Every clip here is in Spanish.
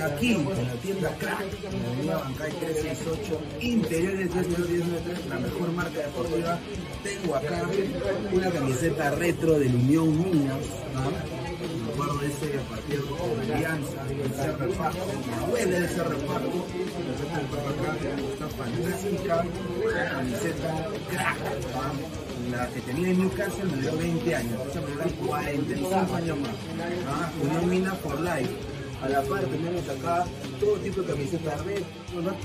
aquí, en la tienda Crack, en la avenida Bancay 368, interiores 393, la mejor marca deportiva. Tengo acá una camiseta retro del Unión Minas, ¿no? Me acuerdo de ese partido con Alianza, ese reparto, me duele ese reparto. Entonces, acá, esta fantástica camiseta Crack, ¿no? la que tenía en Newcastle me dio 20 años, o sea, me dieron 45 años más. ¿ah? Unión Mina for Life. A la par tenemos acá todo tipo de camisetas red,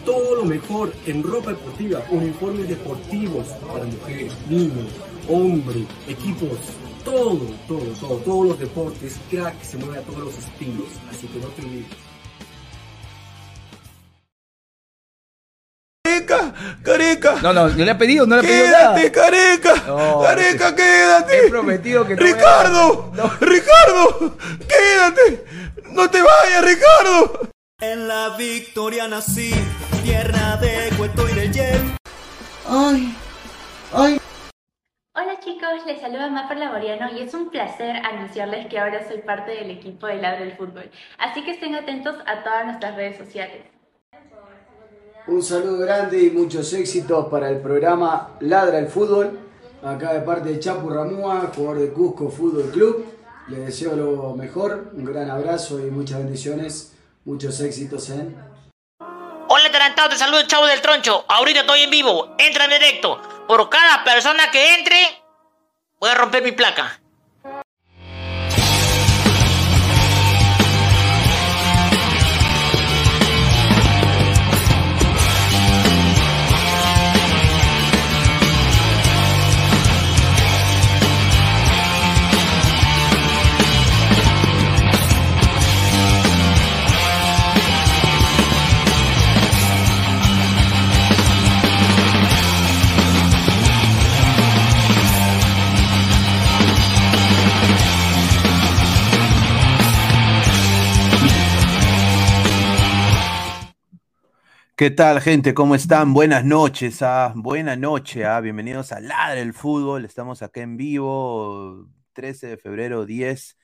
todo lo mejor en ropa deportiva, uniformes deportivos para mujeres, niños, hombres, equipos, todo, todo, todo, todos los deportes, crack se mueve a todos los estilos, así que no te olvides. Careca, careca. No, no, no le ha pedido, no le ha pedido nada. Quédate, careca. No, careca, he- quédate. he prometido que no voy a- Ricardo, No. Ricardo, quédate. No te vayas, Ricardo. En la victoria nací, tierra de Cueto y de Yel. Ay, ay. Hola chicos, les saluda Mafer Laboriano y es un placer anunciarles que ahora soy parte del equipo de Ladra el Fútbol. Así que estén atentos a todas nuestras redes sociales. Un saludo grande y muchos éxitos para el programa Ladra el Fútbol. Acá de parte de Chapu Ramúa, jugador de Cusco Fútbol Club. Les deseo lo mejor, un gran abrazo y muchas bendiciones, muchos éxitos en Hola Tarantado, te saludo chavo del troncho. Ahorita estoy en vivo. Entra en directo. Por cada persona que entre, voy a romper mi placa. ¿Qué tal, gente? ¿Cómo están? Buenas noches, ah, buena noche, ah, bienvenidos a Ladra el Fútbol. Estamos acá en vivo, 13 de febrero, 10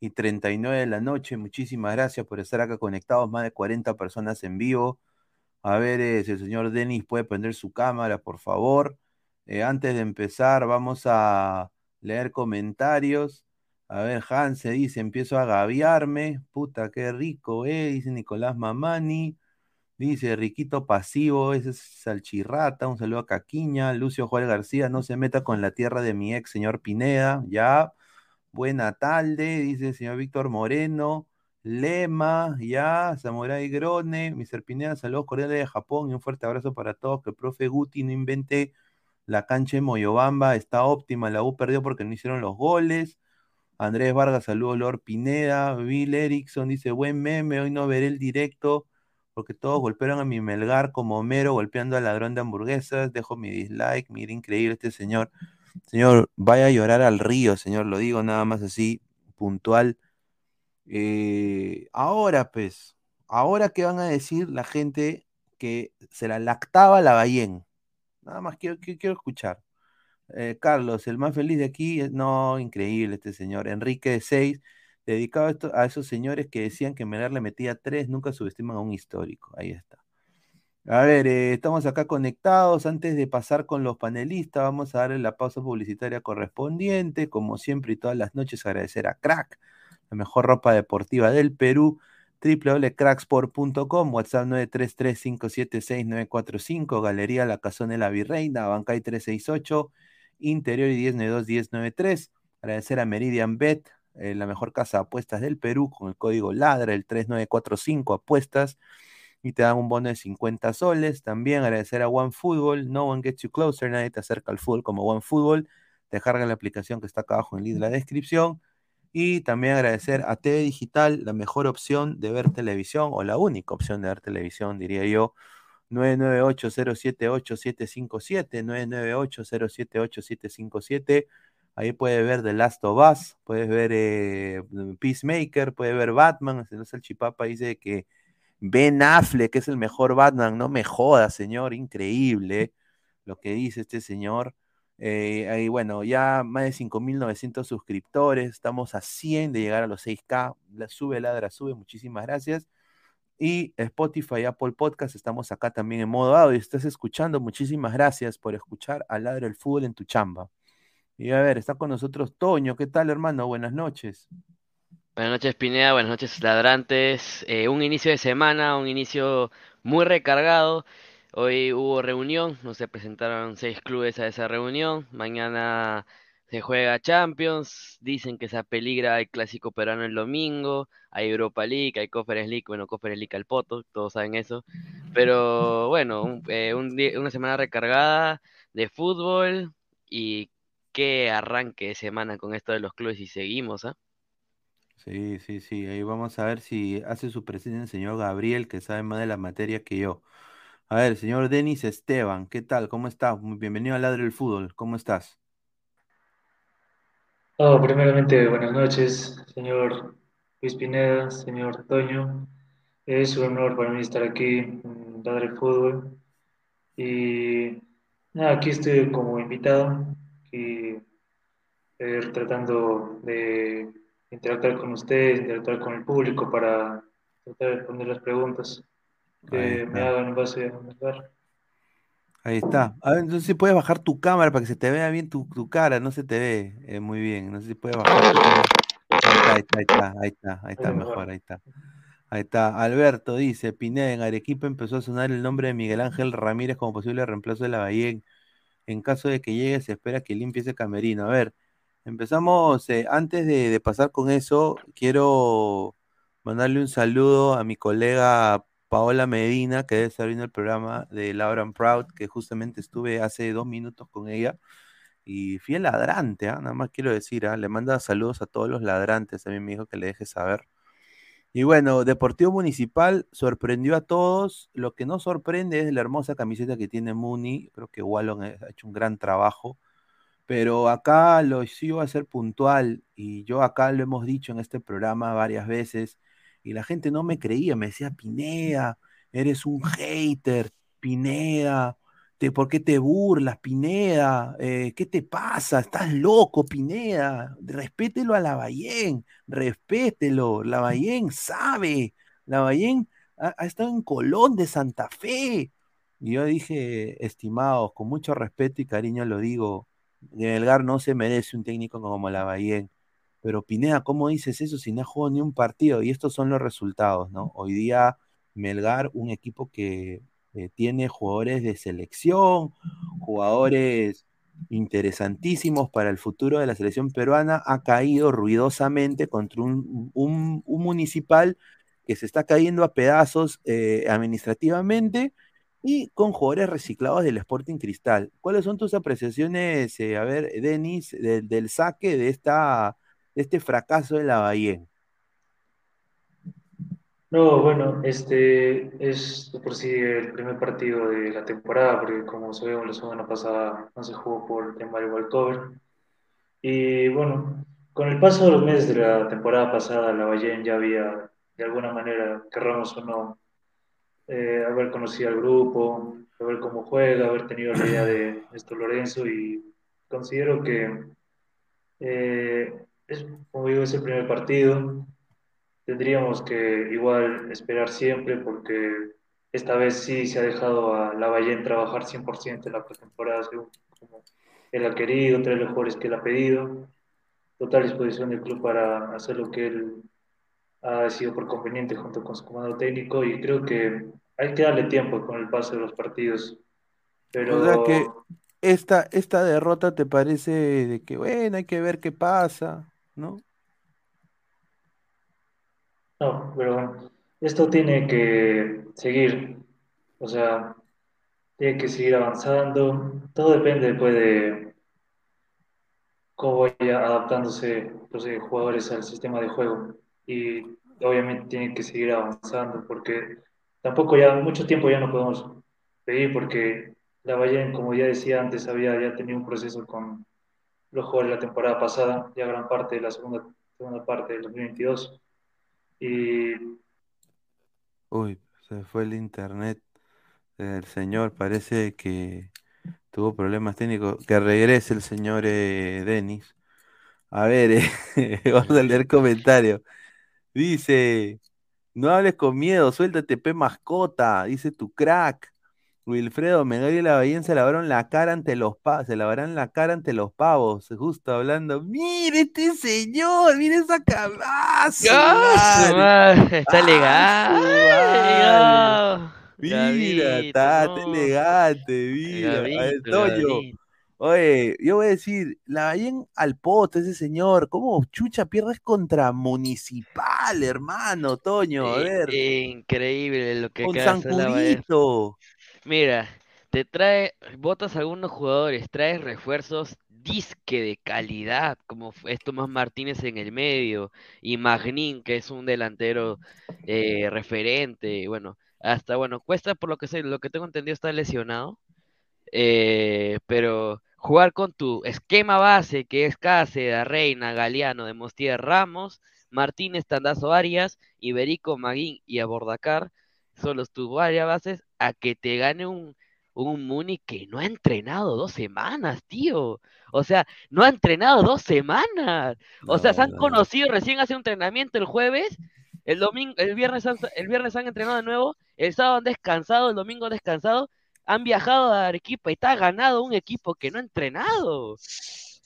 y 39 de la noche. Muchísimas gracias por estar acá conectados, más de 40 personas en vivo. A ver eh, si el señor Denis puede prender su cámara, por favor. Eh, antes de empezar, vamos a leer comentarios. A ver, Hans se dice, empiezo a gaviarme. Puta, qué rico, eh, dice Nicolás Mamani. Dice Riquito Pasivo, ese es Salchirrata, un saludo a Caquiña, Lucio Juárez García, no se meta con la tierra de mi ex, señor Pineda, ya. Buena tarde, dice el señor Víctor Moreno, Lema, ya, Samurai Grone, Mr. Pineda, saludos cordiales de Japón y un fuerte abrazo para todos, que el profe Guti no invente la cancha de Moyobamba, está óptima, la U perdió porque no hicieron los goles. Andrés Vargas, saludos Lord Pineda, Bill Erickson dice, buen meme, hoy no veré el directo porque todos golpearon a mi Melgar como Homero golpeando al ladrón de hamburguesas. Dejo mi dislike, mire increíble este señor. Señor, vaya a llorar al río, señor, lo digo nada más así, puntual. Eh, ahora, pues, ahora qué van a decir la gente que se la lactaba la Ballén. Nada más quiero, quiero, escuchar. Eh, Carlos, el más feliz de aquí, es- no, increíble este señor. Enrique de dedicado a, esto- a esos señores que decían que Melgar le metía tres, nunca subestiman a un histórico. Ahí está. A ver, eh, estamos acá conectados. Antes de pasar con los panelistas, vamos a darle la pausa publicitaria correspondiente. Como siempre y todas las noches, agradecer a Crack, la mejor ropa deportiva del Perú. www.cracksport.com, WhatsApp 933-576-945, Galería La Casona de la Virreina, Bancay 368, Interior y 1092-1093. Agradecer a Meridian Bet, eh, la mejor casa de apuestas del Perú, con el código LADRA, el 3945 apuestas, y te dan un bono de 50 soles. También agradecer a OneFootball, no one gets you closer, nadie te acerca al fútbol como OneFootball. Descarga la aplicación que está acá abajo en el link de la descripción. Y también agradecer a TV Digital, la mejor opción de ver televisión, o la única opción de ver televisión, diría yo. 998-078-757, 998-078-757. Ahí puedes ver The Last of Us, puedes ver eh, Peacemaker, puedes ver Batman. El Salchipapa dice que Ben Affleck es el mejor Batman. No me jodas, señor, increíble lo que dice este señor. Eh, ahí, bueno, ya más de 5.900 suscriptores, estamos a 100 de llegar a los 6K. La sube, ladra, sube, muchísimas gracias. Y Spotify, Apple Podcast, estamos acá también en modo audio. Estás escuchando, muchísimas gracias por escuchar a Ladra el Fútbol en tu chamba. Y a ver, está con nosotros Toño. ¿Qué tal, hermano? Buenas noches. Buenas noches, Pineda. Buenas noches, ladrantes. Eh, un inicio de semana, un inicio muy recargado. Hoy hubo reunión, no se presentaron seis clubes a esa reunión. Mañana se juega Champions. Dicen que se apeligra el clásico peruano el domingo. Hay Europa League, hay Conference League. Bueno, Conference League al poto, todos saben eso. Pero bueno, eh, una semana recargada de fútbol y qué arranque de semana con esto de los clubes y seguimos, ¿ah? Sí, sí, sí. Ahí vamos a ver si hace su presencia el señor Gabriel, que sabe más de la materia que yo. A ver, señor Denis Esteban, ¿qué tal? ¿Cómo está? Muy bienvenido al Ladre del Fútbol. ¿Cómo estás? Oh, primeramente, buenas noches, señor Luis Pineda, señor Toño. Es un honor para mí estar aquí en Ladre el Fútbol. Y nada, aquí estoy como invitado y eh, tratando de interactuar con ustedes, interactuar con el público para tratar de responder las preguntas que me hagan en base a lugar. Ahí está. A ver, entonces si puedes bajar tu cámara para que se te vea bien tu, tu cara. No se te ve eh, muy bien. No sé si puedes bajar tu cámara. Ahí está, ahí está, ahí está, ahí está, mejor. ahí está. Ahí está. Alberto dice, Pineda, en Arequipa empezó a sonar el nombre de Miguel Ángel Ramírez como posible reemplazo de la Bahía. En caso de que llegue, se espera que limpie ese camerino. A ver, empezamos, eh, antes de, pasar con eso, quiero mandarle un saludo a mi colega Paola Medina, que debe estar viendo el programa de Laura and Proud, que justamente estuve hace dos minutos con ella. Y fiel ladrante, ¿ah? Nada más quiero decir, ¿ah? Le manda saludos a todos los ladrantes, también me dijo que le deje saber. Y bueno, Deportivo Municipal sorprendió a todos. Lo que no sorprende es la hermosa camiseta que tiene Muni. Creo que Wallon ha hecho un gran trabajo. Pero acá lo va a ser puntual. Y yo acá lo hemos dicho en este programa varias veces. Y la gente no me creía. Me decía, Pineda, eres un hater. Pineda, ¿por qué te burlas, Pineda? Eh, ¿qué te pasa? Estás loco, Pineda. Respételo a Lavallén, respételo. Lavallén sabe. Lavallén ha, ha estado en Colón de Santa Fe. Y yo dije, estimados, con mucho respeto y cariño lo digo, Melgar no se merece un técnico como Lavallén. Pero Pineda, ¿cómo dices eso si no ha jugado ni un partido? Y estos son los resultados, ¿no? Hoy día Melgar, un equipo que eh, tiene jugadores de selección, jugadores interesantísimos para el futuro de la selección peruana, ha caído ruidosamente contra un, un- un municipal que se está cayendo a pedazos eh, administrativamente y con jugadores reciclados del Sporting Cristal. ¿Cuáles son tus apreciaciones, eh, a ver, Denis, del saque de, esta, de este fracaso de la Bahía? No, bueno, este es por sí el primer partido de la temporada, porque como sabemos la semana pasada no se jugó por el tema del walkover. Y bueno, con el paso de los meses de la temporada pasada, la Ballén ya había, de alguna manera, querramos o no, eh, haber conocido al grupo, saber cómo juega, haber tenido la idea de Néstor Lorenzo y considero que eh, es, como digo, es el primer partido. Tendríamos que igual esperar siempre porque esta vez sí se ha dejado a Lavallén trabajar 100% en la pretemporada según él ha querido, traer los jugadores que él ha pedido. Total disposición del club para hacer lo que él ha decidido por conveniente junto con su comando técnico y creo que hay que darle tiempo con el paso de los partidos. Pero O que esta, esta derrota te parece de que, bueno, hay que ver qué pasa, ¿no? No, pero esto tiene que seguir, o sea, tiene que seguir avanzando. Todo depende después de cómo vaya adaptándose los eh, jugadores al sistema de juego. Y obviamente tienen que seguir avanzando porque tampoco ya mucho tiempo ya no podemos pedir porque la Bayern, como ya decía antes, había ya tenido un proceso con los jugadores la temporada pasada, ya gran parte de la segunda, segunda parte del 2022. Y Uy, se fue el internet del señor, parece que tuvo problemas técnicos. Que regrese el señor eh, Denis. A ver, eh, vamos a leer comentarios. Dice, no hables con miedo, suéltate, P mascota, dice tu crack. Wilfredo, Melgar y la Bahía se lavaron la cara ante los pavos, se lavarán la cara ante los pavos, justo hablando. Mire este señor, mire esa cabaza. ¡Ah, madre! Está Ah, elegante. Mira, está, no. elegante, mira. Toño. Oye, yo voy a decir, la Bahía al poto, ese señor, ¿cómo chucha pierdes contra Municipal, hermano, Toño? A ver, Increíble lo que con hacer la Bahía. Mira, te trae, botas a algunos jugadores, traes refuerzos disque de calidad, como es Tomás Martínez en el medio, y Magnín, que es un delantero eh, referente, y bueno, hasta bueno, Cuesta por lo que sé, lo que tengo entendido está lesionado, eh, pero jugar con tu esquema base, que es Cáceres, Reina, Galeano, Demostier, Ramos, Martínez, Tandazo Arias, Iberico, Maguín y Abordacar, son los tus varias bases a que te gane un, un Muni que no ha entrenado dos semanas, tío. O sea, no ha entrenado dos semanas. O sea, se han conocido recién hace un entrenamiento el jueves, el domingo, el viernes han, el viernes han entrenado de nuevo, el sábado han descansado, el domingo han descansado, han viajado a Arequipa y está ganado un equipo que no ha entrenado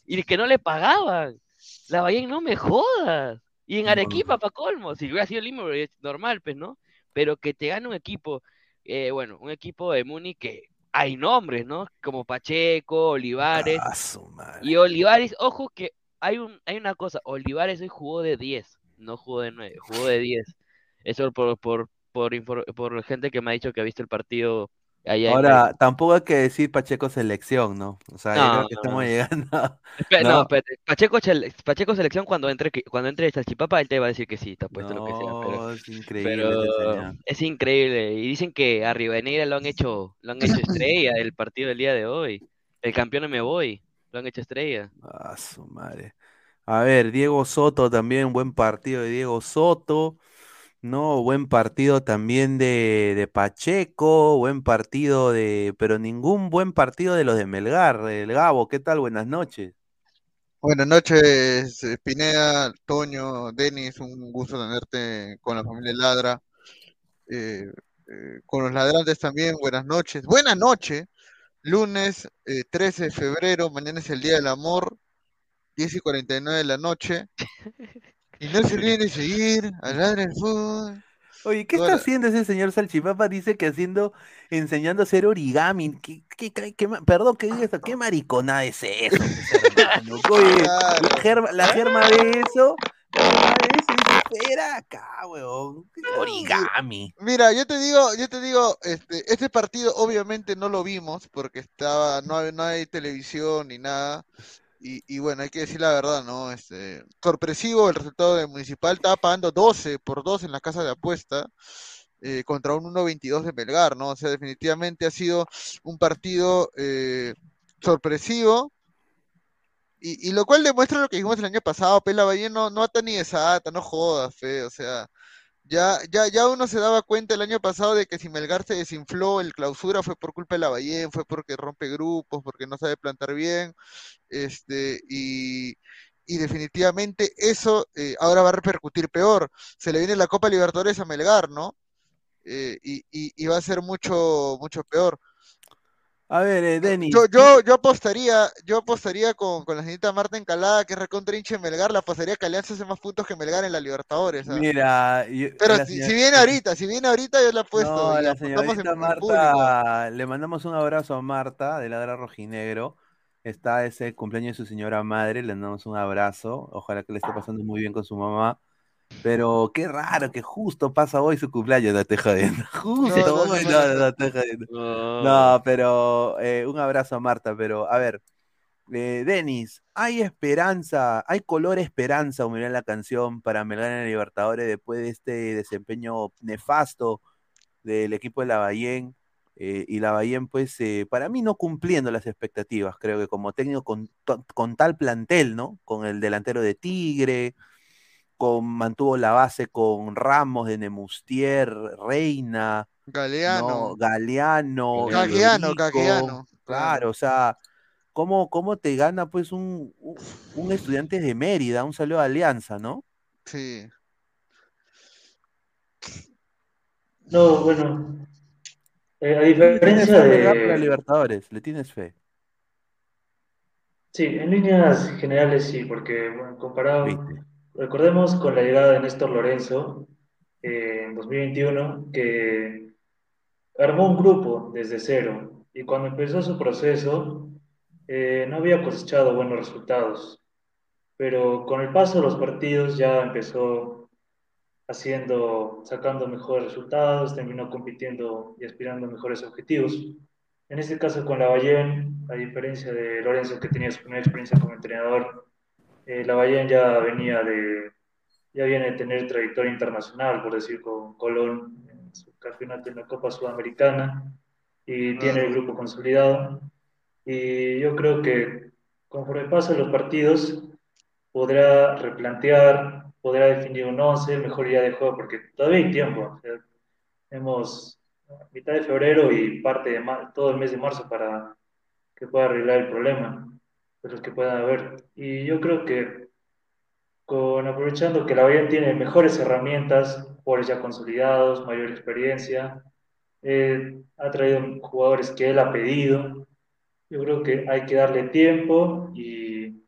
y que no le pagaban. La Bahía no me jodas. Y en Arequipa, para colmo, si hubiera sido Lima, es normal, pues, ¿no? Pero que te gane un equipo, eh, bueno, un equipo de Muni que hay nombres, ¿no? Como Pacheco, Olivares. Y Olivares, ojo que hay un, hay una cosa, Olivares hoy jugó de 10, no jugó de 9, jugó de 10. Eso por, por, por, por gente que me ha dicho que ha visto el partido allá Ahora, tampoco hay que decir Pacheco selección, ¿no? O sea, yo No, creo que no, estamos no. llegando. Espe- no, espérate. Pacheco, Pacheco selección cuando entre cuando entre Salchipapa, él te va a decir que sí, te apuesto lo que sea, pero, es increíble pero es increíble. Y dicen que a Rivadeneira lo han hecho, lo han hecho estrella el partido del día de hoy. El campeón me voy, lo han hecho estrella. Ah, su madre. A ver, Diego Soto también, buen partido de Diego Soto. No, buen partido también de, de Pacheco, buen partido de, pero ningún buen partido de los de Melgar. El Gabo, ¿qué tal? Buenas noches. Buenas noches, eh, Pineda, Toño, Denis, un gusto tenerte con la familia Ladra. Eh, eh, con los ladrantes también, buenas noches. Buenas noches, lunes eh, 13 de febrero, mañana es el Día del Amor, 10 y 49 de la noche. Y no se olviden de seguir a Ladra el Fútbol Oye, ¿qué está haciendo ese señor Salchipapa? Dice que haciendo, enseñando a hacer origami. ¿Qué, qué, qué- perdón que diga esto, ¿qué mariconada es eso? Oye, la germa, la germa ve eso, la germa ve eso espera acá, weón. ¿qué Origami. Mira, yo te digo, yo te digo, este, este partido obviamente no lo vimos porque estaba, no hay, no hay televisión ni nada. Y, y bueno, hay que decir la verdad, ¿no? Este, sorpresivo el resultado de Municipal, estaba pagando 12 por 2 en la casa de apuesta eh, contra un 1.22 de Melgar, ¿no? O sea, definitivamente ha sido un partido eh, sorpresivo. Y, y lo cual demuestra lo que dijimos el año pasado, Pela Valle no, no ata ni desata, no jodas, fe, o sea, ya, ya, ya uno se daba cuenta el año pasado de que si Melgar se desinfló el clausura fue por culpa de Lavallén, fue porque rompe grupos, porque no sabe plantar bien, este, y, y definitivamente eso eh, ahora va a repercutir peor. Se le viene la Copa Libertadores a Melgar, ¿no? Eh, y, y, y va a ser mucho, mucho peor. A ver, eh, Denis. Yo, yo, yo apostaría, yo apostaría con, con la señorita Marta Encalada, que es recontra hincha de Melgar, la apostaría que Alianza hace más puntos que Melgar en la Libertadores. Mira, yo- Pero si, si viene ahorita, si viene ahorita, yo la apuesto. No, y la señorita. Marta, le mandamos un abrazo a Marta de Ladra Rojinegro. Está ese cumpleaños de su señora madre, le mandamos un abrazo. Ojalá que le esté pasando muy bien con su mamá. Pero qué raro que justo pasa hoy su cumpleaños, no te jodiendo. Justo no, hoy, no, no, no. te jodiendo. No. Pero eh, un abrazo a Marta, pero a ver, eh, Denis, ¿hay esperanza, hay color esperanza, en la canción, para Melgar en Libertadores después de este desempeño nefasto del equipo de Lavallén? Eh, y Lavallén, pues, eh, para mí no cumpliendo las expectativas, creo que como técnico con, con tal plantel, ¿no? Con el delantero de Tigre, con, mantuvo la base con Ramos de Nemustier, Reina, Galeano. no, Galeano, Federico, Cagliano, Claro, o sea, ¿cómo, cómo te gana pues un, un, estudiante de Mérida, un saludo de Alianza, ¿no? Sí. No, bueno, eh, a ¿Le tienes diferencia a de... Libertadores? ¿Le tienes fe? Sí, en líneas generales sí, porque bueno, comparado, recordemos con la llegada de Néstor Lorenzo eh, en 2021, que armó un grupo desde cero y cuando empezó su proceso eh, no había cosechado buenos resultados, pero con el paso de los partidos ya empezó haciendo, sacando mejores resultados, terminó compitiendo y aspirando a mejores objetivos. En este caso con Lavallén, a diferencia de Lorenzo que tenía su primera experiencia como entrenador, eh, Lavallén ya venía de, ya viene de tener trayectoria internacional, por decir, con Colón en su campeonato en la Copa Sudamericana y tiene el grupo consolidado. Y yo creo que conforme pasan los partidos, podrá replantear, podrá definir un 11, mejor idea de juego, porque todavía hay tiempo. O sea, hemos mitad de febrero y parte de todo el mes de marzo para que pueda arreglar el problema de los que puedan haber. Y yo creo que con aprovechando que la Bahía tiene mejores herramientas, jugadores ya consolidados, mayor experiencia, eh, ha traído jugadores que él ha pedido. Yo creo que hay que darle tiempo y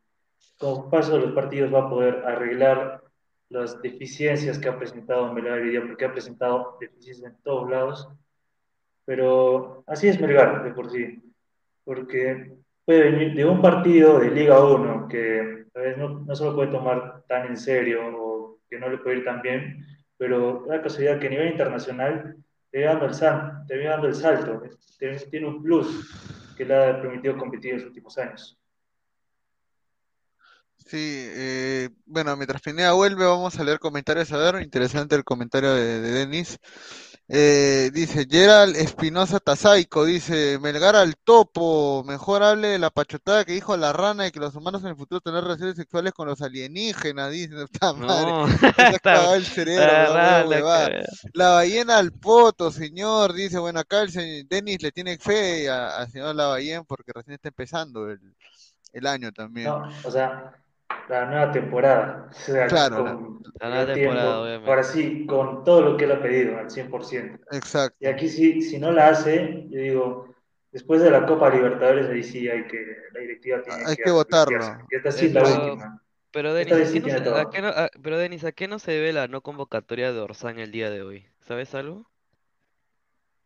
con paso de los partidos va a poder arreglar las deficiencias que ha presentado Melgar hoy día, porque ha presentado deficiencias en todos lados. Pero así es Melgar de por sí, porque puede venir de un partido de Liga 1 que a veces no, no se lo puede tomar tan en serio o que no le puede ir tan bien, pero la casualidad que a nivel internacional te viene dando el, sal, te viene dando el salto, tiene, un plus que le ha permitido competir en los últimos años. Sí, eh, bueno, mientras Pineda vuelve, vamos a leer comentarios. A ver, interesante el comentario de, de Denis. Eh, dice Gerald Espinosa Tazaico, dice Melgar al topo, mejor hable de la pachotada que dijo la rana y que los humanos en el futuro tener relaciones sexuales con los alienígenas, dice, madre, No, ha está- el cerebro, rara, huevada. cara. La ballena al poto, señor, dice, bueno, acá el señor Denis le tiene fe al señor La Ballena porque recién está empezando el, el año también. No, o sea, la nueva temporada. O sea, Claro, con La nueva el temporada, tiempo, obviamente. ahora sí, con todo lo que él ha pedido, al 100%. Exacto. Y aquí sí, si no la hace, yo digo, después de la Copa Libertadores, ahí sí hay que, la directiva tiene Hay que que votarlo. esta sí es la Eso- última. Pero Denis, vez ¿a sí qué no pero Denis, ¿a qué no se debe la no convocatoria de Orsán el día de hoy? ¿Sabes algo?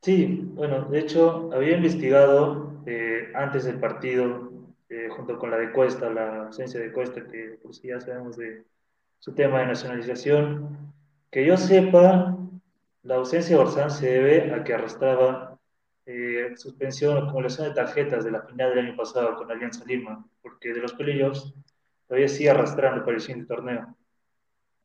Sí, bueno, de hecho, había investigado eh, antes del partido, junto con la de Cuesta, la ausencia de Cuesta, que por si ya sabemos de su tema de nacionalización. Que yo sepa, la ausencia de Orsán se debe a que arrastraba eh, suspensión o acumulación de tarjetas de la final del año pasado con Alianza Lima, porque de los playoffs todavía sigue arrastrando para el siguiente torneo.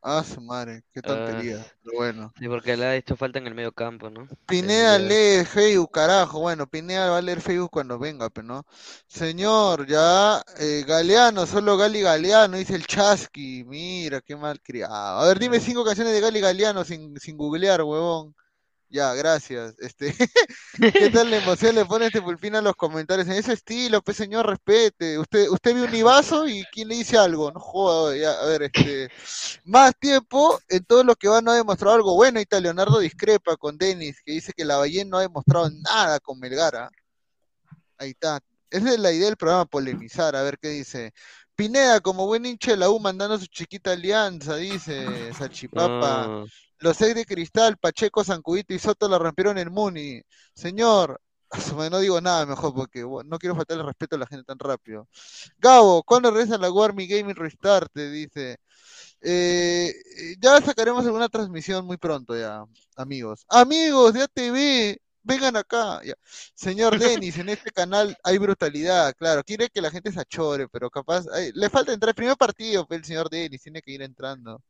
Ah, su madre, qué Ah, tontería. Pero bueno. sí, porque le ha hecho falta en el medio campo, ¿no? Pineda El- lee Facebook, carajo. Bueno, Pineda va a leer Facebook cuando venga, pero no. Señor, ya, eh, Galeano, solo Gali Galeano, dice el Chasqui. Mira, qué mal criado. A ver, dime cinco canciones de Gali Galeano sin, sin googlear, huevón. Ya, gracias. Este, ¿qué tal la emoción le pone este pulpina a los comentarios? En ese estilo, pues señor, respete. Usted, usted vio un Ibazo y quién le dice algo, no joda, ya, a ver, este, más tiempo en todo lo que va no ha demostrado algo bueno. Y tal, Leonardo discrepa con Denis, que dice que la Ballén no ha demostrado nada con Melgara. Ahí está. Esa es la idea del programa, polemizar, a ver qué dice. Pineda, como buen hincha de la U, mandando su chiquita alianza, dice Salchipapa. Ah, Los ex de Cristal, Pacheco, Zancudito y Soto la rompieron en Muni. Señor, no digo nada mejor porque bueno, no quiero faltarle respeto a la gente tan rápido. Gabo, ¿cuándo regresa la Warmi Gaming Restart? Te dice. Eh, ya sacaremos alguna transmisión muy pronto ya, amigos. Amigos de ATV, vengan acá. Ya. Señor Denis, en este canal hay brutalidad, claro. Quiere que la gente se achore, pero capaz... ay, le falta entrar. El primer partido, pues, el señor Denis, tiene que ir entrando.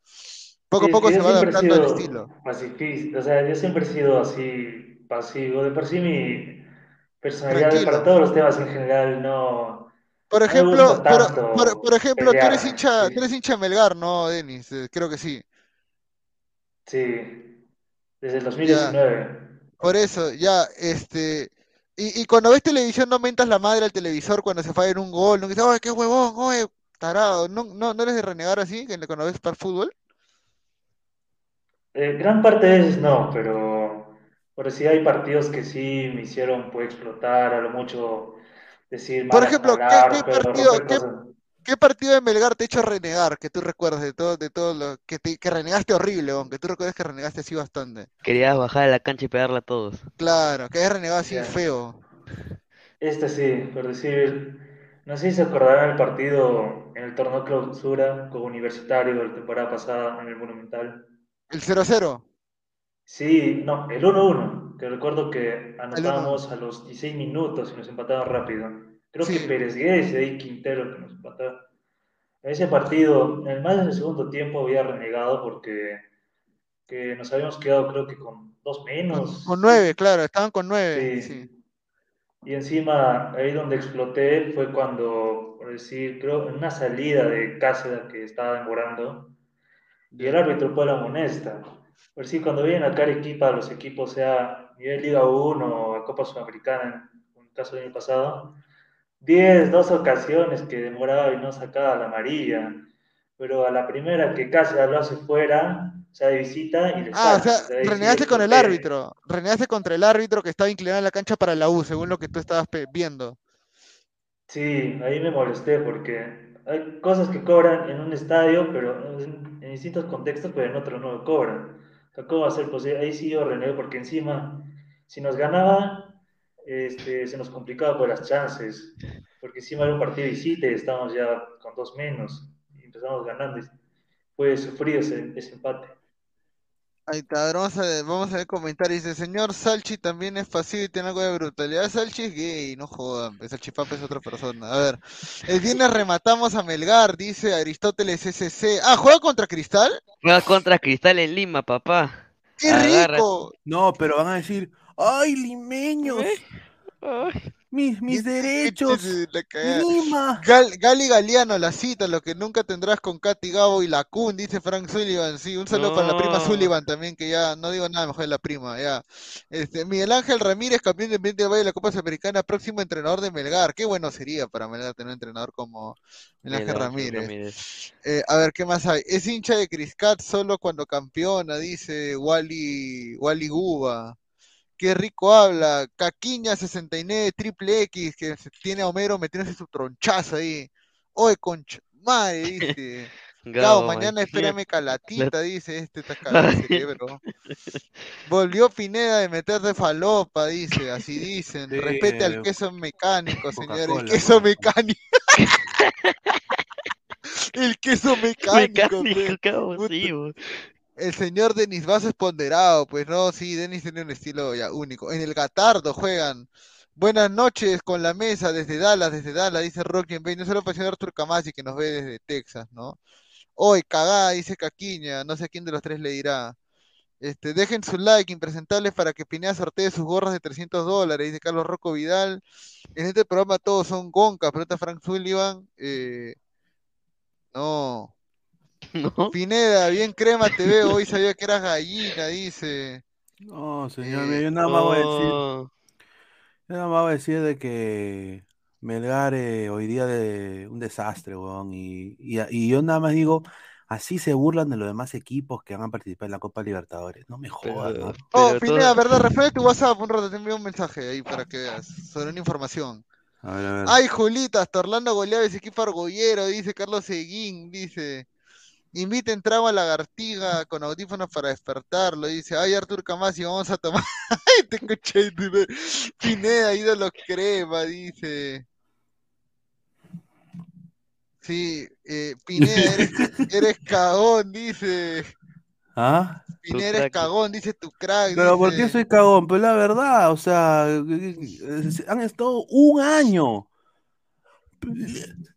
Poco a poco se va adaptando al estilo. pacifista, o sea, yo siempre he sido así pasivo. De por sí mi personalidad Tranquilo. para todos los temas en general no, Por ejemplo, por, tanto por- por ejemplo, tú eres hincha, Sí, tú eres hincha Melgar, ¿no, Denis? Eh, creo que sí. sí, desde el Ya, 2019. por eso, ya, este, y, y cuando ves televisión no mentas la madre al televisor cuando se falla en un gol, no dices, ¡ay, qué huevón, oye, tarado! ¿No, no, no eres de renegar así cuando ves para fútbol? Eh, gran parte de veces no, pero por sí hay partidos que sí me hicieron pues, explotar, a lo mucho decir Por ejemplo, ¿qué, palabras, qué pero partido, qué, qué partido de Melgar te ha hecho renegar que tú recuerdas de todo, de todo lo que te, que renegaste horrible, aunque tú recuerdas que renegaste así bastante? Querías bajar a la cancha y pegarle a todos. Claro, que has renegado así feo. Este sí, por decir, no sé si se acordarán el partido en el torneo clausura con Universitario de la temporada pasada en el Monumental. El 0-0. Sí, no, el 1-1, que recuerdo que El 1-1. anotábamos a los 16 minutos y nos empataban rápido. Creo que. Pérez Guedes y ahí Quintero que nos empataron. En ese partido, en el más del segundo tiempo había renegado porque que nos habíamos quedado creo que con dos menos. con nueve, claro, estaban con nueve, sí. sí. Y encima, ahí donde exploté fue cuando, por decir, creo, en una salida de Cáceres que estaba demorando, y el árbitro fue la amonesta. Por decir, cuando vienen a Arequipa los equipos, sea nivel Liga 1 o a Copa Sudamericana, en el caso del año pasado, 10, dos ocasiones que demoraba y no sacaba la amarilla, pero a la primera que Cáceres lo hace fuera, o sea, de visita y le Ah, o sea, o renegaste con el árbitro, renegaste contra el árbitro que estaba inclinado en la cancha para la U, según lo que tú estabas viendo. Sí, ahí me molesté porque hay cosas que cobran en un estadio, pero distintos contextos, pero en otro no lo cobran. ¿cómo va a ser posible? Ahí sí yo renegué porque encima, si nos ganaba, este, se nos complicaba por las chances, porque encima era un partido de y estábamos ya con dos menos y empezamos ganando. y Fue ese, ese empate. Ahí está, a ver, vamos a ver, vamos a ver comentarios. Dice, señor Salchi también es pasivo y tiene algo de brutalidad. Salchi es gay, no jodan, pues, Salchipapa es otra persona. A ver, el viernes rematamos a Melgar, dice Aristóteles SC. Ah, ¿juega contra Cristal? Juega contra Cristal en Lima, papá. ¡Qué Agarra- rico! No, pero van a decir, ¡ay, limeños! Ay, Mis, mis derechos. La cagada. Lima. Gal- Gali Galeano, la cita, lo que nunca tendrás con Katy Gabo y la Kun, dice Frank Sullivan. Sí, un saludo para la prima. Sullivan también, que ya no digo nada mejor de la prima, ya. Este, Miguel Ángel Ramírez, campeón de del Valle de la Copa Sudamericana, próximo entrenador de Melgar. Qué bueno sería para Melgar tener un entrenador como Miguel Ángel Ángel Ramírez. Eh, a ver, ¿qué más hay? Es hincha de Criscat solo cuando campeona, dice Wally, Wally Guba. Qué rico habla. Caquiña 69, triple X, que tiene a Homero metiéndose su tronchazo ahí. Oye, concha. madre, dice. Gabo, mañana man. espérame calatita, dice este, está el cerebro. Volvió Pineda de meter de falopa, dice, así dicen. Sí, Respete al queso mecánico, señor. El queso mecánico. el queso mecánico, Mecánico, Puta. sí. El señor Denis Vaso es ponderado, pues no, sí, Denis tiene un estilo ya único. En el Gatardo juegan. Buenas noches con la mesa desde Dallas, desde Dallas, dice Rocky en No solo señor Artur Camasi que nos ve desde Texas, ¿no? Hoy, cagada, dice Caquiña, no sé quién de los tres le dirá. Este, dejen su like, impresentables, para que Pineda sortee sus gorras de 300 dólares, dice Carlos Rocco Vidal. En este programa todos son goncas, pregunta Frank Sullivan. Eh, no. Pineda, bien crema te veo, hoy sabía que eras gallina, dice. No, señor, Eh, yo nada más voy a decir. Oh, Yo nada más voy a decir de que Melgar eh, hoy día de un desastre, weón. Y, y, y yo nada más digo, así se burlan de los demás equipos que van a participar en la Copa Libertadores. No me jodas, ¿no? Oh, Pineda, todo- ¿verdad? Refiere tu WhatsApp un rato, te envío un mensaje ahí para que veas, sobre una información. A ver, a ver. Ay, Julita, hasta Orlando goleaba ese equipo argollero, dice Carlos Seguín, dice. Inviten trago a la lagartiga con audífonos para despertarlo, dice. Ay, Artur Camasi, vamos a tomar. Ay, te escuché, dice. Pineda, ídolo crema, dice. Sí, eh, Pineda, eres, eres cagón, dice. ¿Ah? Pineda, eres cagón, dice tu crack. Pero ¿por dice. qué soy cagón? Pero la verdad, o sea, han estado un año.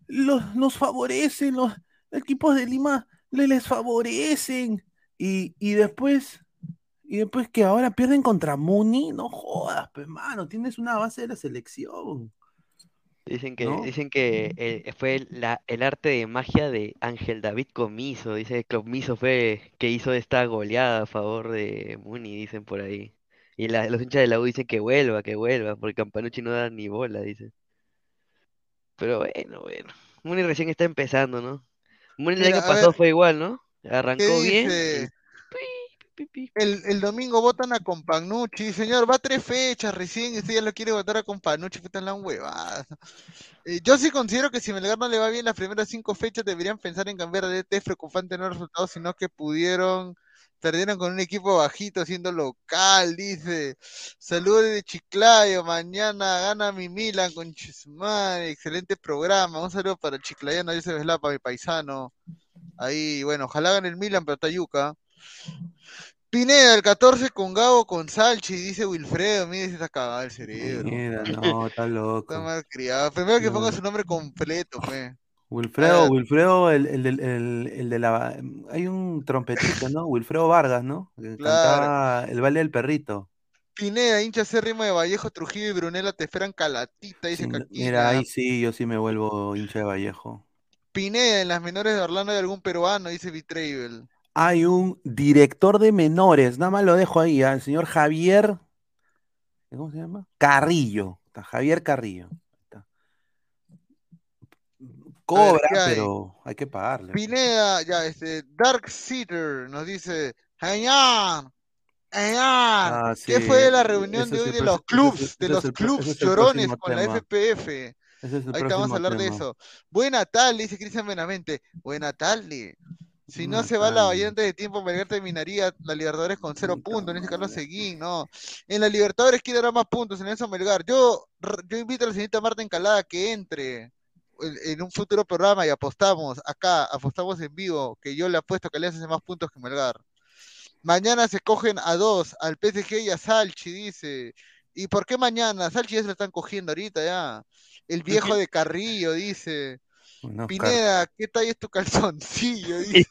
Los, nos favorecen, los equipos de Lima le- les favorecen. Y, y después, y después que ahora pierden contra Muni, no jodas, pues mano, tienes una base de la selección. Dicen que, ¿No? dicen que fue el, la- el arte de magia de Ángel David Comiso. Dice que Comiso fue que hizo esta goleada a favor de Muni, dicen por ahí. Y la- los hinchas de la U dicen que vuelva, que vuelva, porque Campanucci no da ni bola, dice. Pero bueno, bueno. Muni recién está empezando, ¿no? Muni el Mira, año pasado ver, fue igual, ¿no? ¿Qué Arrancó bien. y- El, el domingo votan a Companucci, señor, va tres fechas recién usted ya lo quiere votar a Companucci, puta la huevada. Eh, yo sí considero que si Melgar no le va bien las primeras cinco fechas, deberían pensar en cambiar de DT, preocupante no resultados, sino que pudieron, perdieron con un equipo bajito siendo local, dice. Saludos de Chiclayo, mañana gana mi Milan con Chismar, excelente programa, un saludo para el chiclayano, dice Veslapa, mi paisano. Ahí, bueno, ojalá gane el Milan, pero Tayuca. Pineda, el 14 con Gabo, con Salchi, dice Wilfredo, mire, se está cagado el cerebro. Mira, no, está Está loco. mal criado. Primero que No. ponga su nombre completo, fe. Wilfredo. Wilfredo, el, el, del- el- el de la... Hay un trompetista, ¿no? Wilfredo Vargas, ¿no? Que Claro. cantaba el baile del perrito. Pineda, hincha acérrimo de Vallejo, Trujillo y Brunella, te esperan calatita, dice Sí, no- Caquina. Mira, ahí sí, yo sí me vuelvo hincha de Vallejo. Pineda, en las menores de Orlando hay algún peruano, dice Vitravel. Hay un director de menores, nada más lo dejo ahí, ¿ah? el señor Javier, ¿cómo se llama? Carrillo, está Javier Carrillo. Cobra, ¿qué pero hay que pagarle. Pineda, ya, este, Dark Seater nos dice, señor, ¿qué sí, fue de la reunión ese de hoy de los es- clubs, de los el clubs es llorones con la. FPF? Es te vamos a hablar de eso. Buena tarde, dice Cristian Benavente. Buena tarde. Si no se va la bahía antes de tiempo, Melgar terminaría la Libertadores con cero puntos, dice Carlos Seguín, no. En la Libertadores, ¿quién dará más puntos? En eso Melgar. Yo, yo invito a la señorita Marta Encalada que entre en, un futuro programa y apostamos acá, apostamos en vivo, que yo le apuesto que le hace más puntos que Melgar. Mañana se cogen a dos, al PSG y a Salchi, dice. ¿Y por qué mañana? Salchi ya se lo están cogiendo ahorita ya. El viejo de Carrillo, dice. Pineda, ¿qué talla es tu calzoncillo? Dice.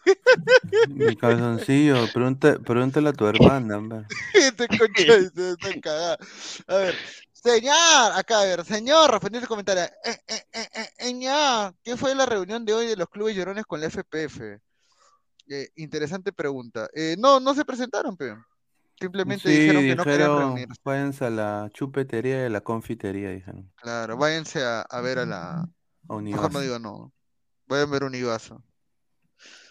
Mi calzoncillo, pregunta- pregúntale a tu hermana, hombre. Este concha está cagada. A ver, señor, acá a ver, señor, respondiendo el comentario. Eh, eh, eh, eh, eh, ¿Qué fue la reunión de hoy de los clubes llorones con la FPF? Eh, interesante pregunta. Eh, no, no se presentaron, pero simplemente Sí, dijeron que no querían reunirse. váyanse a la chupetería y a la confitería, dijeron. Claro, váyanse a, a ver a la. A Mejor no digo no. Vayan a ver un Ibazo.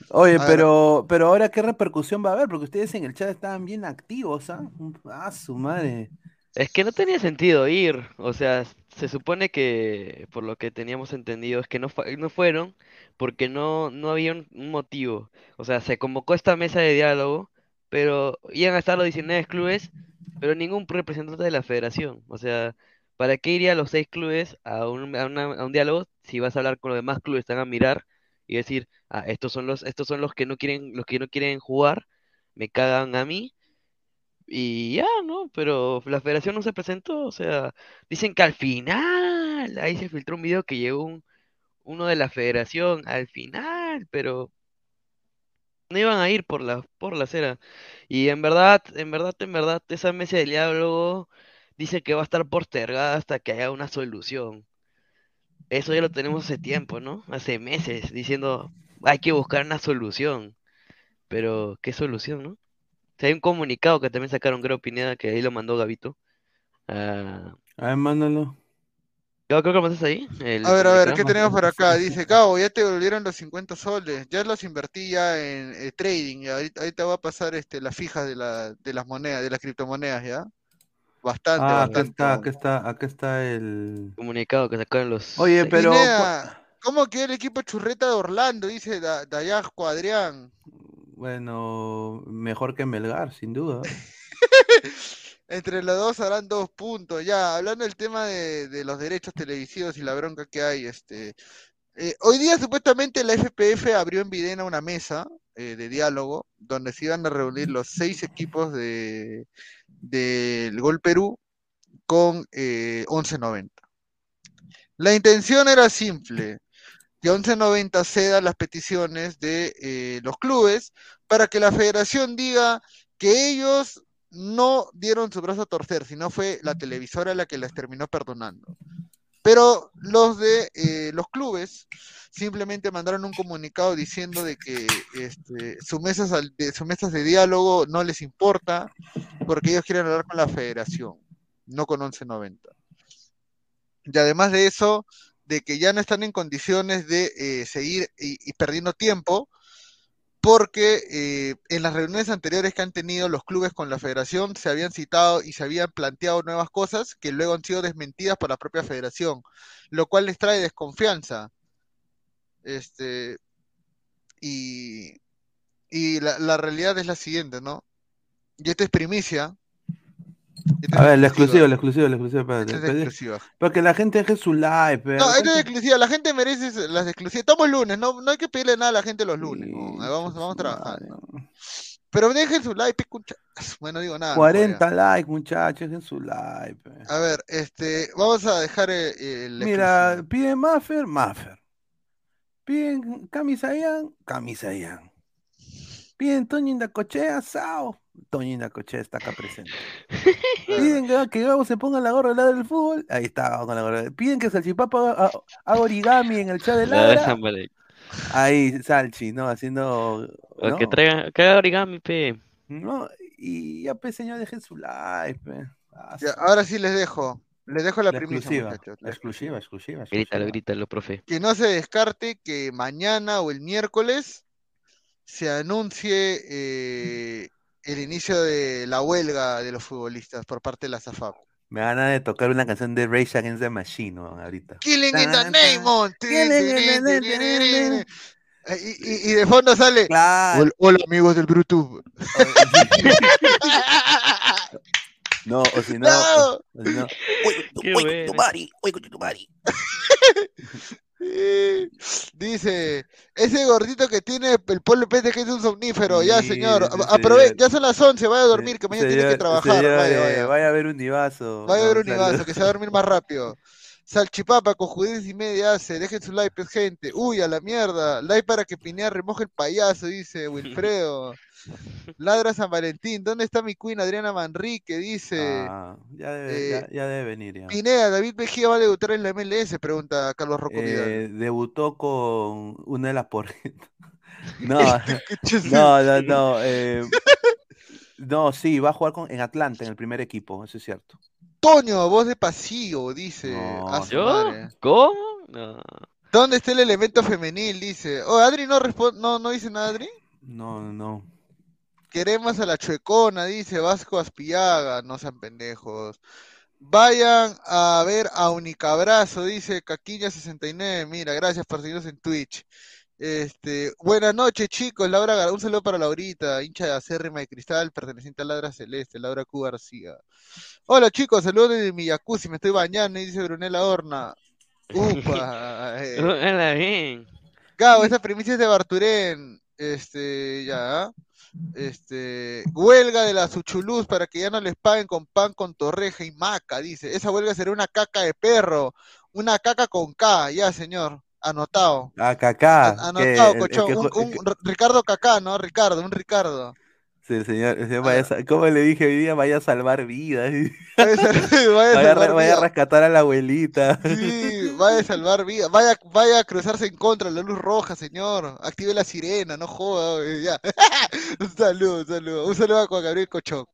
Oye, A ver. pero, pero ahora qué repercusión va a haber, porque ustedes en el chat estaban bien activos, ¿ah? Ah, su madre. Es que no tenía sentido ir, o sea, se supone que por lo que teníamos entendido es que no, no fueron porque no, no había un, motivo. O sea, se convocó esta mesa de diálogo, pero iban a estar los 19 clubes, pero ningún representante de la federación. O sea, ¿para qué iría los seis clubes a un, a una- a un diálogo si vas a hablar con los demás clubes, están a mirar y decir, ah, estos son los, estos son los que no quieren, los que no quieren jugar, me cagan a mí y ya, ¿no? Pero la federación no se presentó, o sea, dicen que al final, ahí se filtró un video que llegó un, uno de la federación al final, pero no iban a ir por la, por la acera. Y en verdad, en verdad, en verdad, esa mesa de diálogo dice que va a estar postergada hasta que haya una solución. Eso ya lo tenemos hace tiempo, ¿no? Hace meses, diciendo, hay que buscar una solución. Pero, ¿qué solución, no? Si hay un comunicado que también sacaron, creo, Pineda, que ahí lo mandó Gavito. Ah, A ver, mándalo. Gabo, creo que lo mandaste ahí. el A ver, a ver. ¿qué tenemos por acá? Dice, Gabo, ya te devolvieron los 50 soles, ya los invertí ya en eh, trading, y ahorita, ahorita va a pasar este, las fijas de, la, de las monedas, de las criptomonedas, ¿ya? Bastante, Ah, acá bastante. está, acá está, acá está el. Comunicado que sacaron los. Oye, pero. Pineda, ¿cómo queda el equipo churreta de Orlando? Dice Da- Dayasco Adrián. Bueno, mejor que Melgar, sin duda. Entre los dos harán dos puntos. Ya, hablando del tema de, de los derechos televisivos y la bronca que hay, este, eh, hoy día supuestamente la FPF abrió en Videna una mesa eh, de diálogo donde se iban a reunir los seis equipos de del Gol Perú con eh, 1190. La intención era simple, que 1190 ceda las peticiones de eh, los clubes para que la federación diga que ellos no dieron su brazo a torcer, sino fue la televisora la que les terminó perdonando. Pero los de eh, los clubes simplemente mandaron un comunicado diciendo de que este, sus mesas de, sus mesas de diálogo no les importa porque ellos quieren hablar con la federación, no con 1190. Y además de eso, de que ya no están en condiciones de eh, seguir y, perdiendo tiempo, porque eh, en las reuniones anteriores que han tenido los clubes con la federación se habían citado y se habían planteado nuevas cosas que luego han sido desmentidas por la propia federación, lo cual les trae desconfianza. Este, y y la, la realidad es la siguiente, ¿no? Y esta es primicia. A ver, la exclusiva. la exclusiva, la exclusiva. Esta es espérate. exclusiva. Para que la gente deje su like, pero. No, esta es exclusiva. La gente merece las exclusivas. Estamos lunes, no, no hay que pedirle nada a la gente los lunes. ¿no? Vamos, vamos trabajando. Pero dejen su like, escucha. Bueno, no digo nada. mejor 40 likes, muchachos, dejen su like. pe. A ver, este, vamos a dejar el, el Mira, piden Maffer, Maffer. Piden Camisayan, Camisayan. Piden Toño Indacochea, Sao. Toño Indacochea está acá presente. Piden que, que Gabo se ponga la gorra del lado del fútbol. Ahí está Gabo con la gorra. Piden que Salchipapa haga, haga origami en el chat de La. Ahí, Salchi, ¿no? Haciendo. Que traigan, que haga origami, pe. No, y ya, pues, señor, dejen su like, pe. Ah, Ya, ahora sí les dejo. Les dejo la, La primicia, exclusiva, muchachos. la exclusiva, exclusiva, Grítalo, grítalo, profe. Que no se descarte que mañana o el miércoles se anuncie eh, el inicio de la huelga de los futbolistas por parte de la SAFAP. Me van a de tocar una canción de Rage Against the Machine, ¿no? ahorita. Killing in the name Y, y- y de fondo sale. Claro. Hola, hola, amigos del Bluetooth. No, o si no, No. o- o si no. Tu tu. Dice, ese gordito que tiene el polo pez que es un somnífero. ya, señor. sí, Aprove- señor. ya son las 11, vaya a dormir, que mañana tiene que Señor- trabajar. señor, vaya, eh, vaya. vaya a ver un divazo. Vaya a ver un saludos. que se va a dormir más rápido. Salchipapa con judíos y media hace, dejen su like, pues, gente. Uy, a la mierda. Like para que Pinea remoje el payaso, dice Wilfredo. Ladra San Valentín. ¿Dónde está mi queen Adriana Manrique? Dice. Ah, ya, debe, ya, eh, ya debe venir ya. Pineda, David Mejía va a debutar en la MLS, pregunta Carlos Rocco Vidal. Eh, debutó con una de las por No, no, no, no. eh, no, sí, va a jugar con, en Atlanta, en el primer equipo, eso es cierto. Toño, voz de pasillo, dice. No, A su ¿Yo? madre. ¿Cómo? No. ¿Dónde está el elemento femenil? Dice. Oh, Adri no responde, no, no dice nada, Adri. No, no. Queremos a la chuecona, dice Vasco Aspillaga. No sean pendejos. Vayan a ver a Unicabrazo, dice Caquiña69. Mira, gracias por seguirnos en Twitch. Este, buenas noches, chicos. Laura, Gar- un saludo para Laurita, hincha de acérrima de cristal, perteneciente a Ladra Celeste, Laura Q. García. Hola, chicos, saludos desde mi jacuzzi, me estoy bañando, y dice Brunella Horna. Upa. eh. Bien. Gabo, esta primicia es de Barturén. Este, ya. Este, huelga de la Suchuluz para que ya no les paguen con pan con torreja y maca, dice. Esa huelga será una caca de perro, una caca con K, ya, señor. Anotado. Ah, que Anotado, cochón. que Un, que- Ricardo Cacá, ¿no? Ricardo, un Ricardo. sí, señor, el señor vaya a sa- ¿cómo le dije hoy día? Vaya a salvar vidas. Vaya a vaya Vaya salvar vaya rescatar a la abuelita. Sí, vaya a salvar vidas. Vaya, vaya a cruzarse en contra de la luz roja, señor. Active la sirena, no joda. güey, Ya. Un saludo, un saludo. Un saludo a Juan Gabriel Cochón.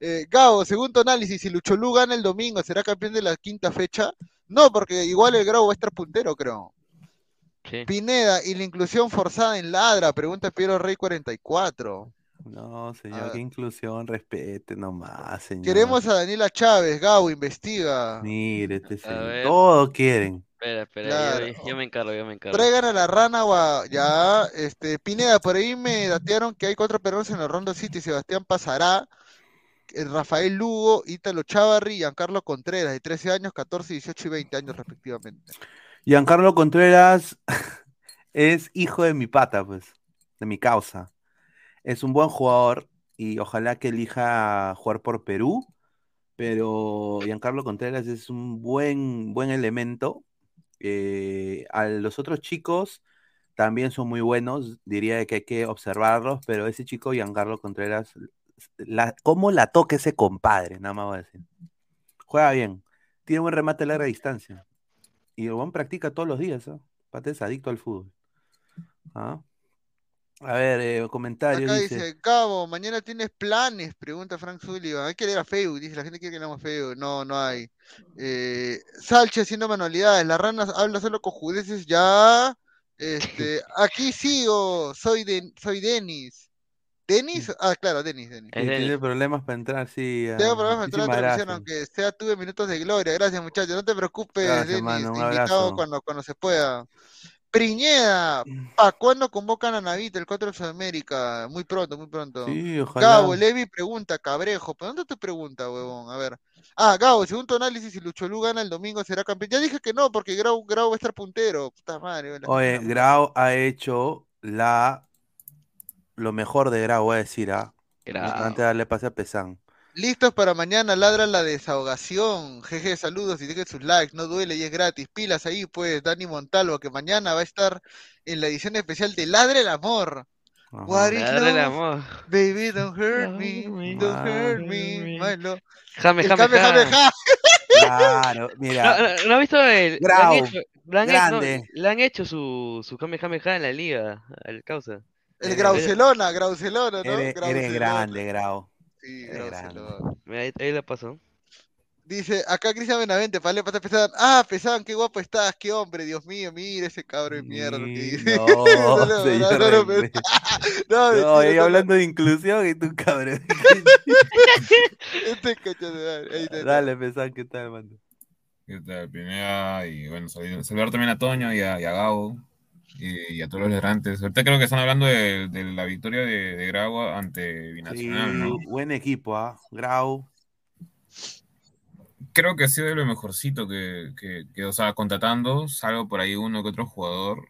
Eh, Gabo, según tu análisis, si Lucholú gana el domingo, ¿será campeón de la quinta fecha? No, porque igual el Grau va a estar puntero, creo. Sí. Pineda, ¿y la inclusión forzada en ladra? Pregunta Piero Rey 44. No, señor, ver. qué inclusión, respete nomás, señor. Queremos a Daniela Chávez, Gabo, investiga. Mire, este A señor. ver. Todo quieren. Espera, espera, Claro. yo, yo me encargo, yo me encargo. Traigan a la rana ya, este, Pineda, por ahí me datearon que hay cuatro peruanos en el Rondo City, Sebastián Pasará, eh, Rafael Lugo, Ítalo Chavarri y Giancarlo Contreras, de 13 años, 14, 18 y 20 años respectivamente. Giancarlo Contreras es hijo de mi pata, pues, de mi causa. Es un buen jugador y ojalá que elija jugar por Perú, pero Giancarlo Contreras es un buen, buen elemento. Eh, a los otros chicos también son muy buenos, diría que hay que observarlos, pero ese chico Giancarlo Contreras, la, ¿cómo la toca ese compadre? Nada más voy a decir. Juega bien, tiene buen remate a larga distancia. Y el buen practica todos los días, ¿ah? Pate es adicto al fútbol. ¿Ah? A ver, eh, comentarios, Acá dice. dice, Cabo, mañana tienes planes, pregunta Frank Sullivan. Hay que leer a Facebook, dice, la gente quiere que leamos Facebook. No, no hay. Eh, Salche haciendo manualidades, la rana habla solo con judeces, ya. Este, aquí sigo, soy de, soy Denis. ¿Denis? Ah, claro, Denis, Denis. Tiene problemas para entrar, sí. Tengo problemas para entrar a la gracias. aunque sea tuve minutos de gloria. Gracias, muchachos. No te preocupes, Gracias, Denis. mano, un te invitado cuando, cuando se pueda. Priñeda, ¿para cuándo convocan a Navita, el 4 de Sudamérica? Muy pronto, muy pronto. Sí, ojalá. Gabo, Levi pregunta, Cabrejo. ¿Pero dónde te pregunta, huevón? A ver. Ah, Gabo, según tu análisis, si Lucholú gana el domingo, será campeón. Ya dije que no, porque Grau, Grau va a estar puntero. Puta madre. Oye. Grau ha hecho la lo mejor de Grau, voy a decir, ¿ah? Grau. Antes de darle pase a Pesán. Listos para mañana, ladra la desahogación. Jeje, saludos y dejen sus likes, no duele y es gratis. Pilas ahí, pues, Dani Montalvo, que mañana va a estar en la edición especial de Ladre el Amor. What is Ladra el amor. Baby, don't hurt me, don't hurt me, my love. Jame, jame, jame, jame, jame. ja. Claro, ¿No, mira. no, no has visto el, le han Grau, hecho, le han hecho- no, grande. le han hecho su, su Kamehameha en la liga, al causa. El Graucelona, Graucelona, ¿no? Eres, grande, Grau. Sí, Eres grande. Graucelona. Mira, Ahí, ahí la pasó. Dice, acá Cristian Benavente, vale, pata pesan. Ah, pesan, qué guapo estás, qué hombre, Dios mío, mira ese cabrón de mierda que dice. No, No, no, señor no, no, Reyes. no, No, mentira, ella no, hablando de inclusión y tú, cabrón. Este está. Dale, Pesán, ¿qué tal, mano? ¿Qué tal, Pineda? Y bueno, saludar, saludar también a Toño y a, y a Gabo y, y a todos los ladrantes. Ahorita creo que están hablando de, de la victoria de, de Grau ante Sí, Binacional, ¿no? buen equipo, ¿ah? Grau. Creo que ha sido de lo mejorcito que, que, que, o sea, contratando, salvo por ahí uno que otro jugador,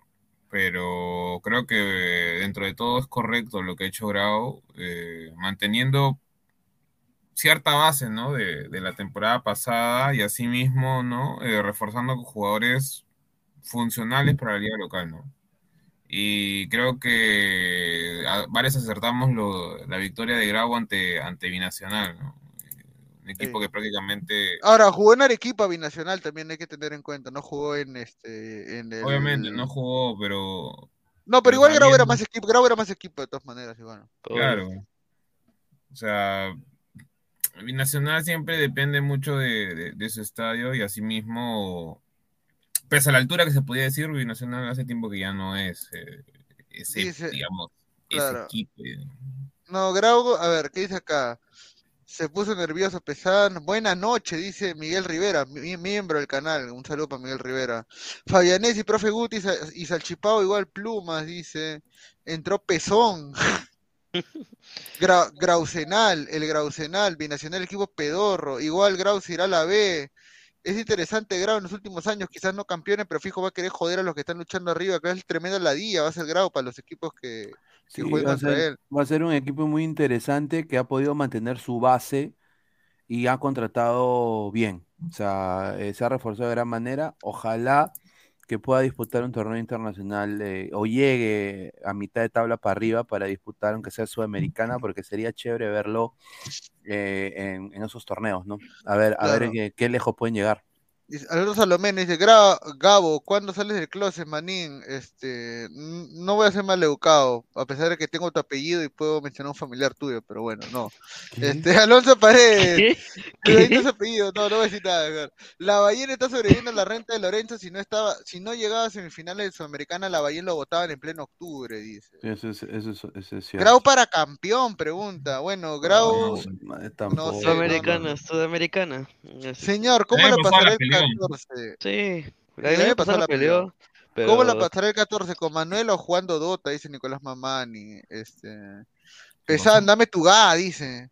pero creo que dentro de todo es correcto lo que ha hecho Grau, eh, manteniendo cierta base, ¿no? De, de la temporada pasada y asimismo, ¿no? Eh, reforzando con jugadores funcionales para la liga local, ¿no? Y creo que a varios acertamos lo- la victoria de Grau ante, ante Binacional, ¿no? Un equipo que prácticamente, Ahora, jugó en Arequipa binacional también hay que tener en cuenta, no jugó en este, en el... obviamente, no jugó, pero No, pero pero igual Grau era más equipo, Grau era más equipo de todas maneras, bueno. Claro. O sea, Binacional siempre depende mucho de, de- de su estadio y asimismo, pese a la altura que se podía decir, Binacional hace tiempo que ya no es eh, ese, Dice- digamos, claro. ese equipo. No, Grau, a ver, ¿qué dice acá? Se puso nervioso, pesado. Buena noche, dice Miguel Rivera, mi- miembro del canal. Un saludo para Miguel Rivera. Fabianesi, profe Guti y Sa- y Salchipao igual plumas, dice. Entró Pezón. Gra- Grausenal, el Grausenal, binacional equipo pedorro. Igual Grau se irá a la B. Es interesante Grau en los últimos años, quizás no campeones, pero fijo va a querer joder a los que están luchando arriba. Acá es tremenda ladilla, va a ser Grau para los equipos que, que Sí, va a, contra él. va a ser un equipo muy interesante que ha podido mantener su base y ha contratado bien. O sea, eh, se ha reforzado de gran manera. Ojalá que pueda disputar un torneo internacional eh, o llegue a mitad de tabla para arriba para disputar, aunque sea sudamericana, porque sería chévere verlo eh, en, en esos torneos, ¿no? A ver, a ver qué, qué lejos pueden llegar. Dice- Alberto Salomé dice, "Gra- Gabo, ¿cuándo sales del closet, manín? Este, no voy a ser mal educado, a pesar de que tengo tu apellido y puedo mencionar un familiar tuyo, pero bueno, no. Este, Alonso Paredes, no es apellido, no, no voy a decir nada. mejor. La Ballena está sobreviviendo a la renta de Lorenzo si no estaba, si no llegaba a semifinales de Sudamericana, la Ballena lo votaban en pleno octubre, dice. Eso es, eso es, eso es cierto. Grau para campeón, pregunta. Bueno, Grau, No, no tampoco. sé, no, Sudamericana, no. Sudamericana. Señor, ¿cómo pasado pasará el. 14? Sí, el El año pasado la peleó, ¿Cómo la pasará el 14? ¿Con Manuel o jugando Dota? Dice Nicolás Mamani. Este... Pesan, dame tu ga, dice.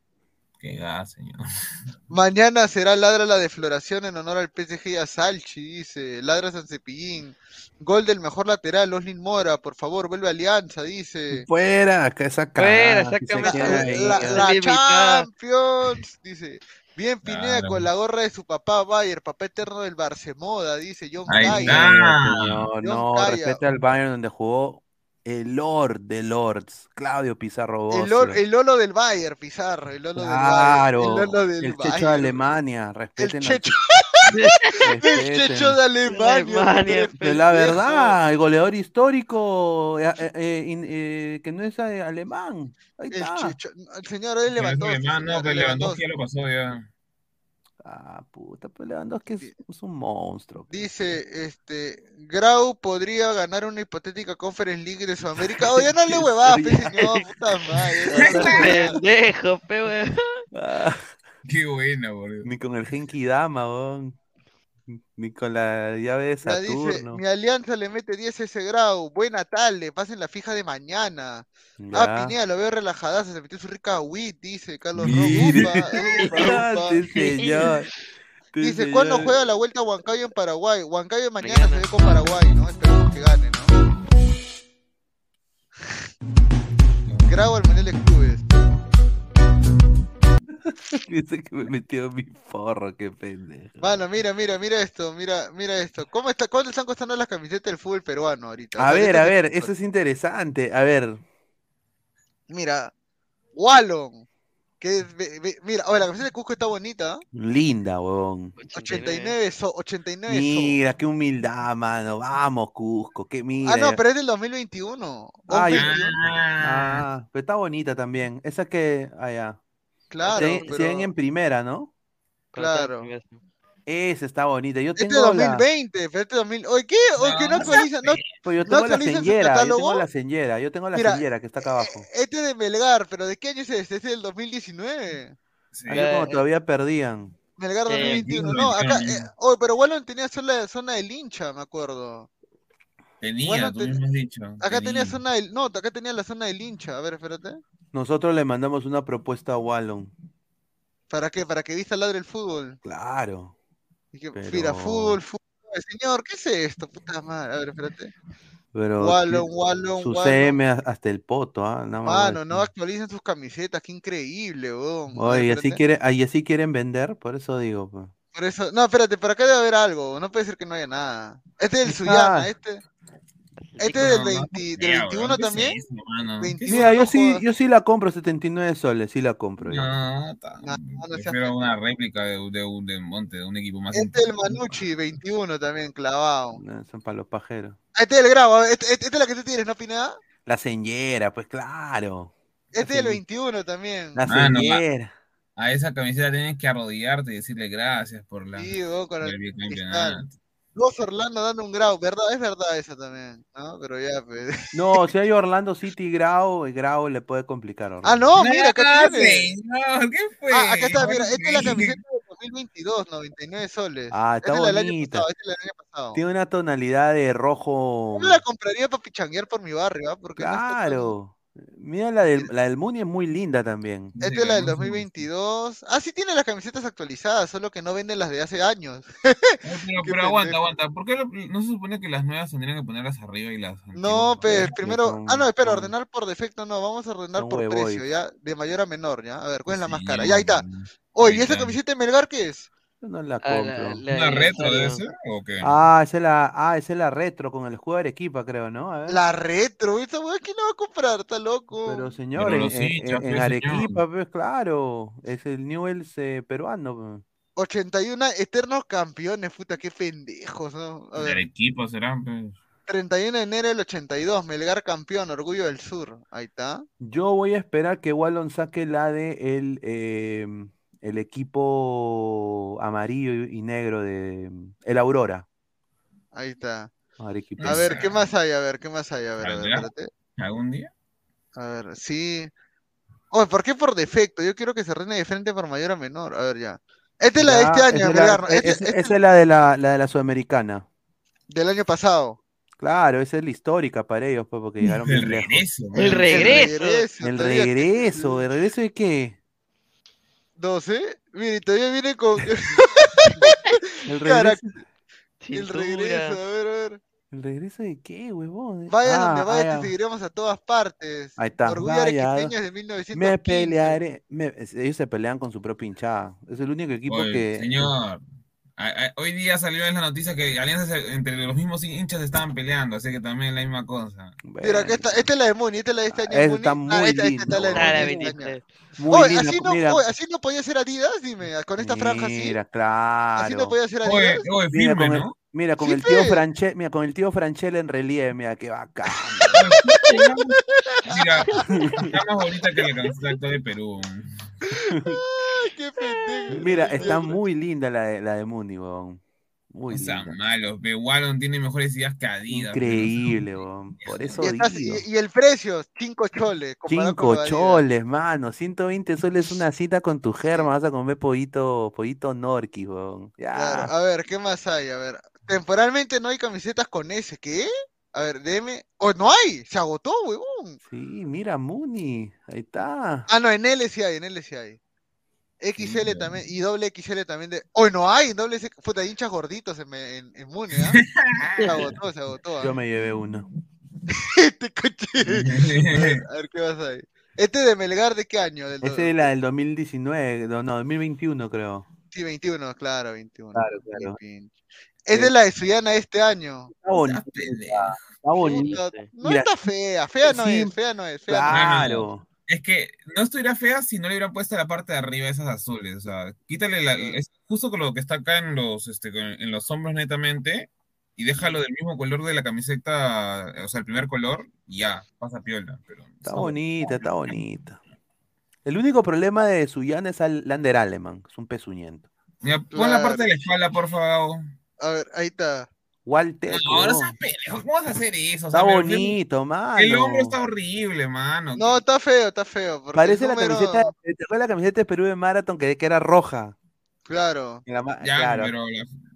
Qué gas, señor. Mañana será Ladra la defloración en honor al PSG y a Salchi, dice. Ladra San Cepillín. Gol del mejor lateral, Oslin Mora, por favor, vuelve a Alianza, dice. Fuera, que esa Fuera, cagada, que se La, la Limitada. Champions, dice. Bien Pineda Claro. con la gorra de su papá Bayer, papá eterno del Barcemoda, dice John está. Señor, John no, Calla. respete al Bayern donde jugó el Lord de Lords, Claudio Pizarro El, Bocio. Lolo, el Lolo del Bayer, Pizarro, el Lolo Claro, del Bayer. El Lolo del el Checho de. Alemania, respeten al Checho. el respeten. Checho de Alemania. Alemania, De la verdad, el goleador histórico eh, eh, eh, eh, que no es eh, alemán. Ahí El está. Checho. El señor, él Pero es levantó. alemán, no, que Lewandowski ya lo pasó ya. Ah, puta, pero Lewandowski es, es un monstruo. Dice, este, Grau podría ganar una hipotética Conference League de Sudamérica. Oye, no le huevás, pe, señor, puta madre. Pendejo, pe, weón. Ah, Qué buena, boludo. ni con el Genki Dama, weón. Ni con la llave de Ya dice, Saturno. mi alianza le mete 10 ese Grau. Buena tarde, pasen la fija de mañana. Ah. Pineda, lo veo relajadazo, se metió su rica wheat, dice Carlos Mire. Rojo. Upa, upa, upa. Este señor. Dice, ¿cuándo señor. juega la vuelta a Huancayo en Paraguay? Huancayo mañana, se ve con Paraguay, ¿no? Esperemos que gane, ¿no? Grabo al Mundial de Clubes. Dice que me metió mi forro, qué pendejo. Mano, mira, mira, mira esto, mira, mira esto. ¿Cómo está, ¿Cuánto están costando las camisetas del fútbol peruano ahorita? A ver, a ver, eso es interesante. A ver, Mira, Wallon. Que es- ve- ve- mira, oye, la camiseta de Cusco está bonita. ¿ah? linda, huevón. 89 so, 89 so. Mira, qué humildad, mano. Vamos, Cusco, qué mira. Ah, no, pero es del 2021. Ay, 2021. ah, pero está bonita también. Esa que, ah, ya. Claro, Se, ven en primera, ¿no? Claro. Esa está bonita. Yo Este tengo es la... 2020, pero este 2000. Oye, ¿qué? Oye, que no actualizan. No, Pues yo ¿no tengo la señera, yo tengo la señera, yo tengo la Mira, señera que está acá abajo. Este es de Melgar, pero ¿de qué año es este? Este es del 2019. Ahí cuando todavía perdían. Melgar Sí, 2021. sí, No, acá. 21. eh, oye, pero Wallon tenía zona, zona del hincha, me acuerdo. Tenía, Bueno, tú ten- mismo has dicho. Acá tenía tenía. zona del. No, acá tenía la zona del hincha. A ver, espérate. Nosotros le mandamos una propuesta a Wallon. ¿Para qué? Para que vista ladre el fútbol. Claro. Y que, Pero- Mira, fútbol, fútbol. Señor, ¿qué es esto? Puta madre. A ver, espérate. Pero Wallon, Wallon, su Wallon. CM hasta el poto, ¿ah? Nada más voy a Mano, no actualizan sus camisetas, qué increíble, weón. Oye, y así quiere, ahí así quieren vender, por eso digo, pues. Por eso, no, espérate, por acá debe haber algo, no puede ser que no haya nada. Este es el Ah. Suyana, este. Este es del, No, no, 20, del ya, 21 weón, ¿qué es también. eso, mano? 21 Mira, yo sí, yo sí la compro 79 soles, sí la compro yo. No, ta- No, no prefiero una réplica de, de, de Monte, de un equipo más Este es el. Manucci, 21 también, clavado. No, Son para los pajeros. Ah, Este es el grabo, este, este- esta es la que tú tienes, ¿no, Pineda? La señera, pues claro. Este es el señ- 21 también. La señera. A esa camiseta tienes que arrodillarte y decirle gracias por la Sí, weón, con por el el. Dos Orlando dando un grau, ¿verdad? Es verdad eso también, ¿no? Pero ya, pues. No, si hay Orlando City Grau, y Grau le puede complicar. a Orlando. Ah, no, mira, acá No, tiene. señor, ¿qué fue? Ah, acá está, mira, esta es la camiseta del 2022, 99 soles. Ah, está esta es la del año bonita. pasado, esta es la del año pasado. Tiene una tonalidad de rojo. Yo la compraría para pichanguear por mi barrio, ¿ah? Porque no está tan- Claro. Mira, la del, la del Muni es muy linda también. Esta es la del 2022. Ah, sí tiene las camisetas actualizadas, solo que no venden las de hace años. Pero, aguanta, aguanta. ¿Por qué lo- no se supone que las nuevas tendrían que ponerlas arriba y las No, pues primero. son- Ah, no, espera, son- ordenar por defecto no, vamos a ordenar por precio, ya, de mayor a menor, ya. A ver, ¿cuál es la más cara? Sí, Ya, ahí está. Oye, ¿y esa camiseta de Melgar qué es? Yo no la Ah, compro. la- la ¿Una retro aniversario. debe ser o qué? Ah, esa es la, ah, esa es la retro con el escudo de Arequipa, creo, ¿no? A ver. La retro, esa weá, ¿quién la va a comprar? Está loco. Pero señor, Pero en, los en- hinchas, en- en pues. Arequipa, pues claro, es el Newell's eh, peruano. pues. 81 eternos campeones, puta, qué pendejos, ¿no? A ver, Arequipa serán, pues. 31 de enero del 82, Melgar campeón, Orgullo del Sur. Ahí está. Yo voy a esperar que Wallon saque la de el, eh, el equipo amarillo y negro de el Aurora. Ahí está. Arequipa. A ver, ¿qué más hay? A ver, ¿qué más hay? A ver, a ver, ¿Saldrá? espérate. ¿Algún día? A ver, sí. Oye, ¿por qué por defecto? Yo quiero que se reine de frente por mayor a menor. A ver, ya. Esta es la de este año, esa es. Este- es- este esa es la de la, la de la Sudamericana. del año pasado. Claro, esa es la histórica para ellos, pues, porque llegaron El bien lejos. regreso. El regreso. El regreso, ¿el regreso de qué? 12. Mire, y todavía viene con. El regreso, el regreso, a ver, a ver. ¿el regreso de qué, huevón? Vaya Ah, donde vaya, te seguiremos a todas partes. Ahí está, Orgullo vaya, arequipeño de 1915. Me pelearé. me- ellos se pelean con su propia hinchada. Es el único equipo Oye, que. Señor, hoy día salió en la noticia que alianzas entre los mismos hinchas estaban peleando, así que también la misma cosa. Mira, acá está, esta es la de Muni, esta es la de este año. Esta Ah, muy esta, esta está la de linda, Ah, la Muni de este 23. año. Muy Oye, linda, así no, mira. oye, así no podía ser Adidas, dime, con esta franja así. Mira, Así claro. no podía ser Adidas. oye, Mira, firme, con el, ¿no? mira, con Sí, el tío pe. Franchel, mira, con el tío Franchel en relieve, mira, qué bacán. Mira, está más bonita que la camiseta actual de Perú. Qué pendejo. Mira, está muy linda la de, la de Muni, weón. Muy No sean linda. malos, Wallon tiene mejores ideas que Adidas. Increíble, weón. Por eso Y, estás- digo. y- y el precio, 5 choles. comparado con Cinco lo de Adidas. choles, mano. 120 soles una cita con tu germa. Vas a comer pollito, pollito Norquis, weón. Ya. Claro, a ver, ¿qué más hay? A ver, temporalmente no hay camisetas con S, ¿qué? A ver, DM. ¡Oh, no hay! Se agotó, huevón. Sí, mira, Muni. Ahí está. Ah, no, en L sí hay, en L sí hay. XL también, y doble XL también de. ¡Oh, no hay! Doble XL, puta, hay hinchas gorditos en, en, en Muni, ¿ah? Se agotó, se agotó. ¿ah? Yo me llevé uno. Este coche. A ver, ¿qué más hay? Este de Melgar, ¿de qué año? Del Ese es la del 2019, no, no, 2021 creo. Sí, 21, claro, 21. Claro, claro. Qué pinche. Es de la de Suyana este año. Está bonita. Está bonita. No Mira, está fea, fea no sí, es, fea no es, fea no es. Es que no estuviera fea si no le hubieran puesto la parte de arriba esas azules. O sea, quítale la, es justo con lo que está acá en los, este, en los hombros netamente y déjalo del mismo color de la camiseta, o sea, el primer color, y ya, pasa piola. Pero Está bonita, está bonita. El único problema de Suyana es el Lander Aleman, es un pezuñento. Mira, pon la parte de la espalda, por favor. A ver, ahí está. Walter. No, no seas pendejo, ¿cómo vas a hacer eso? O Está sea, bonito, mano. El hombro está horrible, mano. No, está feo, está feo. Parece la número- camiseta, ¿te acuerdas la camiseta de Perú de Marathon que, que era roja? Claro. La Ya, claro. pero,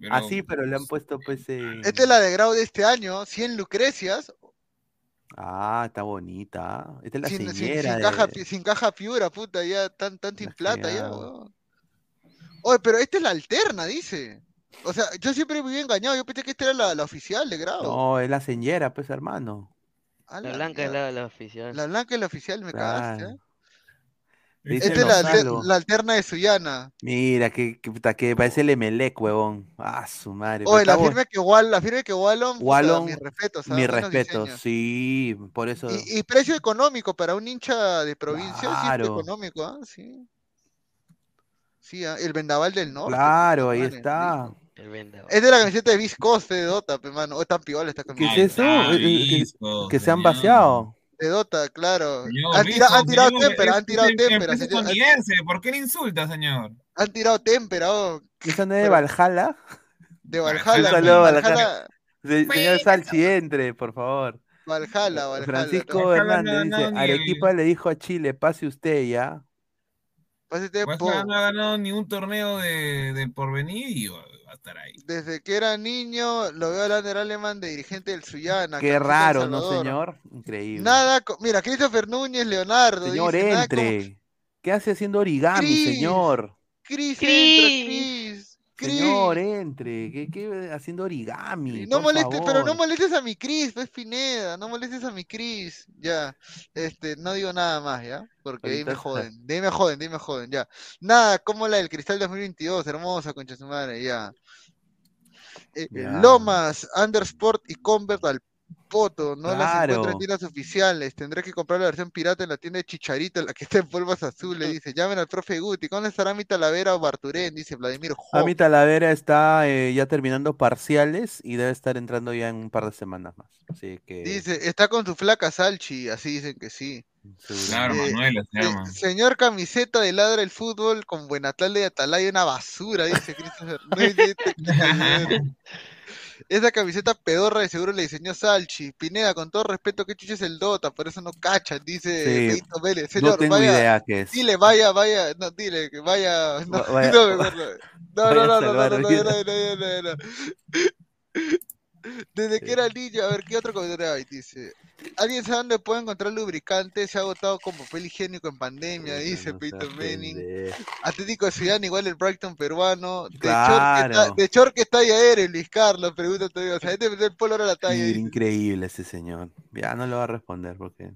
pero- Así, pero le han puesto pues eh, Esta es la de grado de este año, 100 Lucrecias, Ah, está bonita. Esta es la sin, sin- señora sin de- caja, sin caja piura, puta, ya tan, tan sin plata ya. Oye, pero esta es la alterna, dice. O sea, yo siempre me había engañado, yo pensé que esta era la, la oficial de grado. No, es la señora, pues hermano. La la blanca es la, la oficial. La blanca es la oficial, me cagaste, Claro. ¿eh? Dice Esta es la, alter- Gonzalo. la alterna de Suyana. Mira, que, que, puta, que parece el Emelec, huevón. Ah, su madre. Oye, la firme que Wallon, la firme que Wallon, Wallon, mis respetos, ¿ah? mi Buenos respeto, diseños. sí, por eso. Y, y precio económico para un hincha de provincia, sí, Claro. es económico, ¿ah? Sí. Sí, ¿ah? el vendaval del norte. Claro, ahí está. Listo. El vendaval. Es de la camiseta de Viscoste de Dota, pe, mano. O tan piola esta ¿Qué camiseta. es eso? está, Eh, eh, que- listo, que se han vaciado. De Dota, claro. Señor, han, tira- listo, han tirado señor, témpera, han tirado témpera. señor, ¿Por qué le insulta, señor? han tirado témpera, oh. ¿Esa no es de Valhalla? De Un Valhalla. saludo, Valhalla. Valhalla. Se- Señor Salchi, entre, por favor. Valhalla, Valhalla. Francisco Valhalla no Hernández dice, ni Arequipa le dijo a Chile, pase usted ya. Pásate Pues po. no ha ganado ni un torneo de, del porvenir y a estar ahí. Desde que era niño lo veo a Lander Aleman de dirigente del Suyana. Qué raro, ¿no, señor? Increíble. Nada, mira, Christopher Núñez, Leonardo. Señor, dice, nada como- entre. ¿Qué hace haciendo origami, señor? Cris, Cris. entra, Cris. Cris. Señor, entre. ¿Qué, qué haciendo origami? No por molestes, pero no molestes a mi Cris, pues Pineda, no molestes a mi Cris, ya, este, no digo nada más, ya, porque ahí me joden, de ahí me joden, de ahí me joden, ya, nada, como la del Cristal 2022, hermosa, concha su madre, ya. Eh, Ya. Lomas, Undersport y Convert al poto, no las encuentro en tiendas oficiales, tendré que comprar la versión pirata en la tienda de Chicharito, la que está en polvos azules, dice, llamen al profe Guti, ¿cuándo estará mi Talavera o Barturén? Dice Vladimir A Jo. mi Talavera está eh, ya terminando parciales y debe estar entrando ya en un par de semanas más. Así que Dice, está con su flaca Salchi, así dicen que sí. Claro, Eh, Manuela se eh, llama. señor camiseta de ladra el fútbol con Buenatal de Atalaya, una basura, dice Christopher. No. Esa camiseta pedorra de seguro le diseñó Salchi. Pineda, con todo respeto, ¿qué chucha es el Dota? Por eso no cachan, dice Sí, Vélez. no Señor, tengo vaya, idea qué es. dile, vaya, vaya, no, dile, que vaya, no, Va- vaya- no, mejor no. No, vaya no, a no, no, no, salvar no, no, vida. no, no, no, no, no. Desde que era niño, a ver, ¿qué otro comentario hay? Dice, ¿alguien sabe dónde puede encontrar lubricante? Se ha agotado con papel higiénico en pandemia, dice Peter Manning. Atlético de Ciudad, igual el Brighton peruano. De Chor que está, talla eres, Luis Carlos, pregunta todavía. O sea, este el polo ahora la talla, dice, increíble ese señor. Ya no lo va a responder porque.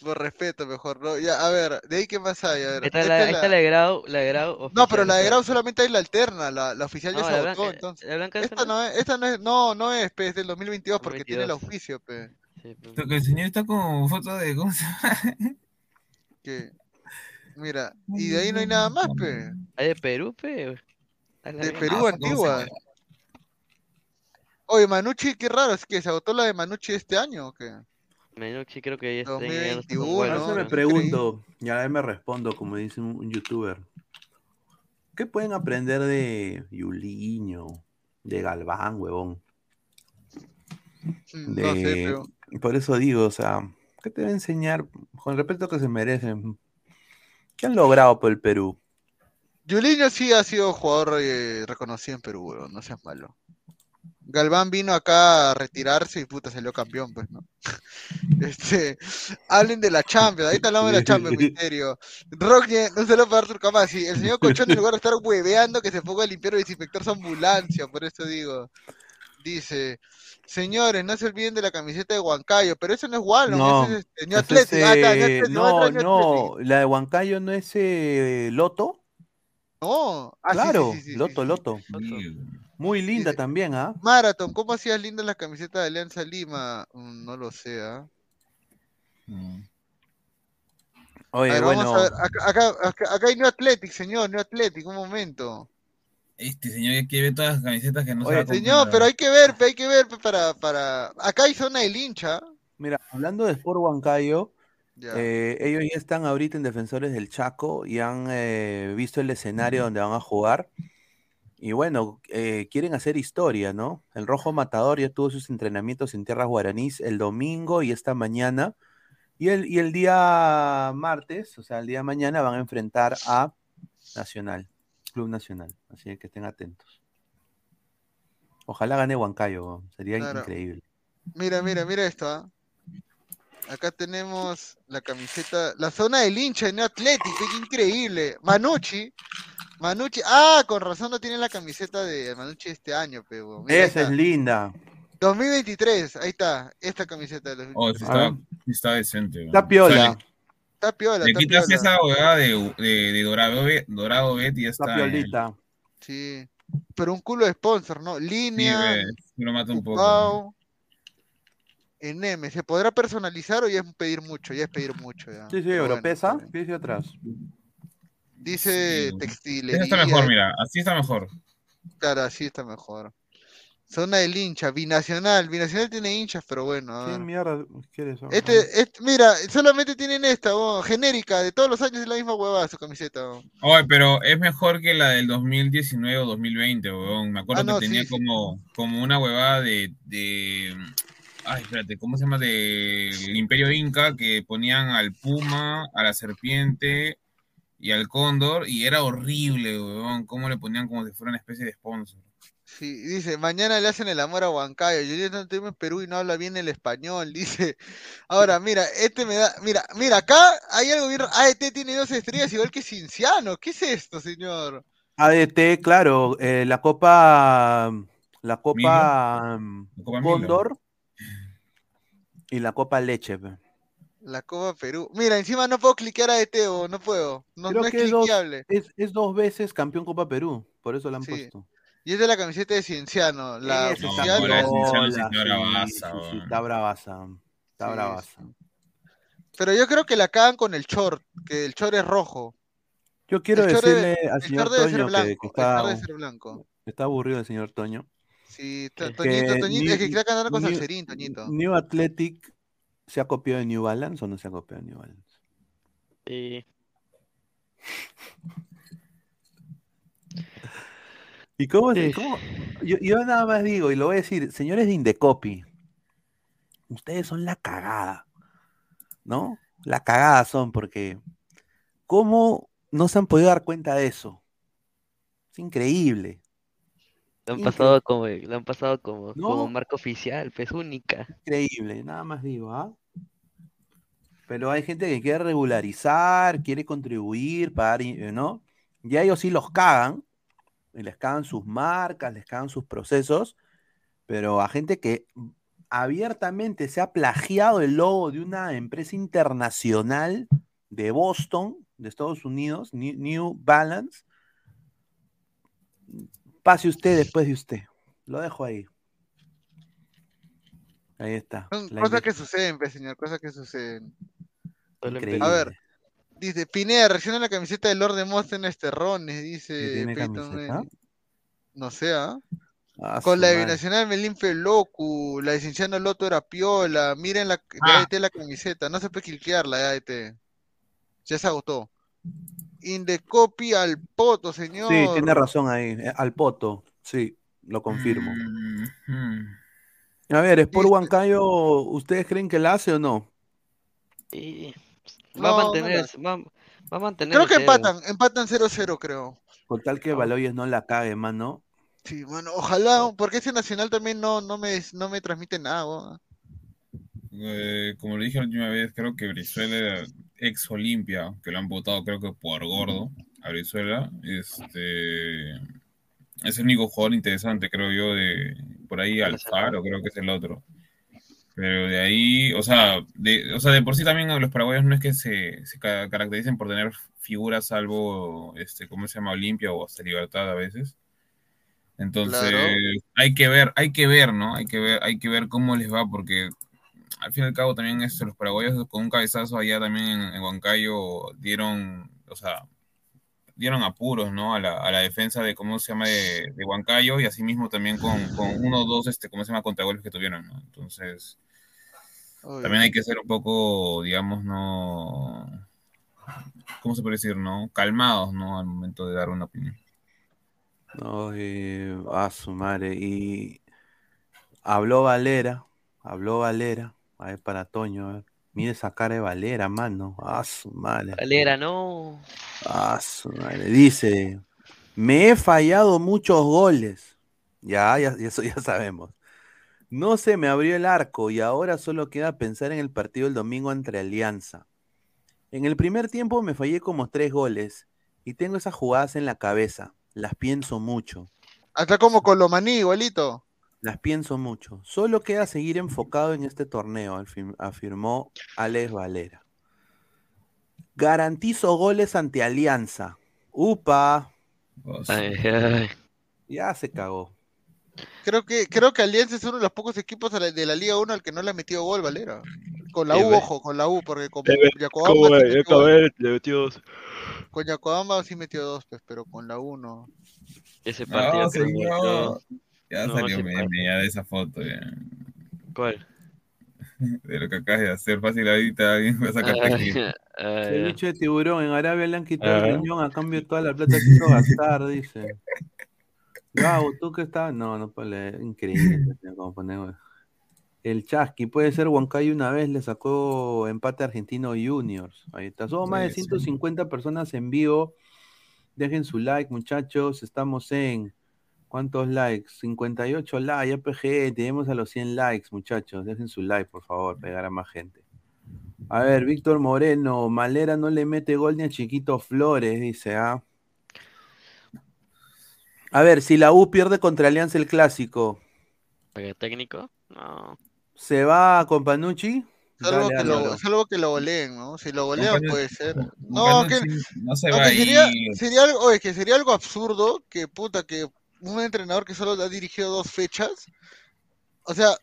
Por respeto mejor, ¿no? Ya, a ver, ¿de ahí qué más hay? A ver, Está esta la, es la- está la de Grau, la de Grau No, pero oficial, la de Grau solamente hay la alterna, la, la oficial ya No, se la agotó, blanca- entonces. la blanca esa Esta no es, esta no es, no, no es, pe, es del 2022 porque tiene el 2022. auspicio, pe. Lo que el señor está con foto de. ¿Cómo se llama? Que, mira, y de ahí no hay nada más, pe. ¿Hay de Perú, pe? De. Perú antigua. Oye, Manucci, qué raro, es que se agotó la de Manucci este año, ¿o qué? Menucci creo que ya está, ya no está 2021, con Guardia, Ahora se me pregunto, y ahora me respondo, como dice un, un youtuber. ¿Qué pueden aprender de Yuliño, de Galván, huevón? Mm, De... No sé, pero Por eso digo, o sea, ¿qué te va a enseñar con el respeto que se merecen? ¿Qué han logrado por el Perú? Juliño sí ha sido jugador eh, reconocido en Perú, weón, no seas malo. Galván vino acá a retirarse y puta salió campeón, pues, ¿no? Este, hablen de la Champions, ahorita hablamos de la Champions, misterio. Roque, no se lo para Artur Camasi. El señor Cochón, en lugar de estar hueveando, que se ponga a limpiar o desinfectar su ambulancia, por eso digo. Dice, señores, no se olviden de la camiseta de Huancayo, pero eso no es Wallon, No, ese es este, New. Ah, Athletic, no, no, la de Huancayo no es eh, Loto. No, ah, claro, sí, sí, sí, Loto, sí. Loto. Muy linda también, ¿ah? Marathon, ¿cómo hacías lindas las camisetas de Alianza Lima? Mm, No lo sé, ¿ah? Oye, A ver, bueno, vamos a ver, acá, acá, acá- acá hay New Athletic, señor, New Athletic, un momento. Este señor ya quiere ver todas las camisetas que no se va Oye, a comprar. señor, pero hay que ver, hay que ver para, para... Acá hay zona del hincha. mira, hablando de Sport Huancayo, Eh, ellos ya están ahorita en Defensores del Chaco y han eh, visto el escenario donde van a jugar. Y bueno, eh, quieren hacer historia, ¿no? El Rojo Matador ya tuvo sus entrenamientos en tierras guaraníes el domingo y esta mañana. Y el, y el día martes, o sea, el día de mañana, van a enfrentar a Nacional, Club Nacional. Así que estén atentos. Ojalá gane Huancayo, sería Claro. increíble. Mira, mira, mira esto, ¿ah? Acá tenemos la camiseta, la zona del hincha Athletic, pe, qué increíble. Manucci, Manucci, ah, con razón no tiene la camiseta de Manucci este año, pe, weón. Mira, ahí Esa es linda. 2023, ahí está, esta camiseta de los Oh, sí está, sí está decente. Está piola. Está piola, está quitas piola. esa huevada de, de, de Dorado Bet, Dorado Bet y ya Está está. piolita. Sí, pero un culo de sponsor, ¿no? Línea, sí lo mata un poco. En M, ¿se podrá personalizar o ya es pedir mucho? Ya es pedir mucho, ya. Sí, sí, Pero bueno, Europesa. ¿Qué dice atrás? Dice Sí. textilería. Esa está mejor, mira, así está mejor. Claro, así está mejor. Zona del hincha, binacional. Binacional tiene hinchas, pero bueno. ¿Qué mierda quieres? Este, este- mira, solamente tienen esta, oh, genérica, de todos los años es la misma huevada su camiseta. oh. Oye, pero es mejor que la del 2019 o 2020, weón. Me acuerdo Ah, no, que tenía sí, sí. como, como una huevada de, de. Ay, espérate, ¿cómo se llama? Del Imperio Inca que ponían al puma, a la serpiente y al cóndor y era horrible, weón. Cómo le ponían como si fuera una especie de sponsor. Sí, dice, mañana le hacen el amor a Huancayo. Yo ya no estoy en Perú y no habla bien el español, dice. Ahora, mira, este me da, mira, mira, acá hay algo bien, ra- AET tiene dos estrellas igual que Cinciano. ¿Qué es esto, señor? ADT, claro, eh, la Copa, la Copa mm, Copa Milo. Cóndor y la Copa Leche. pe. La Copa Perú. Mira, encima no puedo cliquear AET o no puedo. No, Creo no es que es dos, cliqueable. es, es dos veces campeón Copa Perú, por eso la han Sí. puesto. Y es de la camiseta de Cienciano. La oficial. es Cinciano, piola, sí, está bravaza, sí, sí, está bravaza, está Sí, bravaza. Pero yo creo que la cagan con el short, que el short es rojo. Yo quiero El short decirle debe- al el señor short debe ser Toño que, blanco, que el está, short debe ser blanco. está aburrido el señor Toño. Sí, to- que Toñito, Toñito, es que está cantando con New- Salserín, Toñito. New Athletic se ha copiado de New Balance o no se ha copiado de New Balance. Sí. ¿Y cómo, Sí. cómo? Yo, yo nada más digo, y lo voy a decir, señores de Indecopy, ustedes son la cagada, ¿no? La cagada son, porque ¿cómo no se han podido dar cuenta de eso? Es increíble. Lo han pasado como, lo han pasado como, No. como marca oficial, pues única. Increíble, nada más digo, ¿ah? Pero hay gente que quiere regularizar, quiere contribuir, pagar, ¿no? Y a ellos sí los cagan, y les cagan sus marcas, les cagan sus procesos, pero a gente que abiertamente se ha plagiado el logo de una empresa internacional de Boston, de Estados Unidos, New Balance, pase usted después de usted. Lo dejo ahí. Ahí está. Cosas que suceden, pues, señor, cosas que suceden. Increíble. A ver, dice, Pineda, reacciona la camiseta de Lord de Móstenes Terrones, dice ¿Qué tiene Peyton. No sé, ¿ah? Ah, Con la de madre. Binacional Melimpe Locu, la de Cinciano Loto era piola, miren la de Ah. AET la camiseta, no se puede cliquear la de AET. Ya se agotó. Indecopy al poto, señor. Sí, tiene razón ahí. eh, Al poto. Sí, lo confirmo. Mm, A ver, Sport Huancayo, ¿ustedes creen que la hace o no? Y va No, a mantener, va, va a mantener Creo que cero. empatan, empatan 0-0, creo. Con tal que Baloyes no la cague, mano. Sí, bueno, ojalá, porque ese Nacional también no, no me, no me transmite nada. Eh, como le dije la última vez, creo que Brizuela era ex Olimpia, que lo han votado creo que por gordo a Brizuela. Este es el único jugador interesante, creo yo, de por ahí Alfaro, creo que es el otro. Pero de ahí, o sea, de, o sea, de por sí también los paraguayos no es que se, se ca- caractericen por tener figuras salvo, este, ¿cómo se llama? Olimpia o hasta Libertad a veces. Entonces, Claro. hay que ver, hay que ver, ¿no? Hay que ver, hay que ver cómo les va, porque al fin y al cabo también este, los paraguayos con un cabezazo allá también en, en Huancayo dieron, o sea, dieron apuros, ¿no? A la, a la defensa de, ¿cómo se llama? De, de Huancayo y asimismo también con, con uno o dos, este, ¿cómo se llama? Contragolpes que tuvieron, ¿no? Entonces, también hay que ser un poco, digamos, no, ¿cómo se puede decir, no? Calmados, ¿no? Al momento de dar una opinión. No, a su madre. Y habló Valera, habló Valera. A ver, para Toño, a ver. Mire esa cara de Valera, mano. A su madre. Valera, no. A su madre. Dice, me he fallado muchos goles. Ya, ya, eso ya sabemos. No se me abrió el arco y ahora solo queda pensar en el partido del domingo entre Alianza. En el primer tiempo me fallé como tres goles y tengo esas jugadas en la cabeza. Las pienso mucho. Hasta como Colomaní, igualito. Las pienso mucho. Solo queda seguir enfocado en este torneo, afirm- afirmó Alex Valera. Garantizo goles ante Alianza. Upa. Ay, ay. Ya se cagó. Creo que, creo que Alianza es uno de los pocos equipos de la, de la Liga 1 al que no le ha metido gol, Valera. Con la U, ojo, con la U, porque con Eh, Yacobamba ¿cómo sí gol. le metió dos. Con Yacobamba sí metió dos, pues, pero con la U no. Ese No, partido que señor. Ya No, salió meme ya de esa foto. Ya. ¿Cuál? De lo que acabas de hacer. Fácil ahorita alguien va a sacar tequila. ah, El bicho de tiburón en Arabia le han quitado el Ah. riñón a cambio de toda la plata que hizo gastar, dice. Gabo, ¿tú qué estás? No, no puedo leer. Increíble. tío, cómo pone, güey. El Chasqui, puede ser Huancayo una vez le sacó empate a Argentino Juniors. Ahí está. Somos más de Sí, sí. 150 personas en vivo. Dejen su like, muchachos. Estamos en. ¿Cuántos likes? 58 likes, APG. Tenemos a los 100 likes, muchachos. Dejen su like, por favor, pegar a más gente. A ver, Víctor Moreno, Malera no le mete gol ni a Chiquito Flores, dice, ¿ah? A ver, si la U pierde contra Alianza el clásico, ¿Para técnico? No. ¿se va con Panucci? Salvo Dale, que, lo, salvo que lo goleen, ¿no? Si lo golean puede ser. No, que, no se va a sería, sería algo, oye, que sería algo absurdo que puta que un entrenador que solo ha dirigido dos fechas, o sea,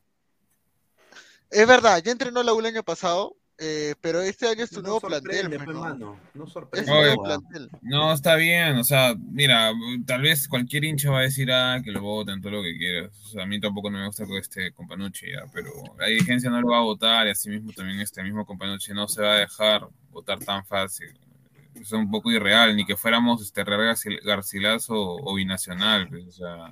es verdad, ya entrenó la U el año pasado, eh, pero este año es tu No nuevo plantel, pues, ¿no? sorprende. Oye, plantel. No, está bien, o sea, mira, tal vez cualquier hincha va a decir, ah, que lo voten, todo lo que quieras. O sea, a mí tampoco no me gusta con este Companucci ya, pero la dirigencia no lo va a votar y así mismo también este mismo Companucci no se va a dejar votar tan fácil. Es un poco irreal, ni que fuéramos este Real Garcil- Garcilaso o binacional, pues, o sea,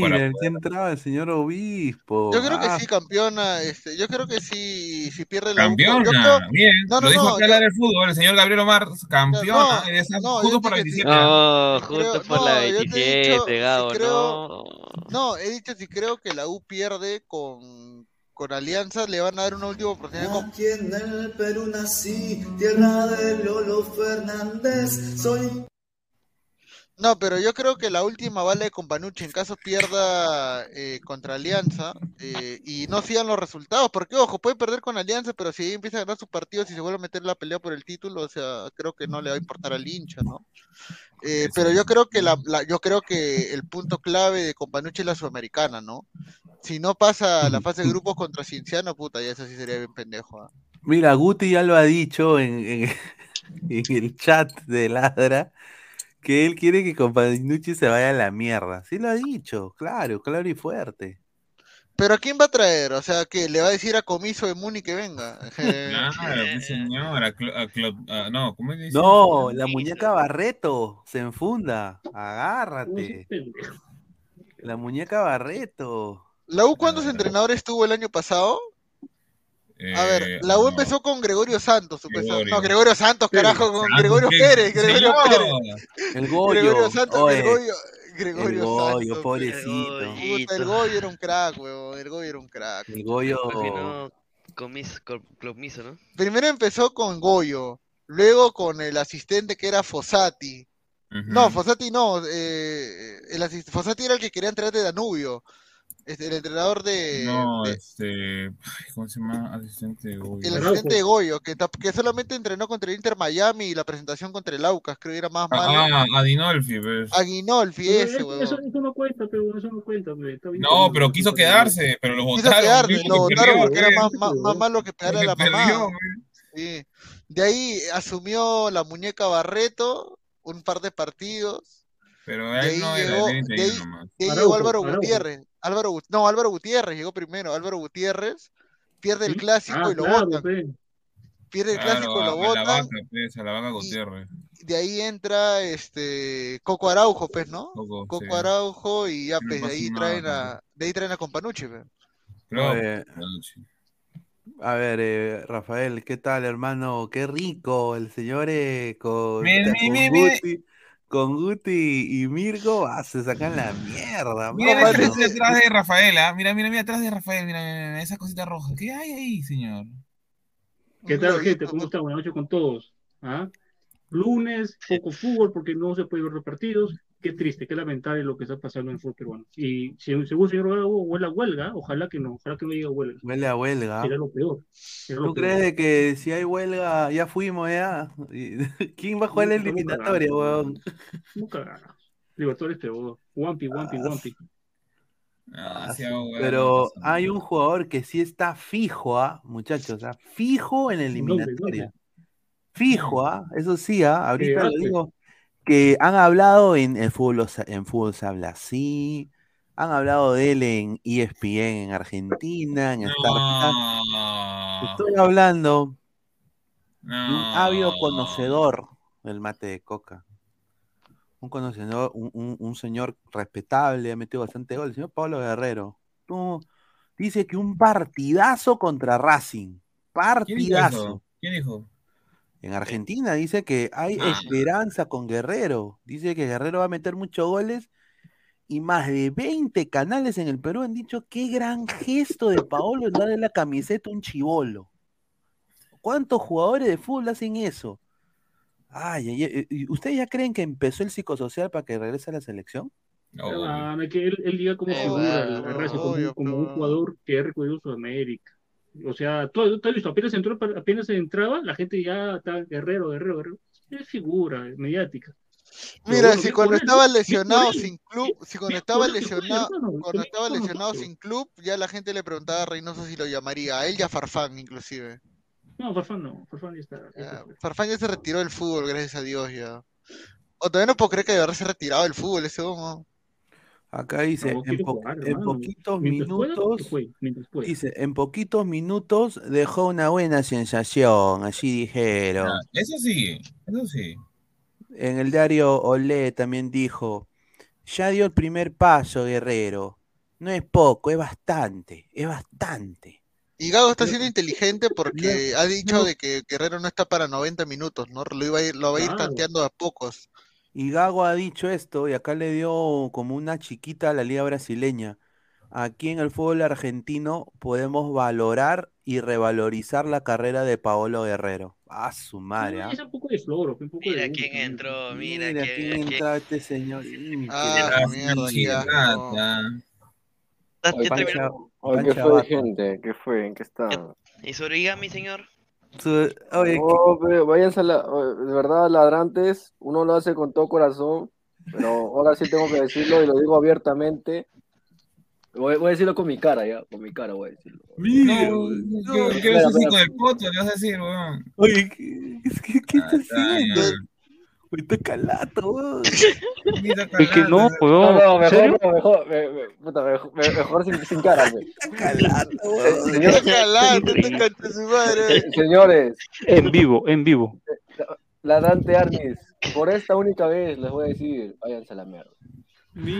para entraba el señor obispo. Yo creo que Ah, sí, campeona, este, yo creo que sí, si pierde la U, yo Campeona, creo- bien, No, lo no, dijo no, yo- del fútbol, el señor Gabriel Omar, campeona, No, y esa- no, justo por la te que sí. 27. No, justo por no, la yo te he dicho, 27, si Gabo, no. No, he dicho si creo que la U pierde con, con Alianza, le van a dar una última oportunidad con Aquí. Soy No, pero yo creo que la última vale con Panucci en caso pierda eh, contra Alianza eh, y no sigan los resultados, porque ojo, puede perder con Alianza, pero si empieza a ganar sus partidos y se vuelve a meter la pelea por el título, o sea, creo que no le va a importar al hincha, ¿no? Eh, pero yo creo que la, la- yo creo que el punto clave de Companucci es la sudamericana, ¿no? Si no pasa la fase de grupos contra Cienciano, puta, ya eso sí sería bien pendejo. ¿ah? Mira, Guti ya lo ha dicho en, en- en el chat de Ladra, que él quiere que Companucci se vaya a la mierda. Sí lo ha dicho, claro, claro y fuerte. Pero ¿a quién va a traer? O sea, que le va a decir a Comiso de Muni que venga. Eh, Claro, sí, señor. A Clo- a Clo- a- no, ¿cómo le dicen? No, la muñeca Barreto se enfunda. Agárrate. La muñeca Barreto. ¿La U cuántos entrenadores estuvo el año pasado? A ver, Eh, la U no, empezó con Gregorio Santos. Gregorio. No, Gregorio Santos, carajo, con Gregorio. Pérez, Gregorio. Pérez. El Goyo. Gregorio Santos, oye, Gregorio, Gregorio el Goyo, Santos. pobrecito. Puta, el Goyo era un crack, weón. El Goyo era un crack. El Goyo. Imagino comis, Clomiso, ¿no? Primero empezó con Goyo, luego con el asistente que era Fossati. No, Fossati no, eh, el Fossati era el que quería entrar de Danubio. Este, el entrenador de, No, de- este. ¿Cómo se llama? Asistente de Goyo. el asistente de Goyo, que, que solamente entrenó contra el Inter Miami y la presentación contra el Aucas, creo que era más malo. Ah, ah, Adinolfi, pues. Aguinolfi, ese, eso, eso, no cuenta, pero eso no cuenta, bien No, pero quiso quedarse, pero lo Quiso votaron. quedarse, dijo lo que votaron perdió, porque era más, más, más malo que pegarle a la mamá. Sí. De ahí asumió la muñeca Barreto, un par de partidos. Pero De él ahí no era, llegó, él de ahí, nomás. de ahí llegó Álvaro Araujo. Gutiérrez. Álvaro, no, Álvaro Gutiérrez llegó primero. Álvaro Gutiérrez pierde el ¿Sí? clásico Ah, y lo claro, votan. pe. Pierde el clásico y Claro, lo a, a la votan. vaca, pues, a la vaca Gutiérrez. De ahí entra este Coco Araujo, pues, ¿no? Coco, Coco sí. Araujo y ya, No pues, de ahí nada traen a, de ahí traen a Companucci, pues. Creo, A ver, eh, Rafael, ¿qué tal, hermano? Qué rico, el señor eh, con, Me- con me- me- me- Guti, con Guti y Mirko, ah, se sacan la mierda, Mira esa cosita atrás de Rafaela. Mira, mira, mira atrás de Rafael. Mira, mira, mira, esa cosita roja. ¿Qué hay ahí, señor? ¿Qué tal, gente? ¿Cómo están? Buenas noches con todos. ¿Ah? Lunes, poco fútbol porque no se puede ver los partidos. Qué triste, qué lamentable lo que está pasando en el fútbol peruano. Y si, según el señor Gago, huele a huelga, ojalá que no, ojalá que no diga huelga. Huele a huelga. Será lo peor. será ¿Tú peor. crees de que si hay huelga ya fuimos ya? ¿Quién va a jugar nunca eliminatoria, ganamos. weón? Nunca ganamos. Libertadores peor. Wampi, Wampi, Ah, Wampi. Ah, sí, Pero no hay un jugador que sí está fijo, ¿ah? Muchachos, ¿ah? fijo en la ¿Dónde, dónde? eliminatoria. Fijo, ¿ah? Eso sí, ¿ah? Ahorita lo digo. Que han hablado en el fútbol, en fútbol se habla así, Han hablado de él en ESPN en Argentina, en Star No. Estoy hablando de un ávido conocedor del mate de coca. Un conocedor, un, un- un señor respetable, ha metido bastante gol, el señor Pablo Guerrero. Tú- dice que un partidazo contra Racing. ¿Quién dijo Partidazo. ¿Quién dijo? En Argentina dice que hay Ah. esperanza con Guerrero. Dice que Guerrero va a meter muchos goles y más de 20 canales en el Perú han dicho qué gran gesto de Paolo en darle la camiseta a un chivolo. ¿Cuántos jugadores de fútbol hacen eso? Ay, ay, ay, ¿y ¿Ustedes ya creen que empezó el psicosocial para que regrese a la selección? Ah, me que él, él diga como figura, Racing, como, como un jugador que ha recorrido Sudamérica. O sea, has visto, apenas entró, apenas entraba, la gente ya está guerrero, guerrero, guerrero. Es figura es mediática. Mira, bueno, si cuando él, estaba lesionado sin club, si cuando estaba lesionado, cuando estaba lesionado sin club, ya la gente le preguntaba a Reynoso si lo llamaría, a él y a Farfán inclusive. No, Farfán no, Farfán ya está. ya Ya, fuera. Farfán ya se retiró del fútbol, gracias a Dios ya. O todavía no puedo creer que de verdad se ha retirado del fútbol ese hombre. Acá dice, No, en, quiere po- jugar, en hermano. poquitos Mientras minutos, juegue, mientras pueda. dice, en poquitos minutos dejó una buena sensación, así dijeron. Ah, Eso sí, eso sí. En el diario Olé también dijo, ya dio el primer paso, Guerrero. No es poco, es bastante, es bastante. Y Gago está siendo inteligente porque ha dicho de que Guerrero no está para 90 minutos, ¿no? Lo, iba a ir, lo va a ir Claro. tanteando a pocos. Y Gago ha dicho esto y acá le dio como una chiquita a la liga brasileña. Aquí en el fútbol argentino podemos valorar y revalorizar la carrera de Paolo Guerrero. A su madre, ¿ah? Es un poco de floro, un poco Mira de quién entró, mira, Mira quién, quién este señor. Ah, La mierda, qué asco. ¿qué fue, gente? ¿Qué fue? ¿En qué está? ¿Y su origami, señor? Su- oye, No, pero váyanse a la... De verdad, ladrantes, uno lo hace con todo corazón, pero ahora sí tengo que decirlo y lo digo abiertamente. Voy, voy a decirlo con mi cara, ya, con mi cara voy a decirlo. No, ¿qué, qué vas a decir con el poto? ¿Qué vas a decir, weón? Oye, ¿qué, qué, qué está Ah, haciendo? Está calato, weón. Es que no, weón. No, no, mejor, no, mejor, me- me- puta, mejor, me- mejor sin, sin cara, pues. Calato, weón. Señor- Está calando, está concha su madre. señores, En vivo, en vivo. ladrante Arnis, por esta única vez les voy a decir, váyanse a la mierda.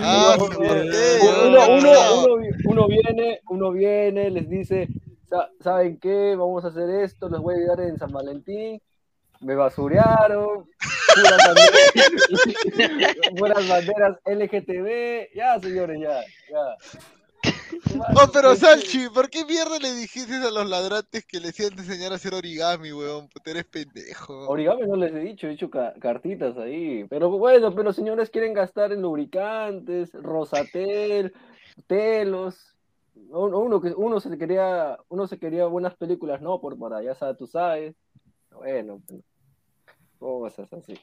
Ah, Uno- uno, No, uno, no. uno, vi- uno viene, uno viene, les dice, "Sa- ¿saben qué? Vamos a hacer esto, les voy a ayudar en San Valentín. Me basurearon, puras banderas, puras banderas LGTB, ya señores, ya, ya. Oh, pero Salchi, ¿por qué mierda le dijiste a los ladrantes que les iban a enseñar a hacer origami, weón? Puta, eres pendejo. Origami no les he dicho, he dicho ca- cartitas ahí. Pero bueno, pero señores quieren gastar en lubricantes, Rosatel, telos. Uno, uno que uno se quería, uno se quería buenas películas, no, por para ya sabes, tú sabes. Bueno, pues, cosas así.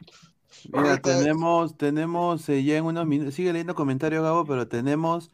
Mira, Ahorita- tenemos, tenemos eh, ya en unos minutos, sigue leyendo comentarios, Gabo, pero tenemos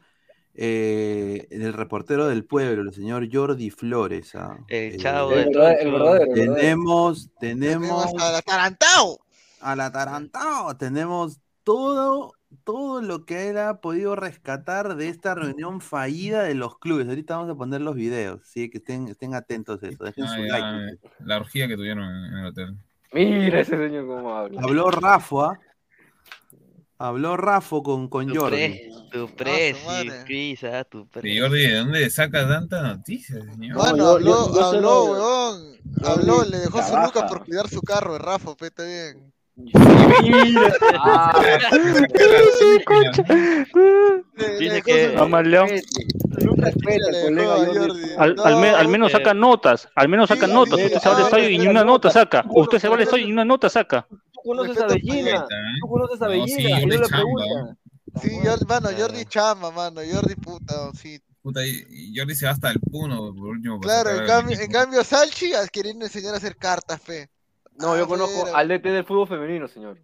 eh, el reportero del pueblo, el señor Jordi Flores. ah. El Eh, chavo El del verdadero, el Troncho. verdadero, el verdadero. tenemos, Tenemos tenemos al atarantado. al atarantado, tenemos todo, todo lo que él ha podido rescatar de esta reunión fallida de los clubes. Ahorita vamos a poner los videos, sí, que estén, estén atentos a eso, dejen Ah, su ya, like. La orgía que tuvieron en el hotel. Mira ese señor cómo habla. Habló Rafa, habló Rafa con, con Tu Jordi. pre, tu presi, madre. Cris, ah, tu. Jordi, ¿de dónde sacas tanta noticia, señor? Yo- habló, yo- yo habló, weón. Habló, le dejó su lucas por cuidar su carro, Rafa, pe, está bien. Ah, Dice que-. Al, al, me- al menos No, saca notas, al menos saca Sí, notas. Usted se va al ah, estadio y ni una nota saca. Usted se va al estadio y ni una nota saca. Tú conoces a Bellina, tú conoces a No, sí, Bellina, y Jordi no le chamba, preguntas. Sí, Jordi, mano, Jordi chamba, mano, Jordi puta, sí. Puta, y- y Jordi se va hasta el puno, por último. para Claro, sacar en al cambio, en equipo. cambio Salchi a queriendo enseñar a hacer cartas, fe. No, yo conozco al DT del fútbol femenino, señor.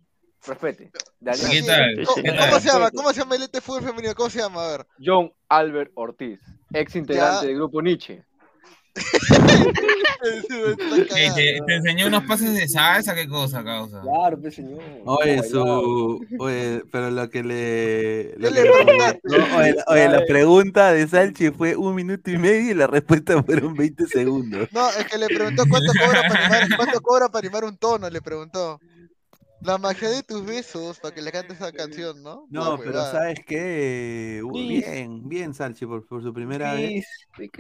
Respete. ¿Cómo, se llama? ¿Cómo se llama el ET fútbol femenino? ¿Cómo se llama? A ver. John Albert Ortiz, ex integrante Ya. del grupo Nietzsche. ¿Qué, te, te enseñó unos pases de salsa, ¿qué cosa, causa? Claro, pues señor. Oye, su. Oye, pero lo que le. lo oye, la pregunta de Salchi fue un minuto y medio y la respuesta fueron 20 segundos. No, es que le preguntó cuánto cobra para animar, cuánto cobra para animar un tono, le preguntó. La magia de tus besos para que le cante esa canción, ¿no? No, pero. ¿sabes qué? Uh, Chris. Bien, bien, Salchi, por, por su primera vez.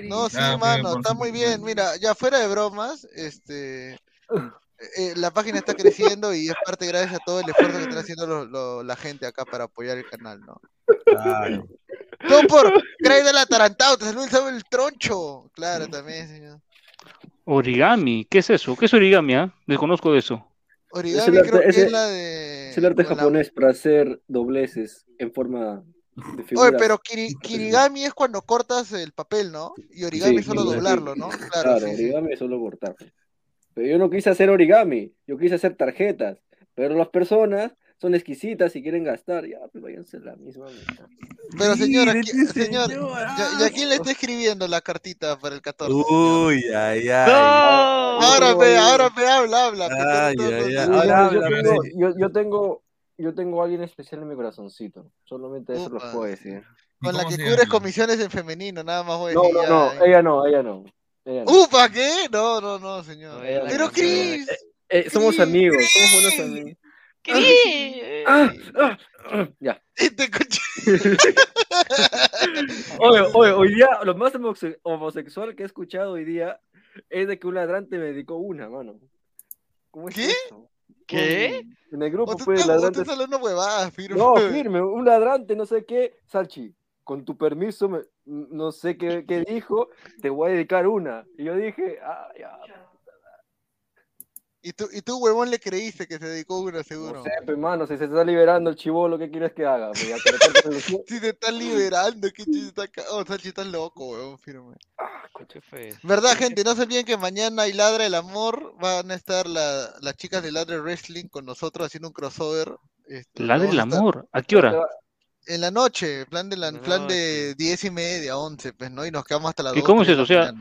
No, sí, Ah, pero mano, por está muy bien. Mira, ya fuera de bromas, este, eh, la página está creciendo y es parte gracias a todo el esfuerzo que está haciendo lo- lo- la gente acá para apoyar el canal, ¿no? Claro. Todo por Craig del Atarantado, te saludo el troncho. Claro, también, señor. Origami, ¿qué es eso? ¿Qué es origami? ah? Desconozco de eso. Es Origami el creo arte, que ese- es la de... es el arte la- japonés para hacer dobleces en forma de Oye, figuras. pero kiri- kirigami es cuando cortas el papel, ¿no? Y origami Sí, es solo doblarlo, ¿no? Claro, Claro, sí, sí. origami es solo cortar. Pero yo no quise hacer origami, yo quise hacer tarjetas. Pero las personas son exquisitas y quieren gastar. Ya, pues váyanse a la misma. mitad. Pero señor, aquí- Mire, señor, ¿ya, ya quién le está escribiendo la cartita para el 14? Uy, ay, ay. Ahora ve, ahora ve, habla, habla. Ay, ay, ay. Yo- Ahora yo, háblame, tengo, sí. yo, yo tengo, yo tengo a alguien especial en mi corazoncito. Solamente eso los puedo decir. Con la que cubres llama? comisiones en femenino, nada más voy a No, decir no, no, eh. ella no, ella no. Ella no. ¿Upa qué? No, no, no, señor. No. Pero Chris, Eh, somos Cris, amigos, somos buenos Cris. amigos. ¿Qué? Ah, ah, ah, ya. Oye, oye, hoy día lo más homose- homosexual que he escuchado hoy día es de que un ladrante me dedicó una, mano. ¿Cómo es ¿Qué? eso? ¿Qué? En el grupo, pues, estás hablando huevadas, firme. No, firme, un ladrante, no sé qué, Salchi, con tu permiso, me- no sé qué, qué dijo, te voy a dedicar una. Y yo dije, ah, ya, Y tú, y tú, huevón, le creíste que se dedicó una, seguro. no sé, pues, mano, si se está liberando el chivolo, ¿qué quieres que haga? Pues, el. Si te están liberando, qué chiste está acá. Oh, Sachi, estás loco, huevón, firme. ¿Qué fue? ¿Verdad, gente? No se olviden que mañana hay Ladra el Amor. Van a estar la- las chicas de Ladra Wrestling con nosotros haciendo un crossover. Este, La del vamos a estar amor. ¿A qué hora? En la noche, plan de, la, plan de 10 y media, 11, pues, ¿no? Y nos quedamos hasta las ¿Y 2, cómo es 3 eso? O sea,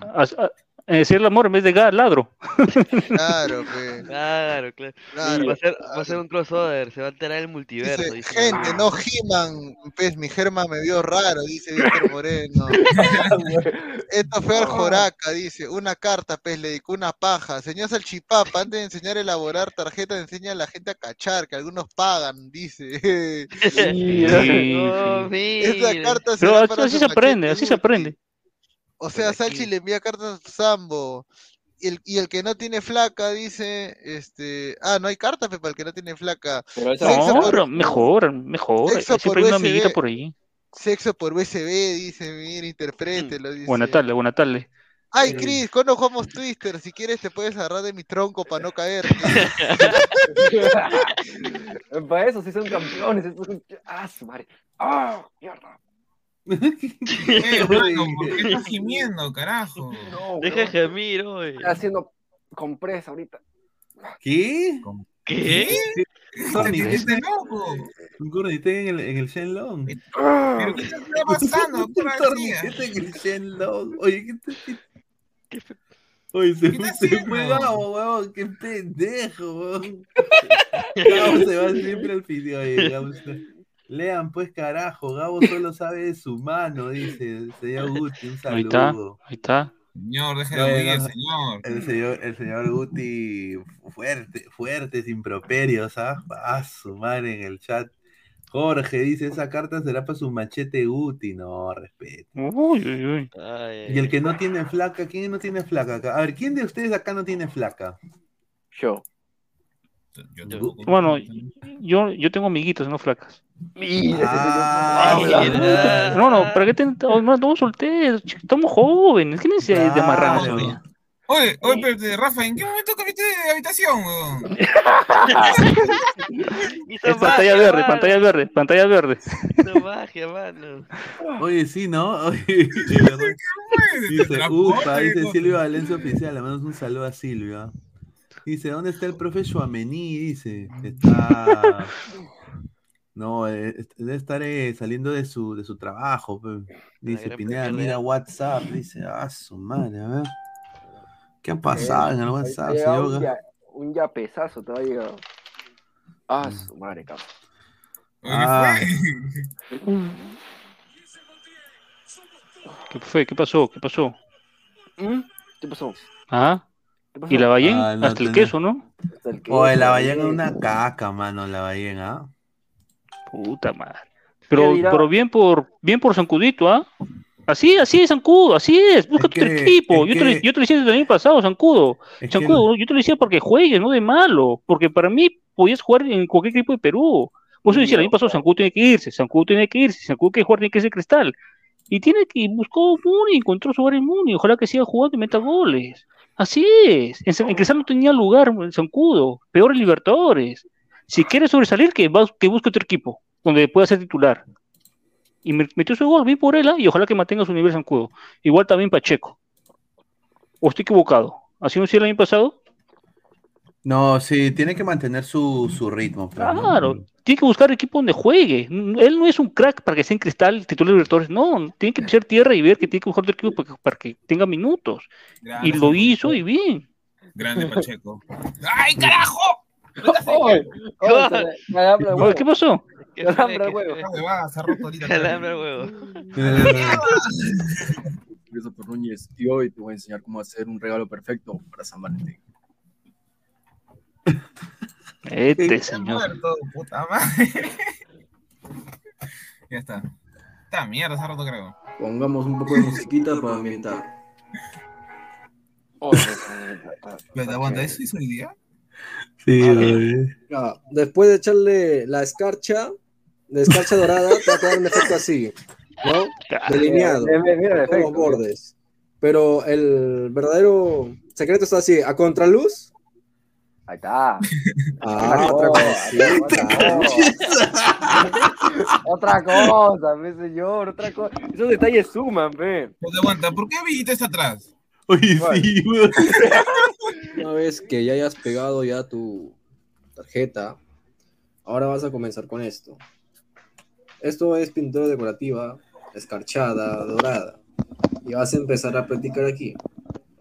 decir el amor en vez de ga- ladro. Claro, pues. Claro, claro. Claro, va, a ser, va a ser un crossover, se va a alterar el multiverso. Dice, dice. gente, no He-Man, pues mi Germa me vio raro, dice Víctor Moreno. Esto fue Arjoraca, dice, una carta, pues le dedicó una paja. Señor Salchipapa, antes de enseñar a elaborar tarjetas, enseña a la gente a cachar, que algunos pagan, dice. Sí, No, sí. Esa mira. carta Pero será así, para así se aprende, así se aprende. O sea, Salchi le envía cartas a Sambo. Y el, y el que no tiene flaca dice, este, ah, no hay carta pues, para el que no tiene flaca. Pero No, por- mejor, mejor. Sexo Siempre hay por una amiguita USB. por ahí. Sexo por USB, dice, mira, interprételo, dice. Buena tarde, buena tarde. Ay, Chris, ¿cuándo jugamos Twister? Si quieres te puedes agarrar de mi tronco para no caer. Para eso sí son campeones. son- Ah, su madre. Ah, mierda. Eh, mano, ¿por qué estás gimiendo, carajo? No, Deja de gemir, oye. Estoy haciendo compresa ahorita. ¿Qué? ¿Qué? Te hiciste loco. Un cornete en el, en el Shenlong. ¿Pero qué te está pasando? ¿Qué hacías? torniquete en el Shenlong. Oye, ¿qué te... qué- Oye, se, ¿Qué se haciendo? fue Gabo, weón. Qué pendejo, weón. Gabo se va siempre al video. Oye, Gabo está- Lean, pues, carajo. Gabo solo sabe de su mano, dice el señor Guti. Un Ahí está, saludo. ahí está. Señor, deje de No, señor. El señor, el señor Guti, fuerte, fuertes improperios, ¿ah? A su madre en el chat. Jorge dice, esa carta será para su machete Guti. No, respeto. Uy, uy, uy. Ay, Y el que no tiene flaca, ¿quién no tiene flaca acá? A ver, ¿quién de ustedes acá no tiene flaca? Yo. Yo tampoco. Bueno, yo, yo tengo amiguitos, no flacas. Mira, Ah. No, no, ¿para qué te... oh, no, estamos solteros, chicos, estamos jóvenes. ¿Qué necesidad hay de amarrarnos todavía? Oye, oye, espérate, Rafa, ¿en qué momento cambiaste de habitación, weón? Es pantalla magia, verde, mano. pantalla verde, pantalla verde. Hizo magia, mano. Oye, sí, ¿no? Oye. Dice, upa, dice cosa. Silvia Valencia Oficial, le mandamos un saludo a Silvia. Dice, ¿dónde está el profe Chuamení? Dice, está... No, eh, debe estar eh, saliendo de su, de su trabajo. pe. Dice, Pineda, mira. WhatsApp. Dice, ah, su madre, a ver. ¿Qué ha pasado en el WhatsApp, señor? un, ya, un yapesazo, te ha llegado. Ah, su madre, cabrón. Ah, ¿Qué fue? ¿Qué pasó? ¿Qué pasó? ¿Mm? ¿Qué pasó? ¿Ah? ¿Y la Ballén? Ah, no Hasta el queso, ¿no? Hasta el Oye, queso, la ballena es una caca, mano, la ballena. ¿ah? Puta madre. Pero, pero bien por bien por Zancudito, ¿ah? Así, así es, Zancudo, así es. Busca Es tu que- equipo. es Yo te, que- yo te lo decía desde el año pasado, que Zancudo, yo te lo decía porque juegues, no de malo. Porque para mí podías jugar en cualquier equipo de Perú. Por eso decía el año pasado, Zancudo tiene que irse, Zancudo tiene que irse, Zancudo que jugar tiene que ser cristal. Y tiene que y buscó Muni, encontró su lugar en Muni. Ojalá que siga jugando y meta goles. Así es. En, en Cristal no tenía lugar en Zancudo. Peor en Libertadores. Si quiere sobresalir, que, va- que busque otro equipo donde pueda ser titular. Y me- metió su gol, vi por él, ah, y ojalá que mantenga su nivel Zancudo. Igual también Pacheco. ¿O estoy equivocado? ¿Así no hacía el año pasado? No, sí, tiene que mantener su, su ritmo. pues, ¿no? Tiene que buscar equipo donde juegue. Él no es un crack para que sea en cristal, titular de Libertadores. No, tiene que pisar tierra y ver que tiene que buscar otro equipo para que, para que tenga minutos. Grande, Y lo hizo y bien. Grande Pacheco. ¡Ay, carajo! Oye, oye. ¿Qué pasó? Calambre al huevo. Calambre al huevo. Núñez y hoy te voy a enseñar cómo hacer un regalo perfecto para San Valentín. Este señor. Muerto, puta madre. ya está. Esta mierda se ha roto, creo. Pongamos un poco de musiquita para ambientar. Pero aguanta, ¿eso hizo hoy día? Sí, Ah, después de echarle la escarcha, la escarcha dorada, te va a quedar un efecto así, ¿no? Delineado, Mira, mira, mira el con los bordes. Pero el verdadero secreto está así, a contraluz. Ahí está. Ah, otra cosita. Otra cosa, mi señor, otra cosa. Esos detalles suman, ve. Aguanta, ¿por qué Villita está atrás? Oye, sí, weón. Una vez que ya hayas pegado ya tu tarjeta, ahora vas a comenzar con esto. Esto es pintura decorativa, escarchada, dorada. Y vas a empezar a practicar aquí.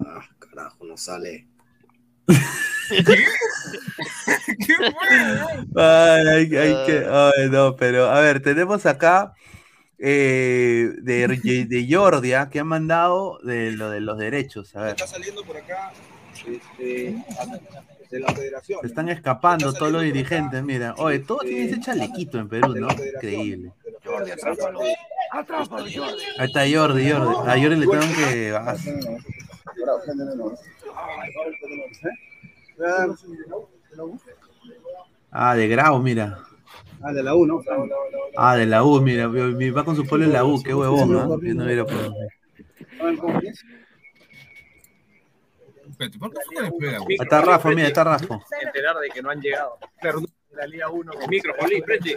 Ah, carajo, no sale. Ay, hay, hay que, ay, no, pero a ver, tenemos acá eh, de, de Jordia que han mandado de lo de los derechos. A ver, Está saliendo por acá este, de la federación. se están escapando todos los dirigentes. Mira, oye, todo tiene ese chalequito en Perú, ¿no? Increíble. Jordi, atrápalo. Atrápalo, Jordi. Ahí está Jordi, Jordi. A Jordi le tengo que. Ah, de Grau, mira. Ah, de la U, ¿no? Ah, de la U, mira. mi- con su pueblo en la U, qué huevón, ¿no? Yo no hubiera podido. Espérate, ¿por qué fue con el pega, Ahí está Rafa, mira, está Rafa. Enterar de que no han llegado. Claro, la Liga 1. Micro, Jolín, frente.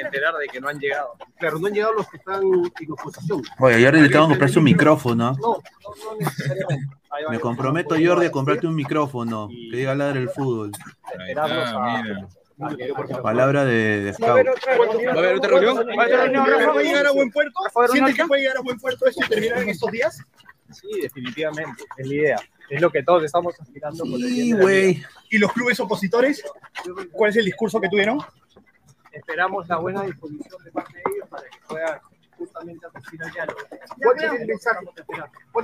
Enterar de que no han llegado. Claro, no han llegado los que están en oposición. Oye, a Jordi le tengo que comprar su micrófono. No, no, no necesariamente. Me comprometo, Jordi, a comprarte un micrófono que diga ladre el fútbol. Esperarlos a. Palabra de, de ¿Va a haber scout. otra reunión? ¿Va a haber otra reunión? ¿Va a a llegar a buen puerto? ¿Rafa, ¿Sientes que puede llegar a buen puerto esto y terminar en estos días? Sí, definitivamente. Es la idea. Es lo que todos estamos aspirando por el bien Sí, de la güey. liga. ¿Y los clubes opositores? ¿Cuál es el discurso que tuvieron? Esperamos la buena disposición de parte de ellos para que puedan justamente asistir al diálogo. ¿Cuál es el mensaje?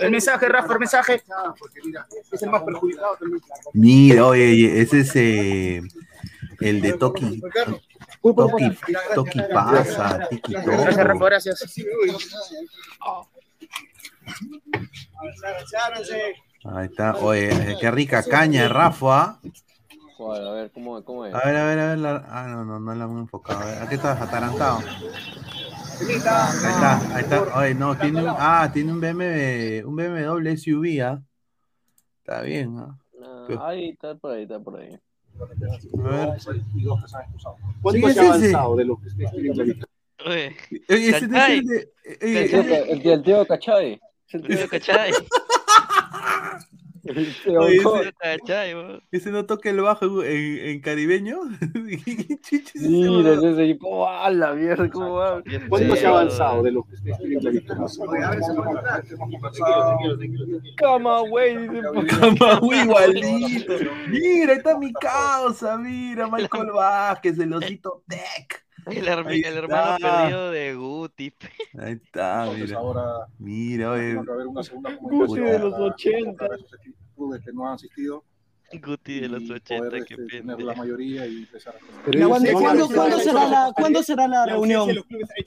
El mensaje, Rafa, el mensaje. Porque mira, es el más perjudicado también. Mira, oye, ese es eh, el de Toki. Toki, Toki pasa, Tiki Gracias, Rafa, gracias. Ahí está, oye, eh, qué rica caña, Rafa. Joder, a ver, ¿cómo, cómo es? A ver, a ver, a ver. la- Ah, no, no, no la hemos enfocado. A ver, aquí estás atarantado. Ahí está, ahí está. Oye, no, tiene un, ah, tiene un BMW, un BMW SUV, ¿ah? Está bien, ¿ah? Ah, ahí está por ahí, está por ahí. A ver. ¿Cuánto se ha avanzado de lo que ustedes quieren planificar? Oye, ese no es el de- eh, el tío- el tío Cachay. Tío Cachay. Oye, ese, Cachai, ese no toca el bajo en, en caribeño. Mira, ese y cómo va la mierda, cómo va. ¿Cuánto se ha avanzado de lo que ustedes quieren? Cama, güey. igualito. Mira, ahí está mi causa, mira, Michael Vázquez, el osito Tech. El, el hermano perdido de Guti. Ahí está, Entonces mira. ahora Mira, oye. va a haber una segunda Guti de los convocatoria 80. para esos equipos, clubes que no han asistido Guti de los y 80, poder qué este, tener la mayoría y empezar a ¿Cuándo, será la, ¿cuándo será la reunión?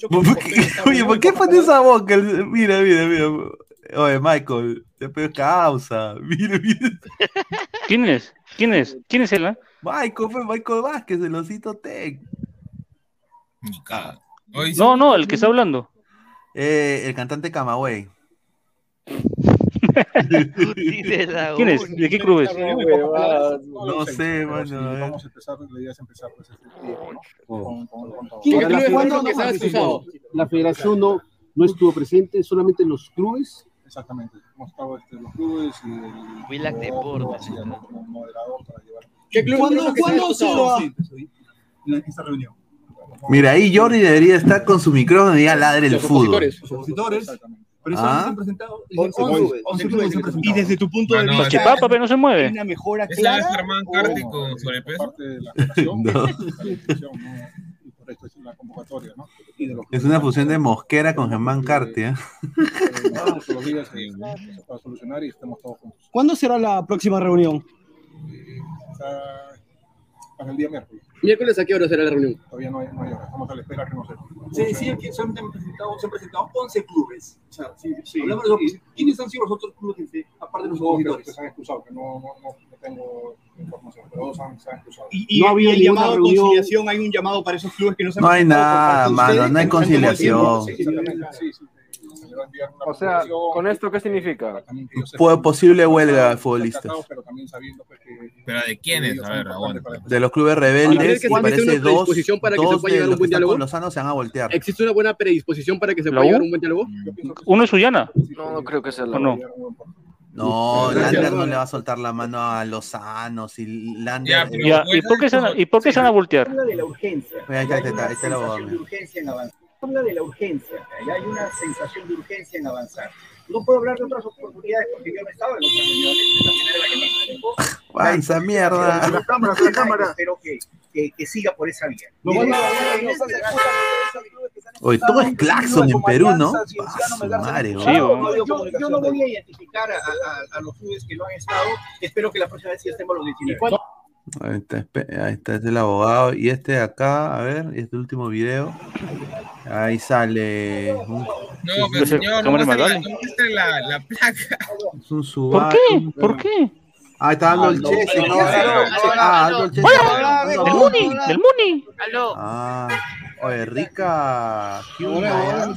¿Por qué? Oye, ¿por qué pone esa boca? Mira, mira, mira. Oye, Michael, te pego causa. Mira, mira. ¿Quién es? ¿Quién es? ¿Quién es él? ah? Michael, fue Michael Vázquez, el osito Tech. Ni caga. Hoy sí- No, no, el que está hablando. Eh, el cantante Camagüey. ¿Quién es? ¿De qué club es? No sé, mano. ver. vamos a empezar, la idea es empezar pues, este tiempo, ¿no? Con- con- con todo. ¿Quién Ahora, la federación no que se ha participó. excusado? La federación no, no estuvo presente, solamente los clubes. Exactamente. Hemos estado este, los clubes y el Willac Deportes. moderador para llevar ¿Qué club ¿Cuándo- se va? En esta reunión. Mira, ahí Jordi debería estar con su micrófono y ya ladre el Los fútbol. Los opositores. Exactamente. Pero Ah. clubes. once clubes se han presentado. Y desde tu punto de Ah, no, vista, Chipapa, pero no se ¿hay mueve. una mejora ¿Esa es clara? Germán No, con sobrepeso? No. ¿no? es convocatoria, ¿no? Es una fusión de Mosquera con Germán Carti, ¿eh? eh, todos los días eh, que se pueda solucionar y estemos todos juntos. ¿Cuándo será la próxima reunión? Está para el día miércoles. ¿Miércoles a qué hora será la reunión? Todavía no hay, no hay hora. Estamos a la espera que sepa. Se decía que solamente han presentado, se han presentado 11 clubes. O sea, sí, hablamos de los opositores. ¿Quiénes han sido los otros clubes, se- aparte de los Dos que, se han excusado, que no, no, no, no tengo información, pero dos han, se han excusado. Y, y, No ha habido y el llamado conciliación, hay un llamado para esos clubes que no se han No hay nada, mano, no hay se conciliación. Sí, exactamente, sí, sí. Se va a enviar una O sea, ¿con esto qué significa? posible huelga de futbolistas. Pero también sabiendo pues, que ¿Pero de quiénes? A ver, el De los clubes ¿Crees rebeldes, que y existe parece una dos, predisposición para que se pueda llegar a un buen diálogo? Lozano se van a voltear. ¿Existe una buena predisposición para que se ¿La pueda llegar a un buen diálogo? ¿Uno es Suyana? No, no creo que sea ¿O la no? No, Lander no le va a soltar la mano a Lozano. Si Lander. Ya, Ya, ¿y por qué se van a, y por qué se van a voltear? habla de la urgencia. Ahí está, ahí está, ahí está, ahí está Habla de la urgencia. y hay una sensación de urgencia en avanzar. No puedo hablar de otras oportunidades porque yo no estaba en otras reuniones. Ay, esa mierda. la cámara, la cámara. Espero que, que, que siga por esa vía. No, no, no, no, Oye, todo es claxon en Perú, ¿no? Madre. No, yo, yo no voy a identificar a, a- a los clubes que lo han estado. Espero que la próxima vez sí estemos los 19. Ahí está, ahí está, este es el abogado. Y este de acá, a ver, este último video. Ahí sale. un- No, pero señor, no muestre, la, no la, la placa. Es un ¿Por Subaru. qué? ¿Por qué? Ah, está dando el chese. no, ¿no? no, Ah, dando el chese. ¡El Muni! ¡El Muni! Aló. Ah, oye, rica. Hyundai, ¿ah?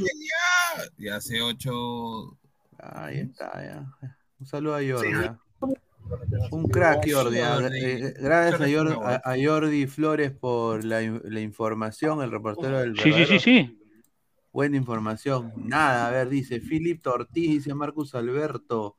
Y hace ocho. Ahí está, ya. Un saludo a Jordi. Un crack, Jordi. Eh, Gracias a Jordi, a, a Jordi Flores por la, in- la información, el reportero del Sí, sí, sí, sí. Buena información. Nada, a ver, dice Philip Ortiz, dice Marcus Alberto.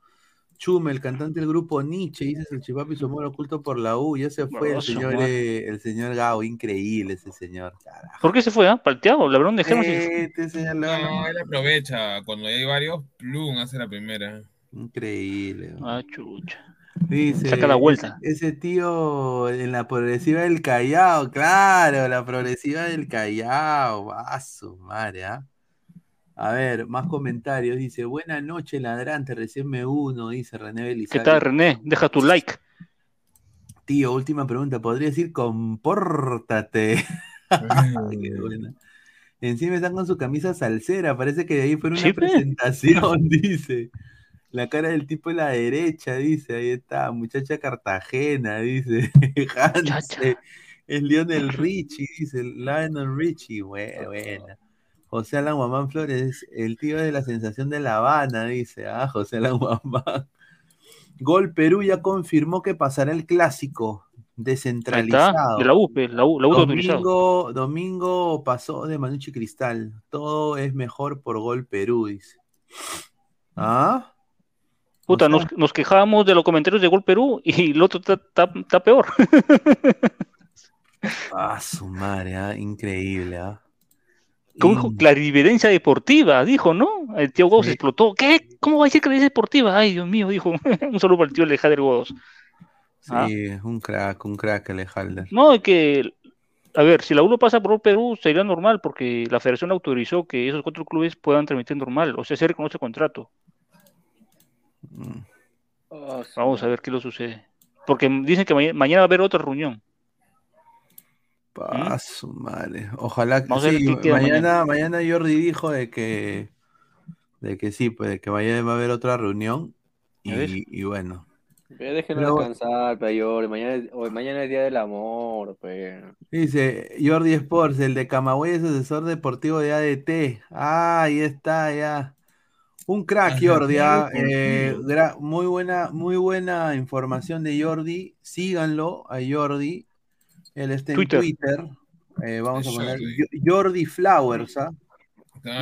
Chume, el cantante del grupo Nietzsche, dice el Chipapi su amor oculto por la U. Ya se fue el señor, eh, el señor Gao, increíble ese señor. Carajo. ¿Por qué se fue? ah? ¿Palteado? ¿Le habrán dejado? Este señor No, él aprovecha. Cuando hay varios, plum, hace la primera. Increíble. Ah, chucha. Dice, Saca la vuelta. Ese, ese tío en la progresiva del Callao, claro, la progresiva del Callao, va su madre, ¿ah? A ver, más comentarios. Dice, buena noche, ladrante, recién me uno, dice René ¿Qué Belisario. tal, René? Deja tu like. Tío, última pregunta, ¿podría decir compórtate? Qué buena. Encima están con su camisa salsera, parece que de ahí fue una Sí, presentación, dice. La cara del tipo en la derecha, dice, ahí está, muchacha Cartagena, dice. Hans, eh, es Lionel Richie, dice, Lionel Richie, bueno, bueno. José Alan Guamán Flores, el tío de la sensación de La Habana, dice, ah, José Alan Guamán. Gol Perú ya confirmó que pasará el clásico descentralizado. está. De la U, la U, la U. Domingo, domingo pasó de Manucci Cristal. Todo es mejor por gol Perú, dice. ¿Ah? Puta, nos, nos quejábamos de los comentarios de Gol Perú y el otro está, peor. Ah, su madre, ah, increíble, ¿ah? Dijo, clarividencia deportiva, dijo, ¿no? El tío Godos explotó. ¿Qué? ¿Cómo va a decir clarividencia deportiva? Ay, Dios mío, dijo. Un saludo para el tío Alejandro Godos. Sí, Ah. un crack, un crack Alejalder. No, es que, a ver, si la U lo pasa por Perú, sería normal, porque la federación autorizó que esos cuatro clubes puedan transmitir normal, o sea, se reconoce el contrato. Vamos a ver qué lo sucede. Porque dicen que ma- mañana va a haber otra reunión. Pa, su madre. Ojalá que sí. Mañana, mañana Jordi dijo de que de que sí, pues de que mañana va a haber otra reunión. Y, bueno. Pero déjenlo Pero- descansar, Payori. Mañana, es- hoy- mañana es día del amor. Dice Jordi Sports, el de Camagüey es asesor deportivo de ADT. Ah, ahí está, ya. Un crack, Jordi. ah, eh, muy buena, muy buena información de Jordi. Síganlo a Jordi. Él está en Twitter. Twitter. Eh, vamos a poner Jordi. Jo- Jordi Flowers, ¿ah?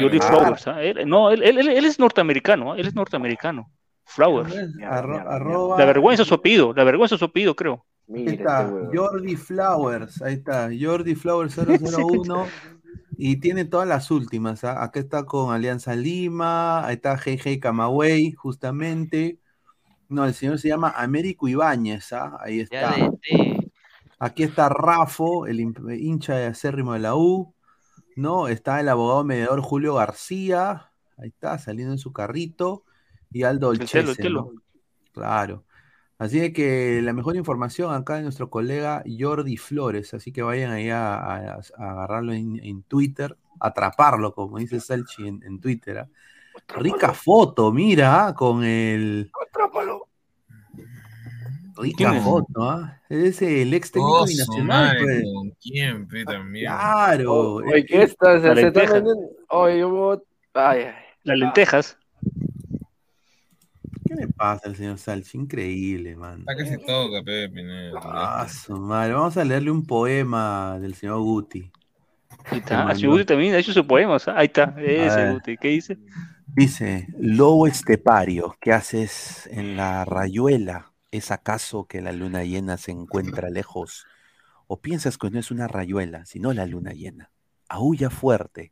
Jordi Ah, Flowers, ¿ah? Él- no, él, él- él- él es norteamericano, ¿ah? él es norteamericano. Flowers. arro- arroba- La vergüenza es su apellido, la vergüenza es su apellido, creo. Ahí está, Jordi Flowers, ahí está, Jordi Flowers 001 y tiene todas las últimas. ¿ah? Acá está con Alianza Lima, ahí está GG Camagüey, justamente. No, el señor se llama Américo Ibáñez, ¿ah? ahí está. Aquí está Rafo, el hincha de acérrimo de la U, ¿no? Está el abogado mediador Julio García, ahí está, saliendo en su carrito, y Aldo Olchese. Claro. Así de que la mejor información acá de nuestro colega Jordi Flores, así que vayan ahí a, a- a agarrarlo en, en Twitter, atraparlo, como dice Salchi en, en Twitter. ¿ah? Rica foto, mira, con el... Rica ¿Quién es? foto, ¿ah? Es el ex técnico Oh, binacional, madre, pues. ¿con quién, pe, también? Claro. Oye, ¿qué estás? Se vendiendo. Oye, yo. Ay, ay. Las lentejas. ¿Qué le pasa al señor Salchi? Increíble, man. Está que se toca, pe, Pineda. Ah, su madre. Vamos a leerle un poema del señor Guti. Ahí está. mandó. Ah, sí, Guti también ha hecho sus poemas. ¿ah? Ahí está, ese. Guti. ¿Qué dice? Dice, lobo estepario, ¿qué haces en la rayuela? ¿Es acaso que la luna llena se encuentra lejos? ¿O piensas que no es una rayuela, sino la luna llena? Aúlla fuerte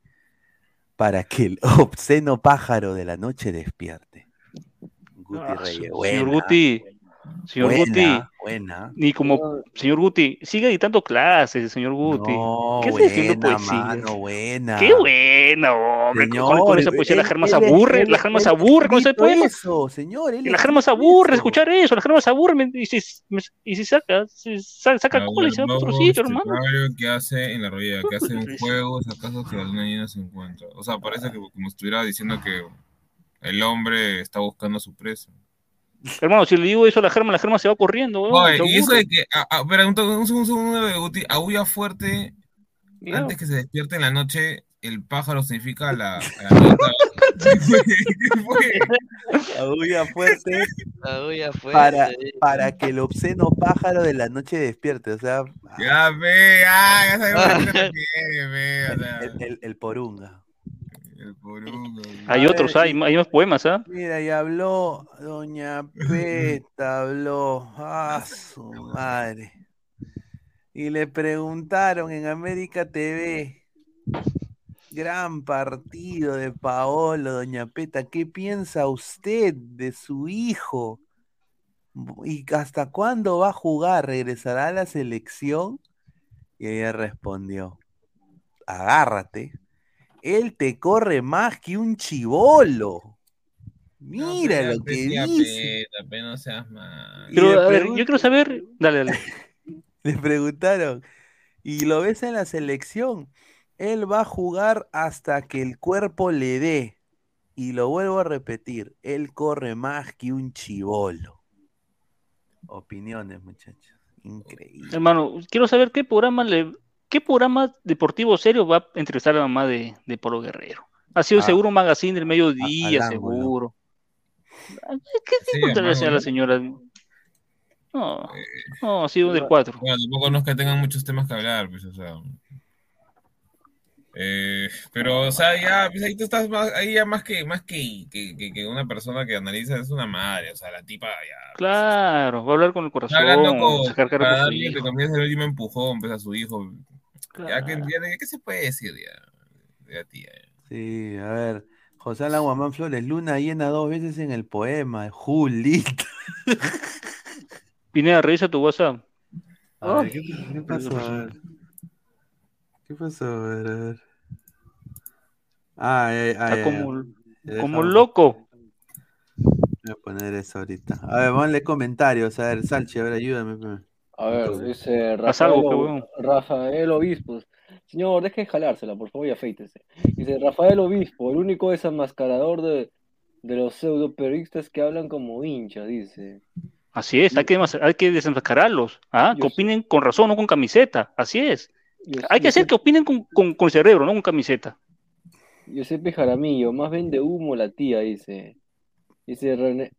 para que el obsceno pájaro de la noche despierte. Guti Ah, Reyes, señor buena, Guti. Señor buena, Guti. buena. Ni como, señor Guti, sigue editando clases, señor Guti. No, ¿Qué está diciendo buena, poesía? mano, buena. Qué buena, hombre. Señor, con, con esa poesía la germa se aburre, él- la germa se aburre con ese escrito poema. Eso, señor, él Y la germa se aburre escuchar eso, la germa se aburre me- y si, me- y si saca, saca A cola y se va para otro sitio, hermano. estepario, ¿Qué hace en la rodilla? ¿Qué hace en que la luna llena se encuentra? O sea, parece que como estuviera diciendo que el hombre está buscando a su presa. Hermano, si le digo eso a la germa, la germa se va corriendo, weón, Oye, y eso de que, a, a, espera, un, un, un segundo de Guti, aúlla fuerte Ya. antes que se despierte en la noche, el pájaro significa la, la fuerte Aúlla fuerte. para, para que el obsceno pájaro de la noche despierte, o sea, Ya ve, ah, ya sabemos lo que quiere, ve, o sea, el, el- el porunga. El porungo. Hay otros, hay más poemas, ¿ah? Mira, y habló Doña Peta, habló, ah, su madre. Y le preguntaron en América TV, gran partido de Paolo, Doña Peta, ¿qué piensa usted de su hijo? ¿Y hasta cuándo va a jugar? ¿Regresará a la selección? Y ella respondió, agárrate, él te corre más que un chivolo. Mira lo que dice. Peta, pe, no seas mal. Y Pero, le a ver, pregun- yo quiero saber. Dale, dale. Le preguntaron, ¿y lo ves en la selección? Él va a jugar hasta que el cuerpo le dé. Y lo vuelvo a repetir, él corre más que un chivolo. Opiniones, muchachos. Increíble. Hermano, quiero saber qué programa le, qué programa deportivo serio va a entrevistar a la mamá de, de Polo Guerrero. Ha sido Ah, seguro un magazine del mediodía, ángulo. seguro. ¿Qué Sí, tipo de hermano, la señora? No, no, ha sido del 4. Bueno, tampoco no es que tengan muchos temas que hablar, pues, o sea. Eh, pero, o sea, ya, pues ahí tú estás más, ahí ya más que, más que, que, que- una persona que analiza es una madre, o sea, la tipa ya. Claro, va a hablar con el Está corazón, hablando con, su darle, el último empujón, pues, a su hijo. Ya que, ya, ¿qué se puede decir ya? Ya, tía. Sí, a ver. José Alan Guamán Flores, luna llena dos veces en el poema. Julita. Pineda, revisa tu WhatsApp. A ver, ¿qué, qué pasó? A ver. ¿Qué pasó? A ver, a ver. Ah, ay, ay, Está ay, como, como loco. Voy a poner eso ahorita. A ver, ponle comentarios. A ver, Salchi, a ver, ayúdame. A ver, dice Rafael, algo. Rafael Obispos. Señor, deje de jalársela, por favor, y afeítese. Dice Rafael Obispo, el único desenmascarador de, de los pseudoperistas que hablan como hinchas, dice. Así es, hay que, hay que desenmascararlos. ¿ah? Que opinen con razón, no con camiseta. Así es. Hay que hacer que opinen con, con, con cerebro, no con camiseta. Giuseppe Jaramillo, más vende humo la tía, dice. Dice René.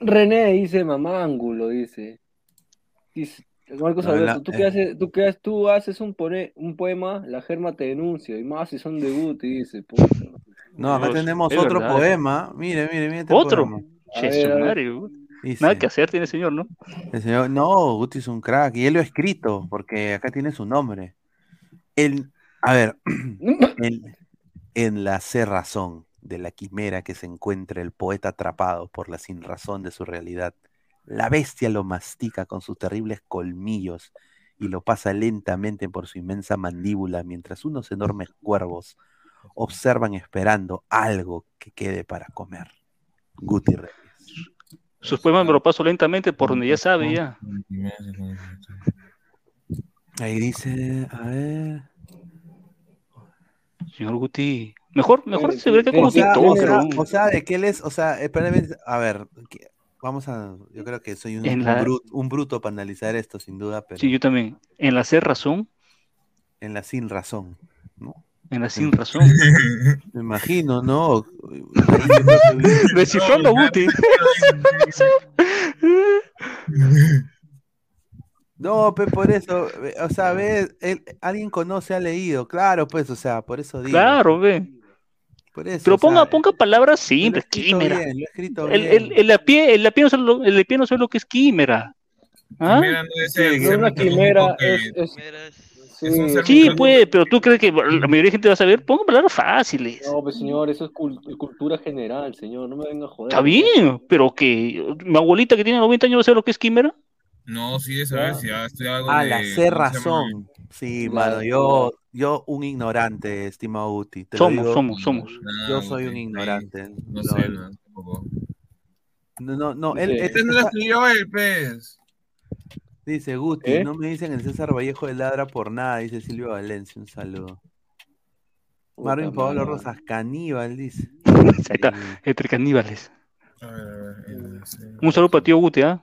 René dice mamángulo, dice. Dice Marcos No, Alberto, tú, que eh. haces, tú, que haces, tú haces un, pone- un poema, la germa te denuncia, y más si son de Guti, dice. puta. No, acá Dios, tenemos otro verdad. poema. Mire, mire, mire. este ¿Otro? poema. Dice, Nada que hacer tiene el señor, ¿no? el señor, no, Guti es un crack. Y él lo ha escrito, porque acá tiene su nombre. El, a ver, en, en la cerrazón de la quimera que se encuentra el poeta atrapado por la sinrazón de su realidad, la bestia lo mastica con sus terribles colmillos y lo pasa lentamente por su inmensa mandíbula mientras unos enormes cuervos observan esperando algo que quede para comer. Guti Reyes. Sus poemas me lo paso lentamente por donde ya sabe ya. Ahí dice, a ver. Señor Guti. Mejor, mejor Eh, se ve que como o sea, o sea, o sea, de que él es, o sea, espérame, a ver, vamos a, yo creo que soy un, En un la- bruto, un bruto para analizar esto, sin duda, pero Sí, yo también. En la ser razón, en la sin razón, ¿no? en la sin razón. Me imagino, ¿no? Descifrando Guti. No, pues por eso, eh, o sea, ve, él- alguien conoce, ha leído, claro, pues, o sea, por eso digo. Claro, ve. Por eso, Pero o sea, ponga, ponga palabras simples, químera. bien, lo El, el, el a pie, el a pie no sabe lo, el a pie no sabe lo que es químera. ¿Ah? Quimera no es No, una quimera es, es sí, Sí, pues, pero tú crees que la mayoría de gente va a saber. Ponga palabras fáciles. No, pues señor, eso es cul- cultura general, señor, no me venga a joder. Está bien, pero que mi abuelita que tiene 90 años va a saber lo que es químera. No, sí, de saber si ha estudiado Ah, de- la ¿cómo sé razón. Sí, La- mano, yo, yo un ignorante, estimado Uti. te lo Somos, digo, somos, somos. Yo soy un ignorante. No No, sé, no, tampoco. no, no, no, él, él- Este no lo escribió él, pues. dice Guti, ¿Eh? no me dicen el César Vallejo de Ladra por nada, dice Silvio Valencia, un saludo. Puta Marvin Pablo. Rosas, caníbal, dice. Ahí está, entre caníbales. A ver, a ver, el- sí. Un saludo para tío Guti, ¿ah?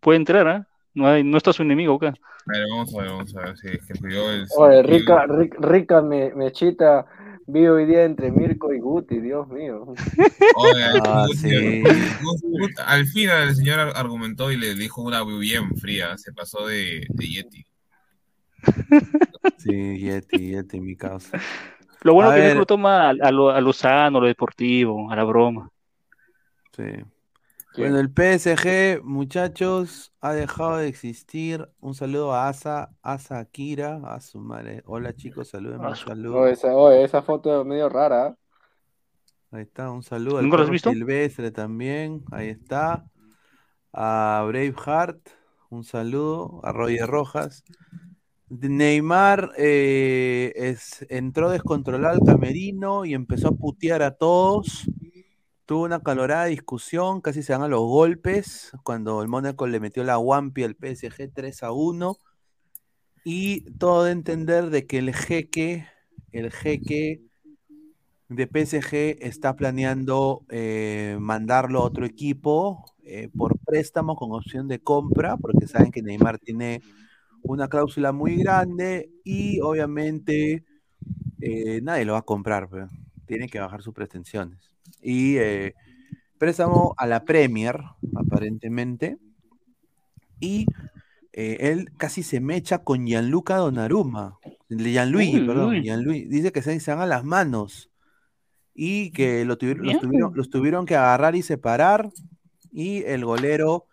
Puede entrar, ¿ah? No, hay, no está su enemigo acá. A ver, vamos a ver, vamos a ver si es que el. Oye, rica, rica, rica me, mechita vi hoy día entre Mirko y Guti, Dios mío. Oye, Ah, Guti, sí. Guti, Guti, al final el señor argumentó y le dijo una bien fría, se pasó de, de Yeti. Sí, Yeti, Yeti, mi causa. Lo bueno A que ver. Lo toma a, a lo, a lo sano, a lo deportivo, a la broma. Sí. Bueno, el PSG, muchachos, ha dejado de existir. Un saludo a Asa, Asa Akira, a su madre. Hola chicos, saluden, un saludo. Oye, esa, foto es medio rara. ¿eh? Ahí está, un saludo al ¿Nunca lo has perro visto? Silvestre también. Ahí está. A Braveheart, un saludo. A Roger Rojas. Neymar eh, es, entró descontrolado al camerino y empezó a putear a todos. Tuvo una calorada discusión, casi se dan a los golpes cuando el Mónaco le metió la Wampi al PSG 3 a 1. Y todo de entender de que el jeque, el jeque de PSG está planeando eh, mandarlo a otro equipo eh, por préstamo con opción de compra, porque saben que Neymar tiene una cláusula muy grande y obviamente eh, nadie lo va a comprar, pero tiene que bajar sus pretensiones. Y eh, préstamo a la Premier, aparentemente, y eh, él casi se mecha con Gianluca Donnarumma. Gianluigi, Uy, perdón, uy. Gianluigi, dice que se, se hagan las manos. Y que lo tuvieron, los, tuvieron, los tuvieron que agarrar y separar. Y el golero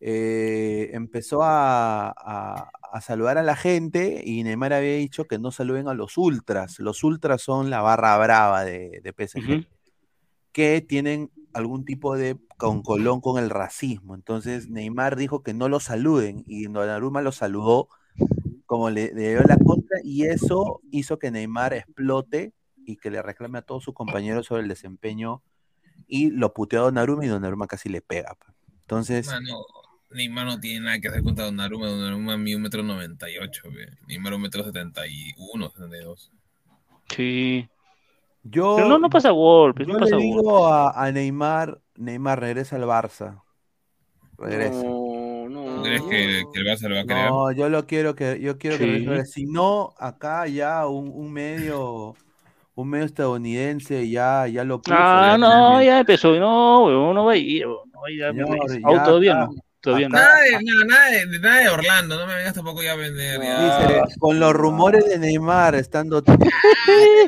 eh, empezó a, a- a saludar a la gente. Y Neymar había dicho que no saluden a los ultras. Los ultras son la barra brava de, de PSG, que tienen algún tipo de concolón con el racismo. Entonces Neymar dijo que no lo saluden y Donnarumma lo saludó como le, le dio la contra y eso hizo que Neymar explote y que le reclame a todos sus compañeros sobre el desempeño y lo puteó a Donnarumma y Donnarumma casi le pega. pa. Entonces, Mano, Neymar no tiene nada que hacer contra Donnarumma. Donnarumma mide un metro noventa y ocho. Neymar un metro setenta y uno, setenta y dos. Sí. Yo, Pero no, no pasa golpes, yo no le pasa digo golpes. a, a Neymar, Neymar regresa al Barça. Regresa. ¿Tú crees que, que el Barça lo va a creer? No, yo lo quiero que yo quiero que Sí. regrese. si no acá ya un, un medio un medio estadounidense ya ya lo puso. Ah, ya no, también. ya empezó. No, weón, no va a ir. No va a ir Señor, ya no. Todavía no. Nada de, nada, nada de, nada de Orlando, no me vengas tampoco ya a vender. ya. Dice, con los rumores de Neymar estando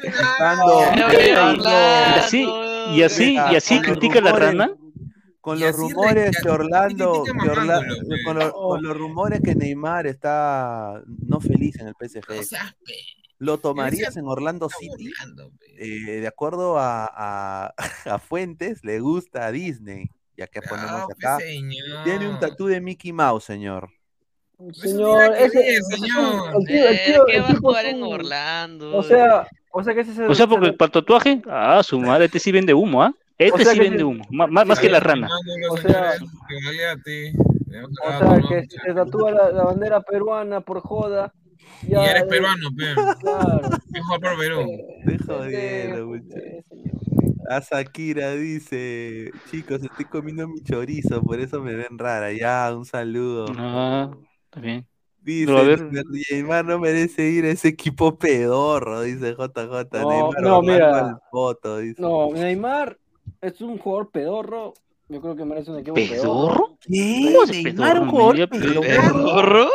estando Y así, y así, y así critica la rumores- rana. con los rumores re- que Orlando, que Orla- mamándolo, pe. con, los, con los rumores que Neymar está no feliz en el PSG. ¿Lo tomarías en Orlando City? Eh, de acuerdo a, a, a fuentes, le gusta a Disney, ya que ponemos pues, acá. señor. Tiene un tatú de Mickey Mouse, señor. Señor, que ese, es señor. el tío, el Eh, tío, ¿Qué el va a jugar es en Orlando? O sea, o sea que ese se, O sea, se porque para el tatuaje, ah, su madre, este sí vende humo, ¿ah? Este O sea sí vende humo, má- má- más que la rana. o sea, Cállate. o sea que se tatúa la, la bandera peruana por joda, Y eres eh, peruano, pe. Claro. Mejor por Perú. Estoy jodiendo, muchacho. A Shakira dice, chicos, estoy comiendo mi chorizo, por eso me ven rara. Ya, un saludo. Ah, está bien. Dice, Pero a ver. Neymar no merece ir a ese equipo pedorro, dice JJ. No, Neymar no, mira. al dice. No, Neymar es un jugador pedorro. Yo creo que merece un equipo ¿Pedorro? ¿Qué? ¿Cómo es ¿Neymar pedorro? un jugador pedorro? ¿Pedorro?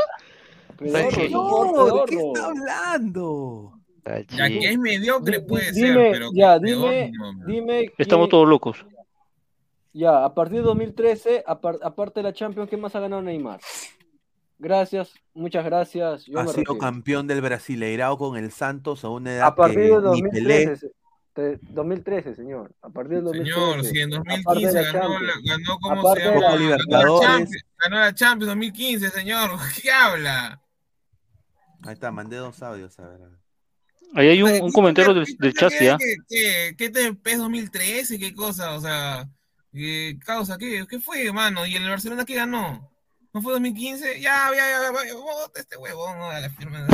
Pedorro, ¿Qué? No, ¿de qué pedorro. está hablando? Ya que es mediocre Di- puede dime, ser, pero ya, que dime, dime. Estamos quién- todos locos. Ya, a partir de 2013, apar- aparte de la Champions, ¿qué más ha ganado Neymar? Gracias, muchas gracias. Yo Ha sido retiro. campeón del Brasileirao con el Santos a una edad A partir que de ni Pelé. 2013, se- te- 2013, señor. A partir del 2013. Señor, si en aparte de 2015 la ganó, la, Champions. ganó ¿cómo Aparte se de llama? la- Ganó la ganó la Champions 2015, señor. ¿Qué habla? Ahí está, mandé dos audios, a ver. a ver. Ahí hay un, un comentario del, del Chasqui, ¿ah? ¿Qué, qué, qué te PES 2013? ¿Qué cosa? O sea, ¿qué causa? ¿Qué, ¿Qué fue, mano? ¿Y el Barcelona qué ganó? ¿No fue 2015? Ya, ya, ya, ya, ya, bota este huevón, no, a la firma.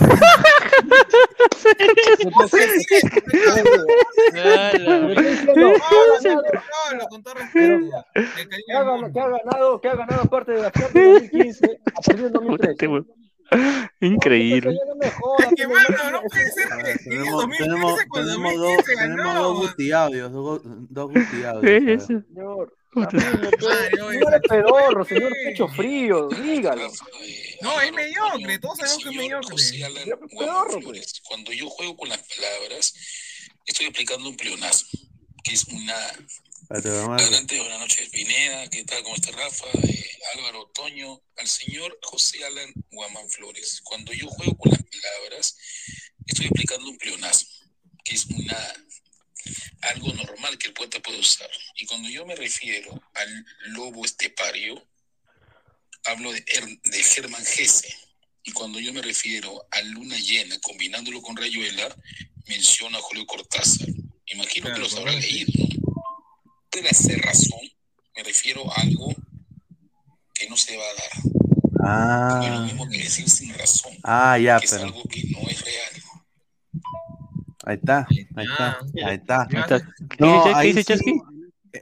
¿Qué ha, ganado, qué ha ganado? ¿Qué ha ganado aparte de la Champions 2015? A partir del 2013. Este Increíble. Tenemos, 2015 tenemos, cuando tenemos 2015 dos, tenemos dos Guti audios, dos, dos Guti. Señor, señor es pedorro, señor pecho frío, dígalo. No, es mediocre, todos sabemos que es mediocre. Pedorro, pues. Cuando yo juego con las palabras, estoy aplicando un pleonasmo, que es una... Adelante, buenas noches, Pineda, ¿qué tal? ¿Cómo está Rafa? Eh, Álvaro, Toño, al señor José Alan Guamán Flores. Cuando yo juego con las palabras, estoy aplicando un pleonasmo, que es una algo normal que el poeta puede usar. Y cuando yo me refiero al lobo estepario, hablo de, de Germán Gese. Y cuando yo me refiero a luna llena, combinándolo con Rayuela, menciono a Julio Cortázar. Imagino que los habrá leído, ¿no? De la cerrazón, me refiero a algo que no se va a dar. No es lo Ah, mismo que decir sin razón, ah, ya, que es pero. algo que no es real. Ahí está, ahí está, ahí está. Ahí está. ¿Qué No, ahí sí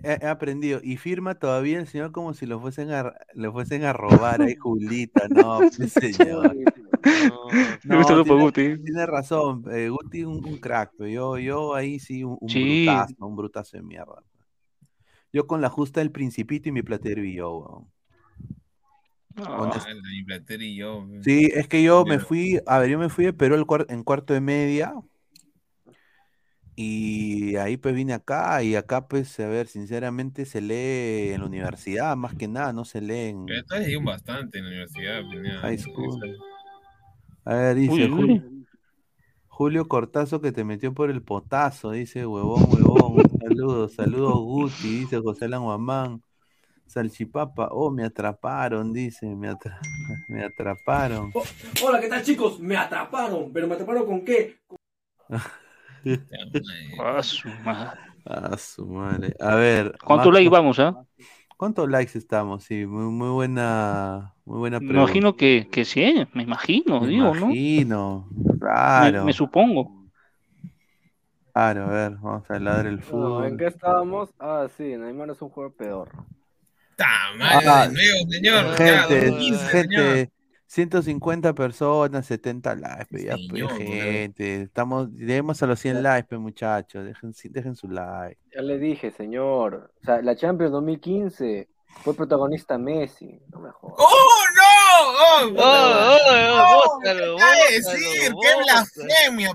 he, aprendido. Y firma todavía el señor como si lo fuesen a, lo fuesen a robar ahí, Julita. No, pues, señor. No, Lupo tiene, tiene razón. eh, Guti un, un crack, pero yo, yo ahí sí un, un Sí. brutazo, un brutazo de mierda. Yo con la justa del principito y mi platero y yo, weón. Ah, y yo. pues. Sí, es que yo me fui, a ver, yo me fui de Perú cuar- en cuarto de media y ahí pues vine acá y acá pues, a ver, sinceramente se lee en la universidad más que nada, no se lee en Pero bastante en la universidad. Pineda. high school. A ver, dice Uy, uy, Julio, Cortazo que te metió por el potazo, dice huevón, huevón, un saludo, saludos Guti, dice José Alan Guamán. Salchipapa, oh, me atraparon, dice, me, atra- me atraparon. Hola, ¿qué tal chicos? Me atraparon, pero me atraparon con qué? Ah, su madre. A su madre. A ver. ¿Cuántos Marco- likes vamos, ah? ¿Cuántos likes estamos? Sí, muy, muy buena, muy buena Me pregunta. imagino que, que sí, me imagino, Me digo, ¿no? imagino, Me, Claro. me supongo. Claro, a ver, vamos a hablar del No, ¿En fútbol. qué estábamos? Ah, sí, Neymar es un jugador peor. madre, Ah, de nuevo, señor. Ya, gente, 2015, señor. Gente, 150 personas, 70 likes, pe, ya, pe, Señor, gente. Estamos, lleguemos a los 100 likes, pe, muchachos. Dejen, dejen su like. Ya le dije, señor. O sea, la Champions 2015 fue protagonista Messi. No me jodas. ¡Oh, no! ¡Oh, Oh, oh, oh, no! bótalo, ¿Qué bótalo, decir? ¡Qué blasfemia!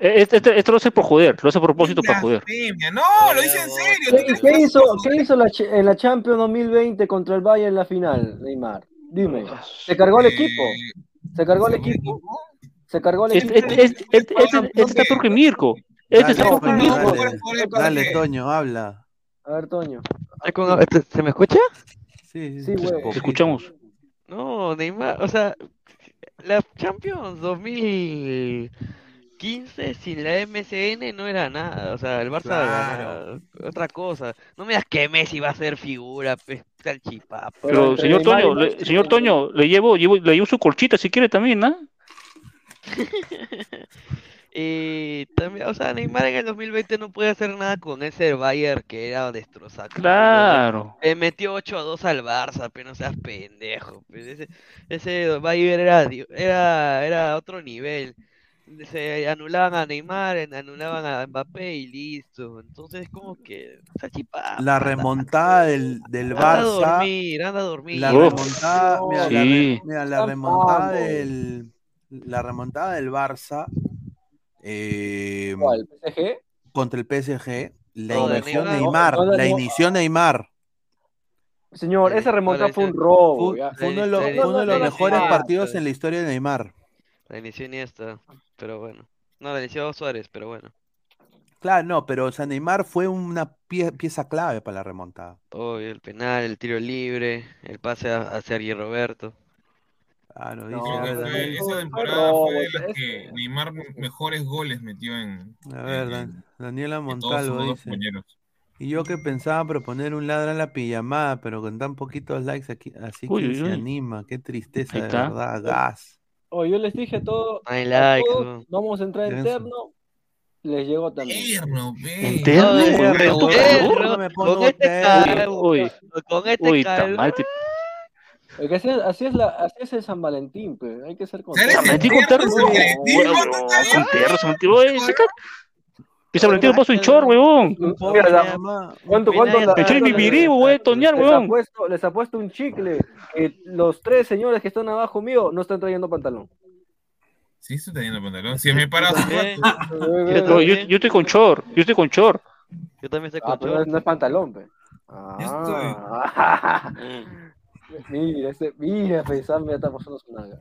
Eh, Este, este- esto lo hace por joder, lo hace a propósito para joder. ¡No! ¡Lo hice en serio! ¿Qué, qué hizo, qué hizo la en la Champions 2020 contra el Bayern en la final, Neymar? Dime. ¿Se cargó al equipo? ¿Se cargó al equipo? ¿Se cargó Este, equipo? este, este, este, este- este está que Mirko. Este está Toño, Mirko. dale, Toño, habla. A ver, Toño. ¿Se me escucha? Sí, Sí, güey. Te escuchamos. No, Neymar, o sea, la Champions 2015 sin la MSN no era nada, o sea, el Barça Claro. era otra cosa. No me digas que Messi va a ser figura, pues, salchipapa. Pero, señor Toño, le- señor Toño, le llevo, llevo, le llevo su colchita si quiere también, ¿no? Y también, o sea, Neymar en el 2020 no puede hacer nada con ese Bayern que era destrozado. Claro. Le metió 8 a 2 al Barça, pero no seas pendejo. pues, ese, ese Bayern era, era, era otro nivel. Se anulaban a Neymar, anulaban a Mbappé y listo. Entonces, como que, salchipapa, La remontada del, del anda a Barça. dormir, anda a dormir. La Uf. remontada, mira, la, Sí. mira, la remontada del la remontada del Barça eh, ¿Cuál? ¿PSG? contra el PSG la No, de inició Neymar. Neymar, No, no, la inició Neymar. Señor, esa remontada no, fue un robo. Fue, uno de los, Sí, fue uno de los no, no, mejores no, partidos no. en la historia de Neymar. La inició Iniesta, pero bueno. No, la inició Suárez, pero bueno. Claro, no, pero o sea, Neymar fue una pie- pieza clave para la remontada. Obvio, el penal, el tiro libre, el pase a- hacia Sergi Roberto. Claro, No, dice, fue- fue- esa temporada fue de las que Neymar mejores goles metió en, a ver, en- Daniela Montalvo dice. Y yo que pensaba proponer un ladra a la pijamada, pero con tan poquitos likes aquí, así Uy, que uy, se uy. anima, qué tristeza de verdad, gas. Oh, yo les dije todo. A todos, no. Vamos a entrar en terno. Les llegó también. Tierno, ve. ¿Interno? No, Con Con este terno. calor, Uy, con este uy, así, es- así es la, así es el San Valentín, pues. Hay que ser ¿Sales consciente. en con terno. San Valentín? ¿Cuánto está con terno, San Valentín. Que Valentín puso un chor, huevón. Mira, la- Mamá, ¿Cuánto, Mira, cuánto la- echó mi voy a toñar, les, huevón. les apuesto un chicle los tres señores que están abajo mío no están trayendo pantalón. Sí, estoy teniendo pantalón. Si me paras yo estoy con chor, yo estoy con chor. yo también estoy Ah, con pero no es, short. no es pantalón, pues. Ya Ah. mira, ese, mira, pensar, me está pasando su naga.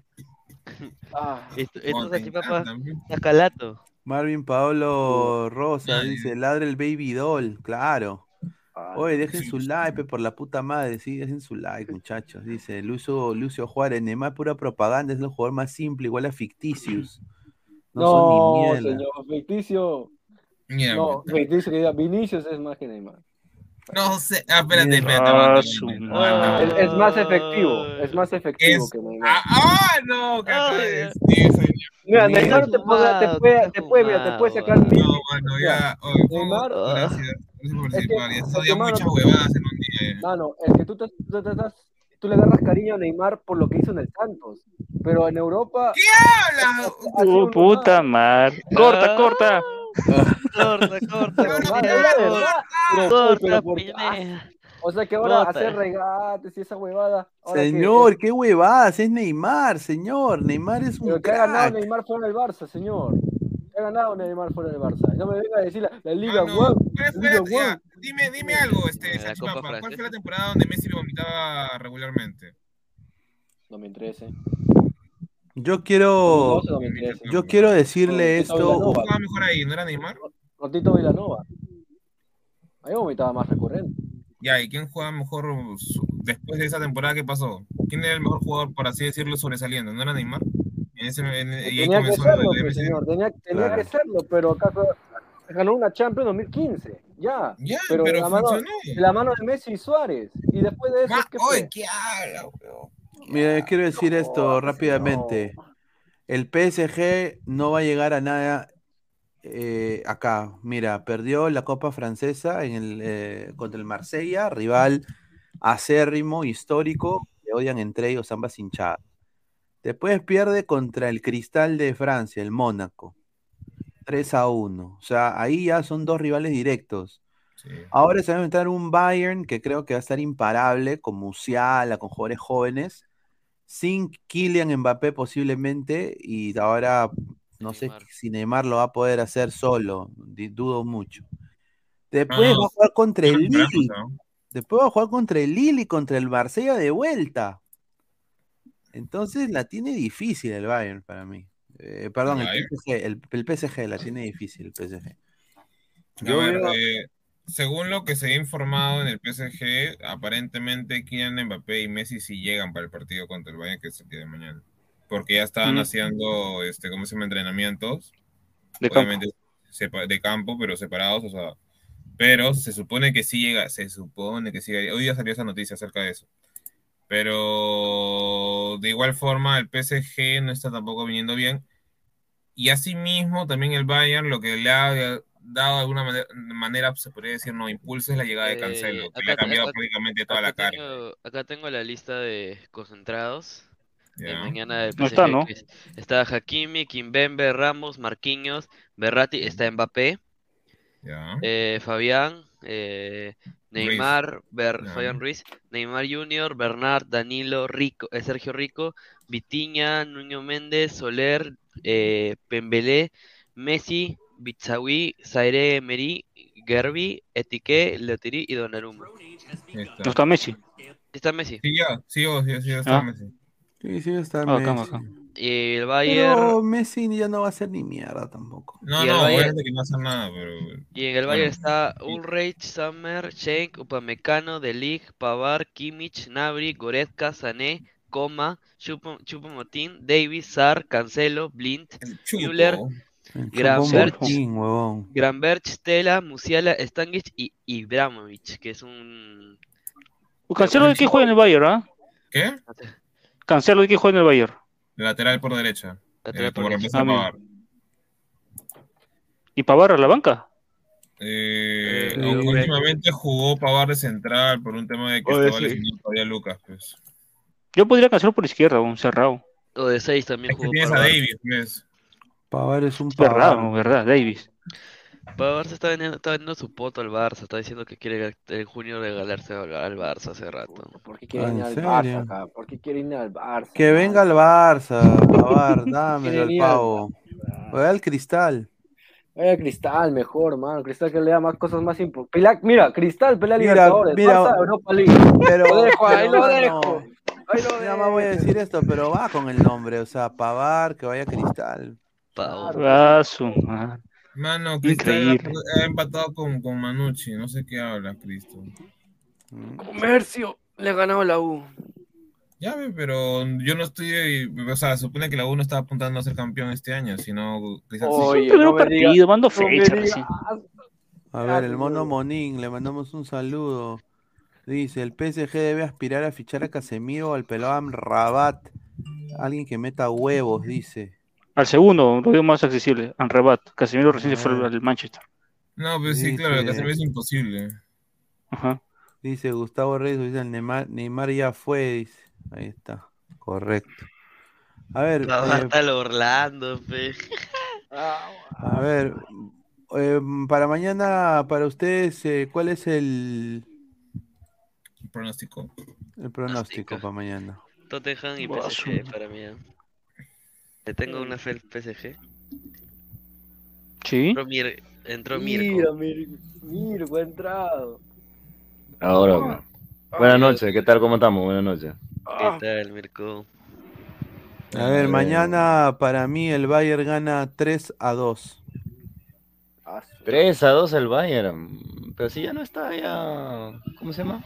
Ah, Esto, es así, papá. Está calato. Marvin Paolo Rosa Ay. dice, ladra el baby doll, claro. ah, Oye, dejen sí, su sí. like, por la puta madre, sí, dejen su like, muchachos. Dice Lucio, Lucio Juárez, Neymar pura propaganda, es el jugador más simple, igual a ficticius. No, No, son ni mierda. señor, ficticio. No, ficticio que diga, Vinicius es más que Neymar. No sé. Ah, espérate, espérate. Es, más efectivo, es más efectivo Es- que Neymar. Ah, ah, no, que Mira, Neymar te puede, te fumado, puede, está te puede, mira, te puede fumado, sacar. No, bueno, ya. Oye, Neymar, Fo, gracias. Gracias por participar. Ya mano, muchas huevadas en un día. ya. Mano, es que tú, te, tú, te estás- tú le agarras cariño a Neymar por lo que hizo en el Santos. Pero en Europa. ¿Qué Uh, puta madre. Corta, corta. Corta, corta, corta, por- Pineda. O sea que ahora hacer regates y esa huevada. ahora que- Señor, qué huevadas, es Neymar, señor. Neymar es un Pero que ha ganado crack. Neymar fuera del Barça, señor. Que ha ganado Neymar fuera del Barça. No me venga a decir la, la Liga One. ¿cuál la fue Liga la- ya, One. dime, dime algo, este, La ¿cuál fue la temporada donde Messi lo vomitaba regularmente? 2013. Yo quiero, 2012, 2013. yo quiero decirle esto. Villanova. ¿Quién jugaba mejor ahí? ¿No era Neymar? Rotito Villanova. Ahí vomitaba más recurrente. Ya, ¿y quién jugaba mejor después de esa temporada? ¿Qué pasó? ¿Quién era el mejor jugador, por así decirlo, sobresaliendo? ¿No era Neymar? En ese, en- y ahí Tenía que comenzó serlo, el pues, señor. Tenía, tenía Claro. que serlo, pero acá ganó una Champions 2015. Ya. Ya, pero pero la, mano, la mano de Messi y Suárez. Y después de eso. Ma- ¿qué fue? ¿qué habla, weón? Mira, quiero decir esto rápidamente. El PSG no va a llegar a nada eh, acá. Mira, perdió la Copa Francesa en el, eh, contra el Marsella, rival acérrimo, histórico, que odian entre ellos ambas hinchadas. Después pierde contra el Cristal de Francia, el Mónaco. 3 a 1. O sea, ahí ya son dos rivales directos. Ahora se va a enfrentar un Bayern que creo que va a estar imparable, con Musiala, con jugadores jóvenes, sin Kylian Mbappé posiblemente, y ahora no sé si Neymar lo va a poder hacer solo, di- dudo mucho. Después No, va a jugar contra el Lille, ¿no? después va a jugar contra el Lille y contra el Marsella de vuelta. Entonces la tiene difícil el Bayern para mí. Eh, perdón, el. PSG, el, el PSG la tiene difícil, el PSG. Yo ver, veo- eh, según lo que se ha informado en el PSG, aparentemente Kylian Mbappé y Messi sí llegan para el partido contra el Bayern que es el día de mañana. Porque ya estaban Mm. haciendo, este, ¿cómo se llama? Entrenamientos. De campo. Obviamente sepa- de campo, pero separados, o sea. Pero se supone que sí llega, se supone que sí. Hoy ya salió esa noticia acerca de eso. Pero de igual forma, el PSG no está tampoco viniendo bien. Y asimismo, también el Bayern lo que le ha dado de alguna manera, manera, se podría decir, no, impulso es la llegada de Eh, Cancelo, que le ha cambiado acá- prácticamente toda la cara. tengo, acá tengo la lista de concentrados de Ya. mañana del No PSG. está, ¿no? que es- Está Hakimi, Kimbembe, Ramos, Marquinhos, Berratti, está Mbappé, Ya. eh, Fabián, eh, Neymar, Ber- Ya. Fabián Ruiz, Neymar Junior, Bernard, Danilo, Rico, eh, Sergio Rico, Vitiña, Nuño Méndez, Soler, eh, Pembelé, Messi, Bitsawi, Zaire Emery, Gerbi, Etiqué, Leotiri y Donnarumma. Está. No está Messi. Está Messi. Sí, ya, sí, oh, sí, sí, está Ah. Messi. Sí, sí, está Ah, acá, Messi. acá. Y el Bayern. Pero Messi ya no va a ser ni mierda tampoco. No, Y el no, Bayern- que no hace nada, pero. Y en el Bueno, Bayern está Ulreich, Summer, Schenk, Upamecano, De Ligt, Pavar, Kimmich, Nabri, Goretzka, Sané, Coma, Chupomotín, Davis, Sar, Cancelo, Blind. Müller. Granberch, Stella, Musiala, Stangic y Ibrahimovic, que es un... Cancelo de qué juega en el Bayern, ¿ah? ¿Qué? Cancelo de qué juega en el Bayern. Lateral por derecha. Lateral eh, por como derecha. a Ah. ¿Y Pavar a la banca? Eh, Eh, aunque últimamente jugó Pavard de central por un tema de que Oye, estaba lesionado todavía Lucas, pues. Yo podría Cancelo por izquierda, un cerrado. O de 6 también Es que jugó tienes a Pavard. Davis, pues. Pavar es un Cerrado. ¿verdad? Davis. Se está vendiendo, está vendiendo su poto al Barça, está diciendo que quiere en junio regalarse al al Barça hace rato. ¿Por qué quiere Ah, ir ¿en al serio? Barça acá? ¿Por qué quiere ir al Barça? Que venga al Barça, Pavar, dámelo al Quiere ir al pavo. Juega al cristal. Vaya Cristal, mejor, mano. Cristal que lea más cosas más importantes. Mira, Cristal pelea Mira, Libertadores. mira, Barça, Europa League. Pero, Lo dejo, ahí pero, lo dejo. Ahí lo Nada más voy a decir esto, pero va con el nombre, o sea, Pavar, que vaya a cristal. Madre. Mano, Cristal ha, empatado con, con Manucci, no sé qué habla, Cristo. Comercio. Le ha ganado la U. Ya ve, pero yo no estoy, o sea, supone que la U no está apuntando a ser campeón este año, sino sí. Oye, Primer no me partido, mando fecha recién. A ver, el mono Monín, le mandamos un saludo. Dice, el PSG debe aspirar a fichar a Casemiro o al pelado Rabat. Alguien que meta huevos, dice. Al segundo, lo veo más accesible. Anrabat. Casemiro recién se fue al al Manchester. No, pues sí, Dice- claro, ve es imposible. Ajá. Dice Gustavo Reyes, dice el Neymar, Neymar ya fue, dice. Ahí está, correcto. A ver, Pavard eh, Orlando, pe. a ver, eh, para mañana, para ustedes, eh, ¿cuál es el, pronóstico. El pronóstico para mañana. Tottenham y PSG para mí. ¿Eh? Le tengo una fe al PSG. Sí. Entró, Mir entró Mira, Mirko. Mir- Mirko ha entrado. Ahora. Buenas noches, ¿qué tal? ¿Cómo estamos? Buenas noches. ¿Qué tal, Mirko? A ver, mañana para mí el Bayern gana 3 a 2. 3 a 2 el Bayern. Pero si ya no está, ya. ¿Cómo se llama?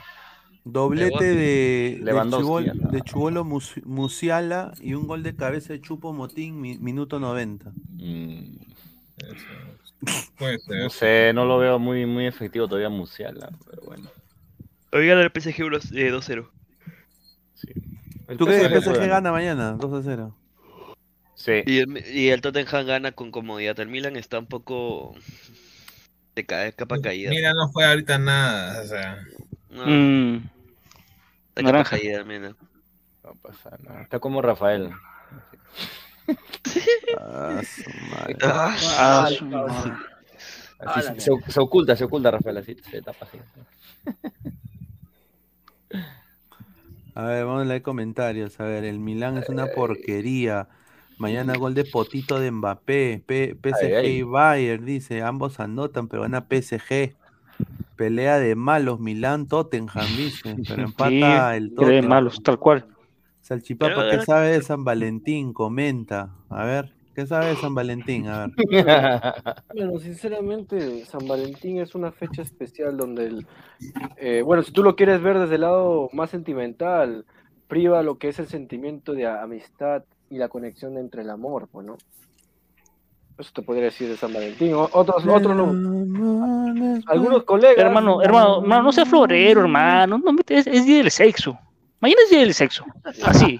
Doblete de, de, Chubolo Mus- Musiala y un gol de cabeza de Chupo Motín, mi- minuto 90. Mm, Puede ser. No sé, no lo veo muy, muy efectivo todavía Musiala, pero bueno. Hoy gana el PSG unos- eh, 2-0. ¿Tú crees que el PSG gana mañana? 2 a 0. Sí. Y el, y el Tottenham gana con comodidad. El Milan está un poco de ca- capa caída. Mira, no juega ahorita nada. O sea. No, Mm, está naranja. Milan. No pasa nada. Está como Rafael. Ah, su madre. Ah, su madre. Así se, se- se oculta, se oculta Rafael, así se tapa así. A ver, vamos a leer comentarios. A ver, el Milán es una porquería. Mañana gol de Potito de Mbappé. P- PSG Ay, ay. y Bayern, dice. Ambos anotan, pero gana PSG. Pelea de malos, Milán, Tottenham, dice. Pero empata Sí, el Tottenham. malos, tal cual. Salchipapa, Pero, ¿qué sabe de San Valentín? Comenta. A ver, ¿qué sabe de San Valentín? A ver. Bueno, sinceramente, San Valentín es una fecha especial donde, el, eh, bueno, si tú lo quieres ver desde el lado más sentimental, priva lo que es el sentimiento de amistad y la conexión entre el amor, pues, ¿no? Eso te podría decir de San Valentín. Otros, otros no. Algunos colegas. Hermano, hermano, hermano, no sea florero, hermano. No, es, es día del sexo. Mañana es día del sexo. Así.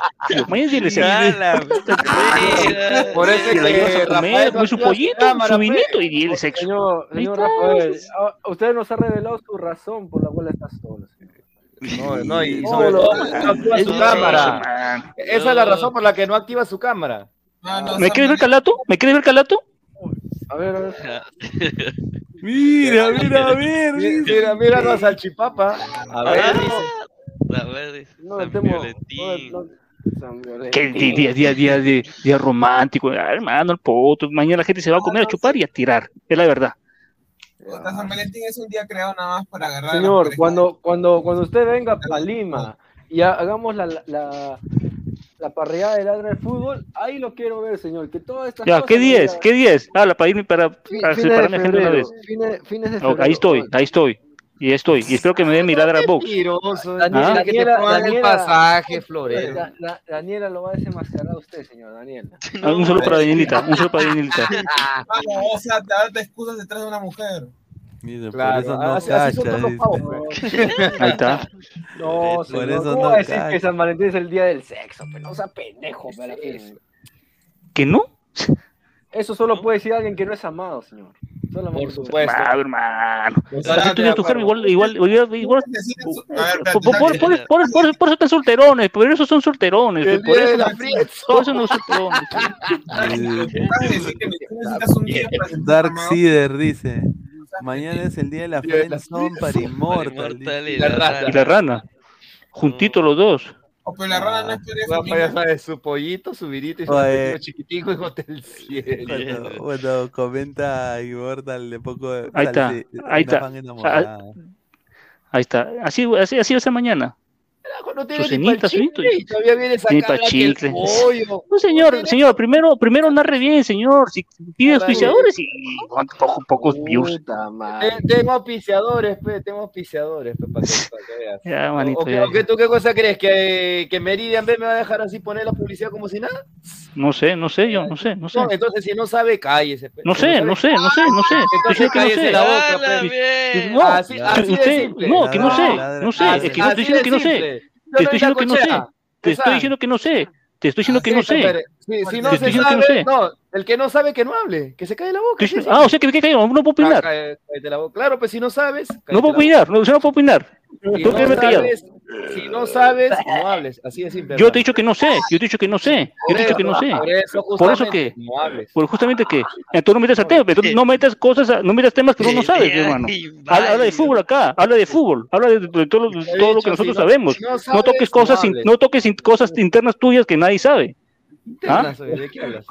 Mañana es día del sexo. Por eso es Que Rafael su activa pollito, cámara, su pe. vinito y día del sexo. Señor, Rafael, pues. a- usted nos ha revelado su razón por la cual está solo. No, no, y No, sobre todo no activa Es su cámara. man. Esa es la razón por la que no activa su cámara. ¿Me quieres ver calato? ¿Me quieres ver calato? A ver, a ver. Mira, mira, a ver. Mira, mira la salchipapa. A ver, Ah. A ver, No, no, no. Que día, día, día, día, romántico. Ah, hermano, el poto. Mañana la gente se va a comer, a chupar y a tirar. Es la verdad. San Valentín es un día creado nada más para agarrar Señor, cuando, cuando, cuando usted venga a Lima y ha- hagamos la, la, la parrillada de ladra del fútbol, ahí lo quiero ver, señor. Que todas estas Ya, cosas ¿qué no 10? diga- ¿Qué 10? Habla para irme para, fines separarme de gente de una febrero, vez. fines, fines de Ok, febrero. ahí estoy, ahí estoy. Y estoy. Y espero que me den mi ladra box. Mentiroso. Daniela, Daniela, que te pongan el pasaje, Florero. Da- Da- Daniela lo va a desenmascarar a usted, señor Daniela. Ah, Un solo para Danielita, un solo para Danielita. Vamos, o sea, te darte excusas detrás de una mujer. Mira, Claro, por eso no así- cacha, pavos, Ahí está. No, Por señor, eso ¿cómo no va a decir cacha. que San Valentín es el día del sexo? Pero no sea pendejo, pero ¿Que no? Eso solo puede decir alguien que no es amado, señor. Solamente Por supuesto. Ah, hermano. De tu germen igual, igual, igual, igual- A ver, por, eso están solterones, por eso son solterones, por eso, no- por eso no son solterones. para Dark. Cider dice. Mañana es el día de la Día de la friendzone para Immortal. Y la rata. Y la rana, juntitos los dos. O pero la rana no es pareja. Bueno, ya sabes, su pollito, su virito y su Oye. chiquitico en Hotel Cielo. Cuando, cuando comenta Immortal de poco Ahí está, ahí está. fan enamorada. Ahí está. Así, así, así va a ser mañana. No Su tiene ni chicle y todavía el chicle. pollo. No, señor, señor, primero, primero narre bien, señor. Si pide auspiciadores y poco- pocos views. Tengo auspiciadores, pe, tengo auspiciadores, pe, para que, para que veas. Ya, O- manito, o, qué- ya. o qué- ¿Tú qué cosa crees? ¿Que, ¿Que Meridian B me va a dejar así poner la publicidad como si nada? No sé, no sé, yo, no sé, no sé. No, entonces si no sabe, cállese. pe. No Si sé, no sé, no sé, no sé. Entonces no. No, Así- así de usted- simple. no, que no sé, no sé, es que estoy diciendo que no sé. Te estoy diciendo que no sé. Te estoy diciendo que no sé. Te estoy diciendo que no sé. Si, si no Te se estoy diciendo que no sabe, sé. no, el que no sabe que no hable, que se cae la boca. Sí, Ah, o sea que no puedo Ah, opinar. cállate la boca. Claro, pues si no sabes, No puedo opinar, no, yo no puedo opinar. Si ¿Tú no qué sabes, si no sabes, no hables. Así de simple. Yo te he dicho que no sé, yo te he dicho que no sé, yo te he dicho que no sé. Por eso, Por eso que, no hables. por justamente que, entonces no metas a tema, entonces no metas cosas, no metas temas que uno no sabe, hermano. Habla, habla de fútbol acá, habla de fútbol, habla de, de todo, lo- de todo que nosotros si no- sabemos. si no No sabes, toques no cosas, no toques in- cosas internas tuyas que nadie sabe. ¿Ah? ¿De qué hablas?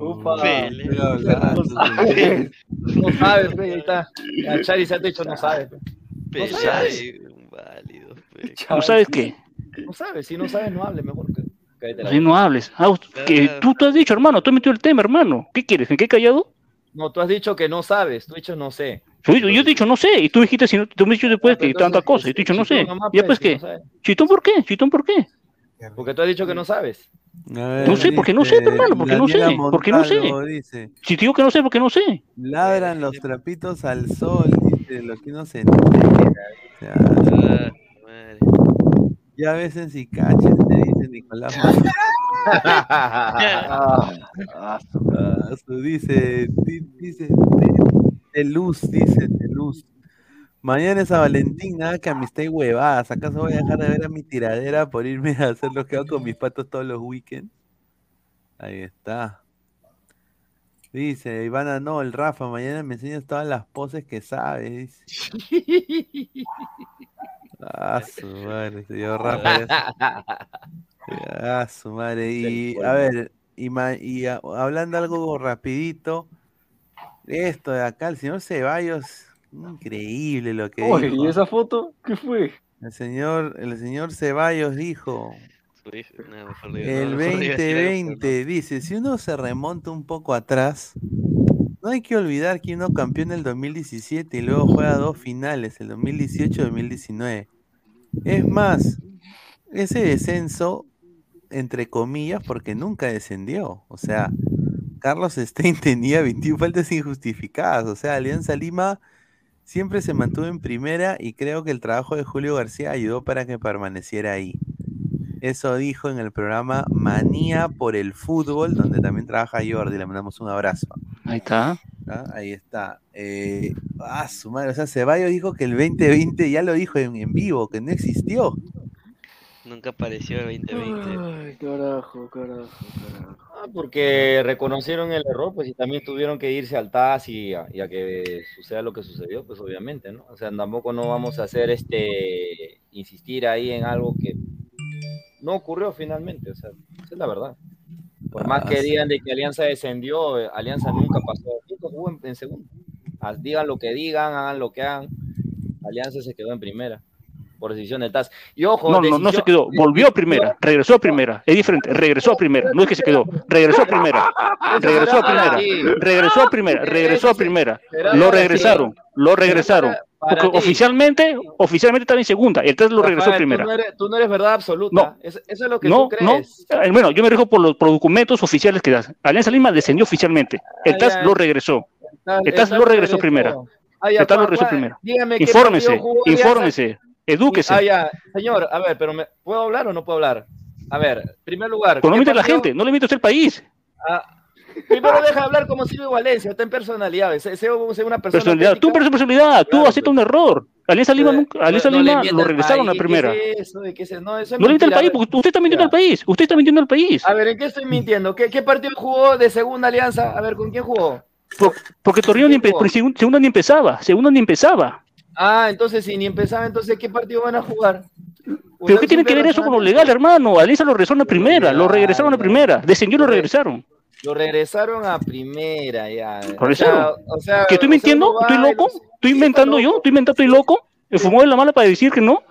Upa. No sabes. No sabes, ahí está. A Chari se ha dicho, no sabes. No sabes. ¿No sabes qué? No sabes, si no sabes, no hables mejor. que- boca. no hables. Ah, que tú, tú has dicho, hermano, tú has metido el tema, hermano. ¿Qué quieres? ¿Me quedé callado? No, tú has dicho que no sabes, tú has dicho no sé. Yo, yo he dicho no sé, y tú dijiste, si no, tú me has dicho después que tanta cosa, y tú has dicho no sé. ¿Y después pues, qué? si no. ¿Chitón por qué? ¿Chitón por qué? Porque tú has dicho que no sabes. No sé, porque no sé, hermano, porque no sé, Daniela porque no sé. Montalvo dice, Si te digo que no sé, porque no sé. ladran los trapitos al sol, dice, lo que uno se entera. O sea, ya a veces si cachas, te dice Nicolás. Ah, ah, su- dice, di- dice, de, de luz, dice, de luz. Mañana es a Valentín, nada que amistad y huevadas. ¿Acaso voy a dejar de ver a mi tiradera por irme a hacer lo que hago con mis patos todos los weekends? Ahí está. Dice Ivana, no, el Rafa, mañana me enseñas todas las poses que sabes. Ah, su madre, señor Rafa. ya se- Ah, su madre. Y a ver, y, ma- y a- hablando algo rapidito, esto de acá, el señor Ceballos, increíble lo que Oye, dijo. ¿y esa foto? ¿Qué fue? El señor, el señor Ceballos dijo, el no, mejor digo decir algo, pero 2020, dice, si uno se remonta un poco atrás, no hay que olvidar que uno campeó en el 2017 y luego juega dos finales, el 2018 y 2019. Es más, ese descenso, entre comillas, porque nunca descendió. O sea, Carlos Stein tenía 21 faltas injustificadas. O sea, Alianza Lima siempre se mantuvo en primera y creo que el trabajo de Julio García ayudó para que permaneciera ahí. Eso dijo en el programa Manía por el Fútbol, donde también trabaja Jordi. Le mandamos un abrazo. Ahí está. ¿Ah? Ahí está. Eh, ah, su madre. O sea, Ceballos dijo que el 2020 ya lo dijo en, en vivo, que no existió. Nunca apareció el 2020. Ay, carajo, carajo, carajo. Ah, porque reconocieron el error, pues y también tuvieron que irse al TAS y a, y a que suceda lo que sucedió, pues obviamente, ¿no? O sea, tampoco no vamos a hacer este, insistir ahí en algo que no ocurrió finalmente, o sea, esa es la verdad. Por más Ah, que sí. digan de que Alianza descendió, Alianza nunca pasó, nunca jugó en, en segundo. Ah, Digan lo que digan, hagan lo que hagan, Alianza se quedó en primera, por decisión del TAS. Y ojo, No, no, no se quedó. Volvió a primera. Regresó a primera. Es diferente. Regresó a primera. No es que se quedó. Regresó a primera. Regresó a primera. Regresó a primera. Regresó a primera. Lo regresaron. Lo regresaron. Porque ti. oficialmente, oficialmente estaba en segunda. Y el 3 lo regresó a primera. Tú no, eres, tú no eres verdad absoluta. No. Eso, eso es lo que No, tú no. crees. Eh, Bueno, yo me rijo por los por documentos oficiales que das. Alianza Lima descendió oficialmente. El Ah, TAS lo regresó. TAS- El TAS lo TAS regresó primera. Ah, El TAS lo ¿cuál- regresó primera. Infórmese, infórmese, edúquese. Ah, ya, señor, a ver, pero me, ¿puedo hablar o no puedo hablar? A ver, en primer lugar. Pero no ¿qué miente la gente, no le miente usted el país. Ah, primero deja hablar como Silvio Valencia, está en personalidad, sé, sé- sé una persona. Personalidad. Tú, personalidad, tú aceptas un error. Alianza Lima, nunca, Alianza No Lima lo regresaron a país, primera. ¿qué es eso? ¿De qué es eso? No, eso es No le miente al país, porque usted está mintiendo al país. Usted está mintiendo al país. A ver, ¿en qué estoy mintiendo? ¿Qué, qué partido jugó de segunda alianza? A ver, ¿con quién jugó? Por- porque Torreón ni por segunda ni empezaba. Segunda ni empezaba. Ah, entonces si ni empezaba, entonces ¿qué partido van a jugar? ¿Pero qué tiene que ver eso con lo legal, hermano? Alianza lo regresaron a primera, lo regresaron a primera. Descendió y lo regresaron. Lo regresaron a primera ya. Por eso. o sea, ¿Que estoy o sea, mintiendo? va ¿Estoy loco? ¿Estoy inventando yo? ¿Estoy inventando? ¿Estoy loco? ¿Me fumó de la mala para decir que no?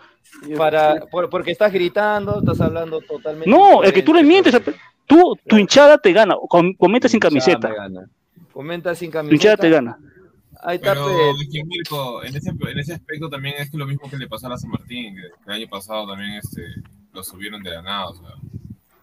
Para, por- porque estás gritando, estás hablando totalmente. No, el que tú le mientes, a- tú, tu hinchada te gana. Com- Comenta sin camiseta. Comenta sin Tu hinchada camiseta. te gana. Ahí está, pues. pe. pues. pues. eh, Ah, eh, pues, pues, pues, eh, eh, este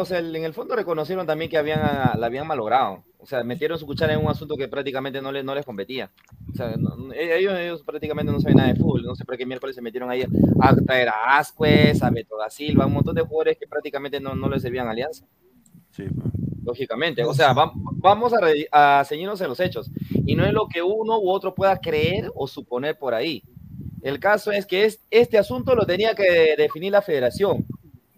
o sea, en el fondo reconocieron también que habían, ah, la habían malogrado. O sea, metieron su cuchara en un asunto que prácticamente no les, no les competía. O sea, no- no- ellos, ellos prácticamente no saben nada de fútbol. No sé por qué miércoles se metieron ahí a traer a Ascuez, a Beto da Silva, un montón de jugadores que prácticamente no, no les servían Alianza. Lógicamente. O sea, vam- vamos a, re- a ceñirnos en los hechos. Y no es lo que uno u otro pueda creer o suponer por ahí. El caso es que es, este asunto lo tenía que definir la federación.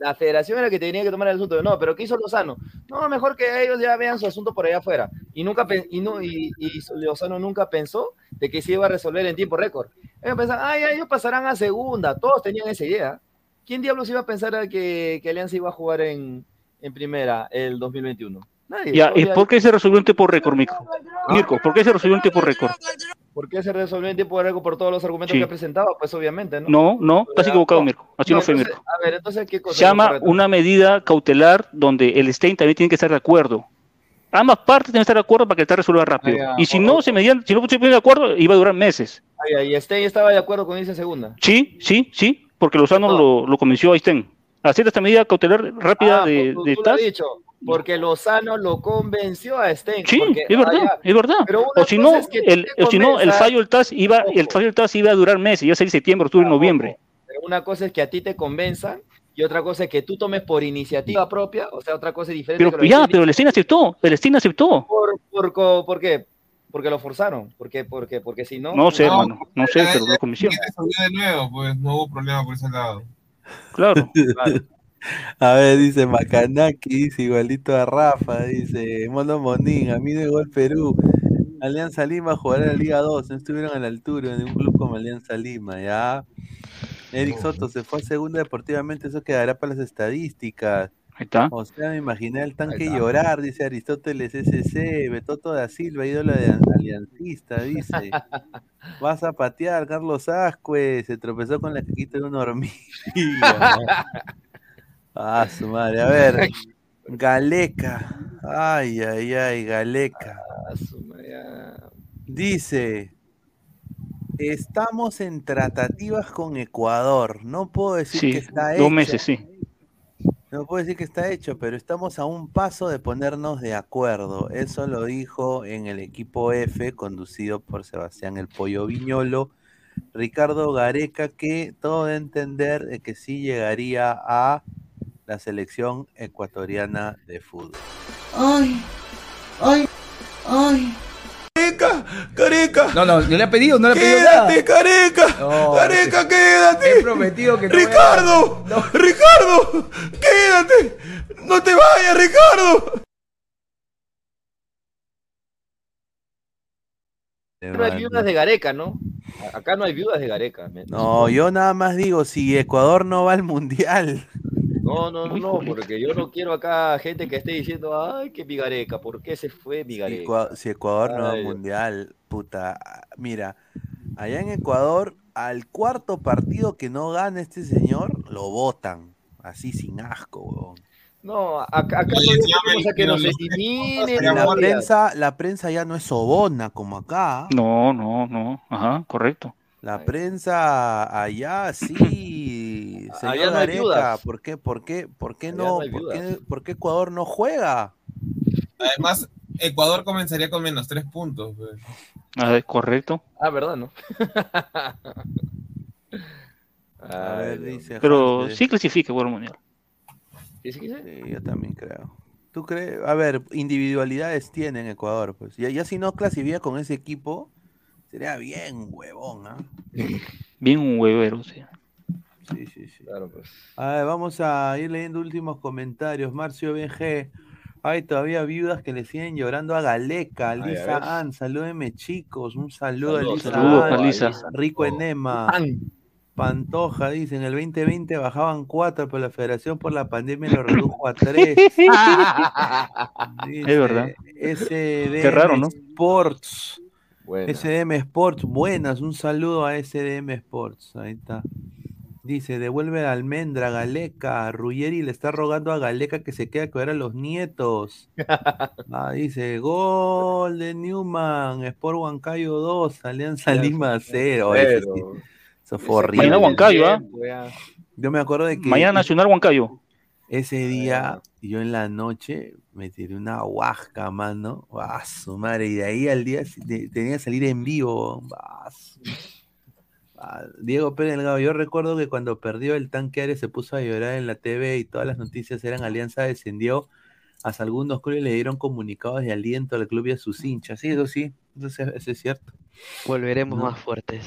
La federación era la que tenía que tomar el asunto. No, pero ¿qué hizo Lozano? No, mejor que ellos ya vean su asunto por allá afuera. Y nunca y, no, y, y Lozano nunca pensó de que se iba a resolver en tiempo récord. Ellos pensaban, ya ellos pasarán a segunda. Todos tenían esa idea. ¿Quién diablos iba a pensar que, que Alianza iba a jugar en, en primera el 2021? Nadie. Ya, ¿y por qué se resolvió en tiempo récord, Mirko? Mirko, ¿por qué se resolvió en tiempo récord? ¿Por qué se resolvió en tiempo récord por todos los argumentos Sí. que presentaba? Pues obviamente, ¿no? No, no, estás Ah, equivocado, no. Mirko. Así no, fue, entonces, Mirko. A ver, entonces, ¿qué cosa Se llama una medida cautelar donde el Stein también tiene que estar de acuerdo. Ambas partes deben estar de acuerdo para que el TAR resuelva rápido. Ah, ya. Y si no se medían, si no se ponían de acuerdo, iba a durar meses. Ay, ay, y Stein estaba de acuerdo con esa segunda. Sí, sí, sí, porque Lozano lo, lo convenció a Stein. Hacer esta medida cautelar rápida Ah, de, tú, de tú lo has dicho, porque Lozano lo convenció a Stein. Sí, porque, es verdad, es verdad. O si no, es que el, o si no, el fallo del TAS iba, el fallo del TAS iba a durar meses, iba a ser septiembre, octubre, noviembre. Pero una cosa es que a ti te convenzan y otra cosa es que tú tomes por iniciativa propia, o sea, otra cosa es diferente. Pero que ya, pero el Stein aceptó, el Stein aceptó. por, por, co- ¿por qué? Porque lo forzaron. ¿Por qué? Porque, porque si no. No sé, no, hermano, no sé, pero convenció. resolvió de nuevo, pues no hubo problema por ese lado. Claro. A ver, dice Macanaki, dice igualito a Rafa, dice Mono Monín, a mí de gol Perú. Alianza Lima jugará la Liga 2, no estuvieron a la altura de un club como Alianza Lima, ya. Eric Soto se fue a segunda deportivamente, eso quedará para las estadísticas. Ahí está. O sea, me imaginé al tanque llorar, dice Aristóteles SC, Betoto da Silva, ídolo de aliancista, dice. Vas a patear, Carlos Ascue, se tropezó con la caquita de una hormiga. Ah, su madre. A ver, Galeca. Ay, ay, ay, Galeca. Ah, su madre. Dice, estamos en tratativas con Ecuador. No puedo decir Sí, que está dos hecho. meses, sí. No puedo decir que está hecho, pero estamos a un paso de ponernos de acuerdo. Eso lo dijo en el equipo F, conducido por Sebastián El Pollo Viñolo, Ricardo Gareca, que todo de entender de que sí llegaría a la selección ecuatoriana de fútbol. Ay, ay, ay. Careca, careca. No, no, no le ha pedido, no le ha pedido nada. Quédate, careca. No, careca, quédate. He prometido que no Ricardo, Ricardo, quédate. No te vayas, Ricardo. No hay viudas de Gareca, ¿no? Acá no hay viudas de Gareca. No, yo nada más digo, si Ecuador no va al Mundial. No, no, no, no, porque yo no quiero acá gente que esté diciendo, ay, que mi Gareca, ¿por qué se fue mi Si Ecuador no va al mundial, puta, mira, allá en Ecuador, al cuarto partido que no gane este señor, lo votan, así sin asco, weón. No, acá, acá a que nos eliminen. La prensa, la prensa ya no es sobona como acá. No, no, no. Ajá, correcto. La prensa allá sí, señor Allá no hay Gareca, viudas. ¿por qué, por qué, por qué no, por qué, por qué Ecuador no juega? Además, Ecuador comenzaría con menos tres puntos. Ah, correcto. Ah, ¿verdad, no? A ver, dice Pero sí clasifica por el mundial. ¿Sí, sí, sí? Sí, yo también creo. ¿Tú crees? A ver, individualidades tiene en Ecuador, pues. Ya, ya si no clasifica con ese equipo, sería bien huevón, ¿ah? Bien un huevero, sí. Sí, sí, sí. Claro, pues. A ver, vamos a ir leyendo últimos comentarios. Marcio BG. Hay todavía viudas que le siguen llorando a Galeca. Lisa. Ann, salúdenme chicos. Un saludo a Lisa saludos Ann. a Lisa. Rico Enema. Pantoja, dice, en el 2020 bajaban cuatro, pero la federación por la pandemia lo redujo a tres. Es verdad. SDM Qué raro, ¿no? Sports. Buena. SDM Sports, buenas, un saludo a SDM Sports. Ahí está. Dice, devuelve a Almendra, Galeca. Ruggeri le está rogando a Galeca que se quede a cuidar a los nietos. Ah, dice, gol de Newman, Sport Huancayo 2, Alianza Lima 0. Ese sí. Eso fue horrible. Mañana Huancayo, ¿ah? Yo me acuerdo de que Mañana Nacional Huancayo. ese día, yo en la noche me tiré una huasca, mano. Ah, su madre. Y de ahí al día tenía que salir en vivo. Ah, su- ah, Diego Pérez Delgado, yo recuerdo que cuando perdió el tanque aéreo se puso a llorar en la TV y todas las noticias eran Alianza descendió. Hasta algunos clubes le dieron comunicados de aliento al club y a sus hinchas. Sí, eso sí, eso, es- eso es cierto. Volveremos No. más fuertes.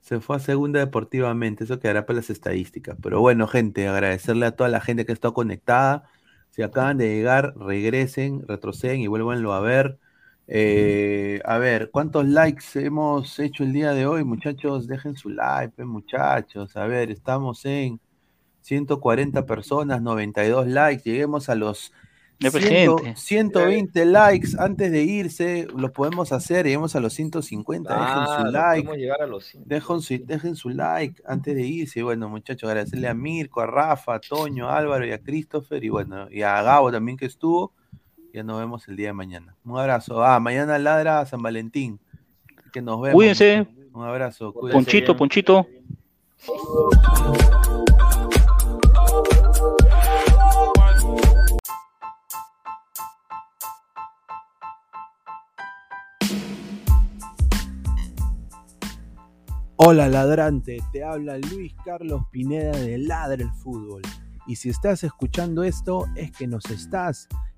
Se fue a segunda deportivamente, eso quedará para las estadísticas. Pero bueno, gente, agradecerle a toda la gente que está conectada. Si acaban de llegar, regresen, retroceden y vuélvanlo a ver. Eh, a ver, ¿cuántos likes hemos hecho el día de hoy, muchachos? Dejen su like, pues, muchachos. A ver, estamos en 140 personas, 92 likes. Lleguemos a los Ya, pues, 100 gente. 120 likes antes de irse. Lo podemos hacer, lleguemos a los 150. Dejen su like. podemos llegar a los 100. Dejen su, dejen su like antes de irse. Y bueno, muchachos, agradecerle a Mirko, a Rafa, a Toño, a Álvaro y a Christopher. Y bueno, y a Gabo también que estuvo. Ya nos vemos el día de mañana. Un abrazo. Ah, mañana ladra San Valentín. Que nos vemos. Cuídense. Un abrazo. cuídense. Ponchito, Ponchito. Hola ladrante, te habla Luis Carlos Pineda de Ladra el Fútbol. Y si estás escuchando esto es que nos estás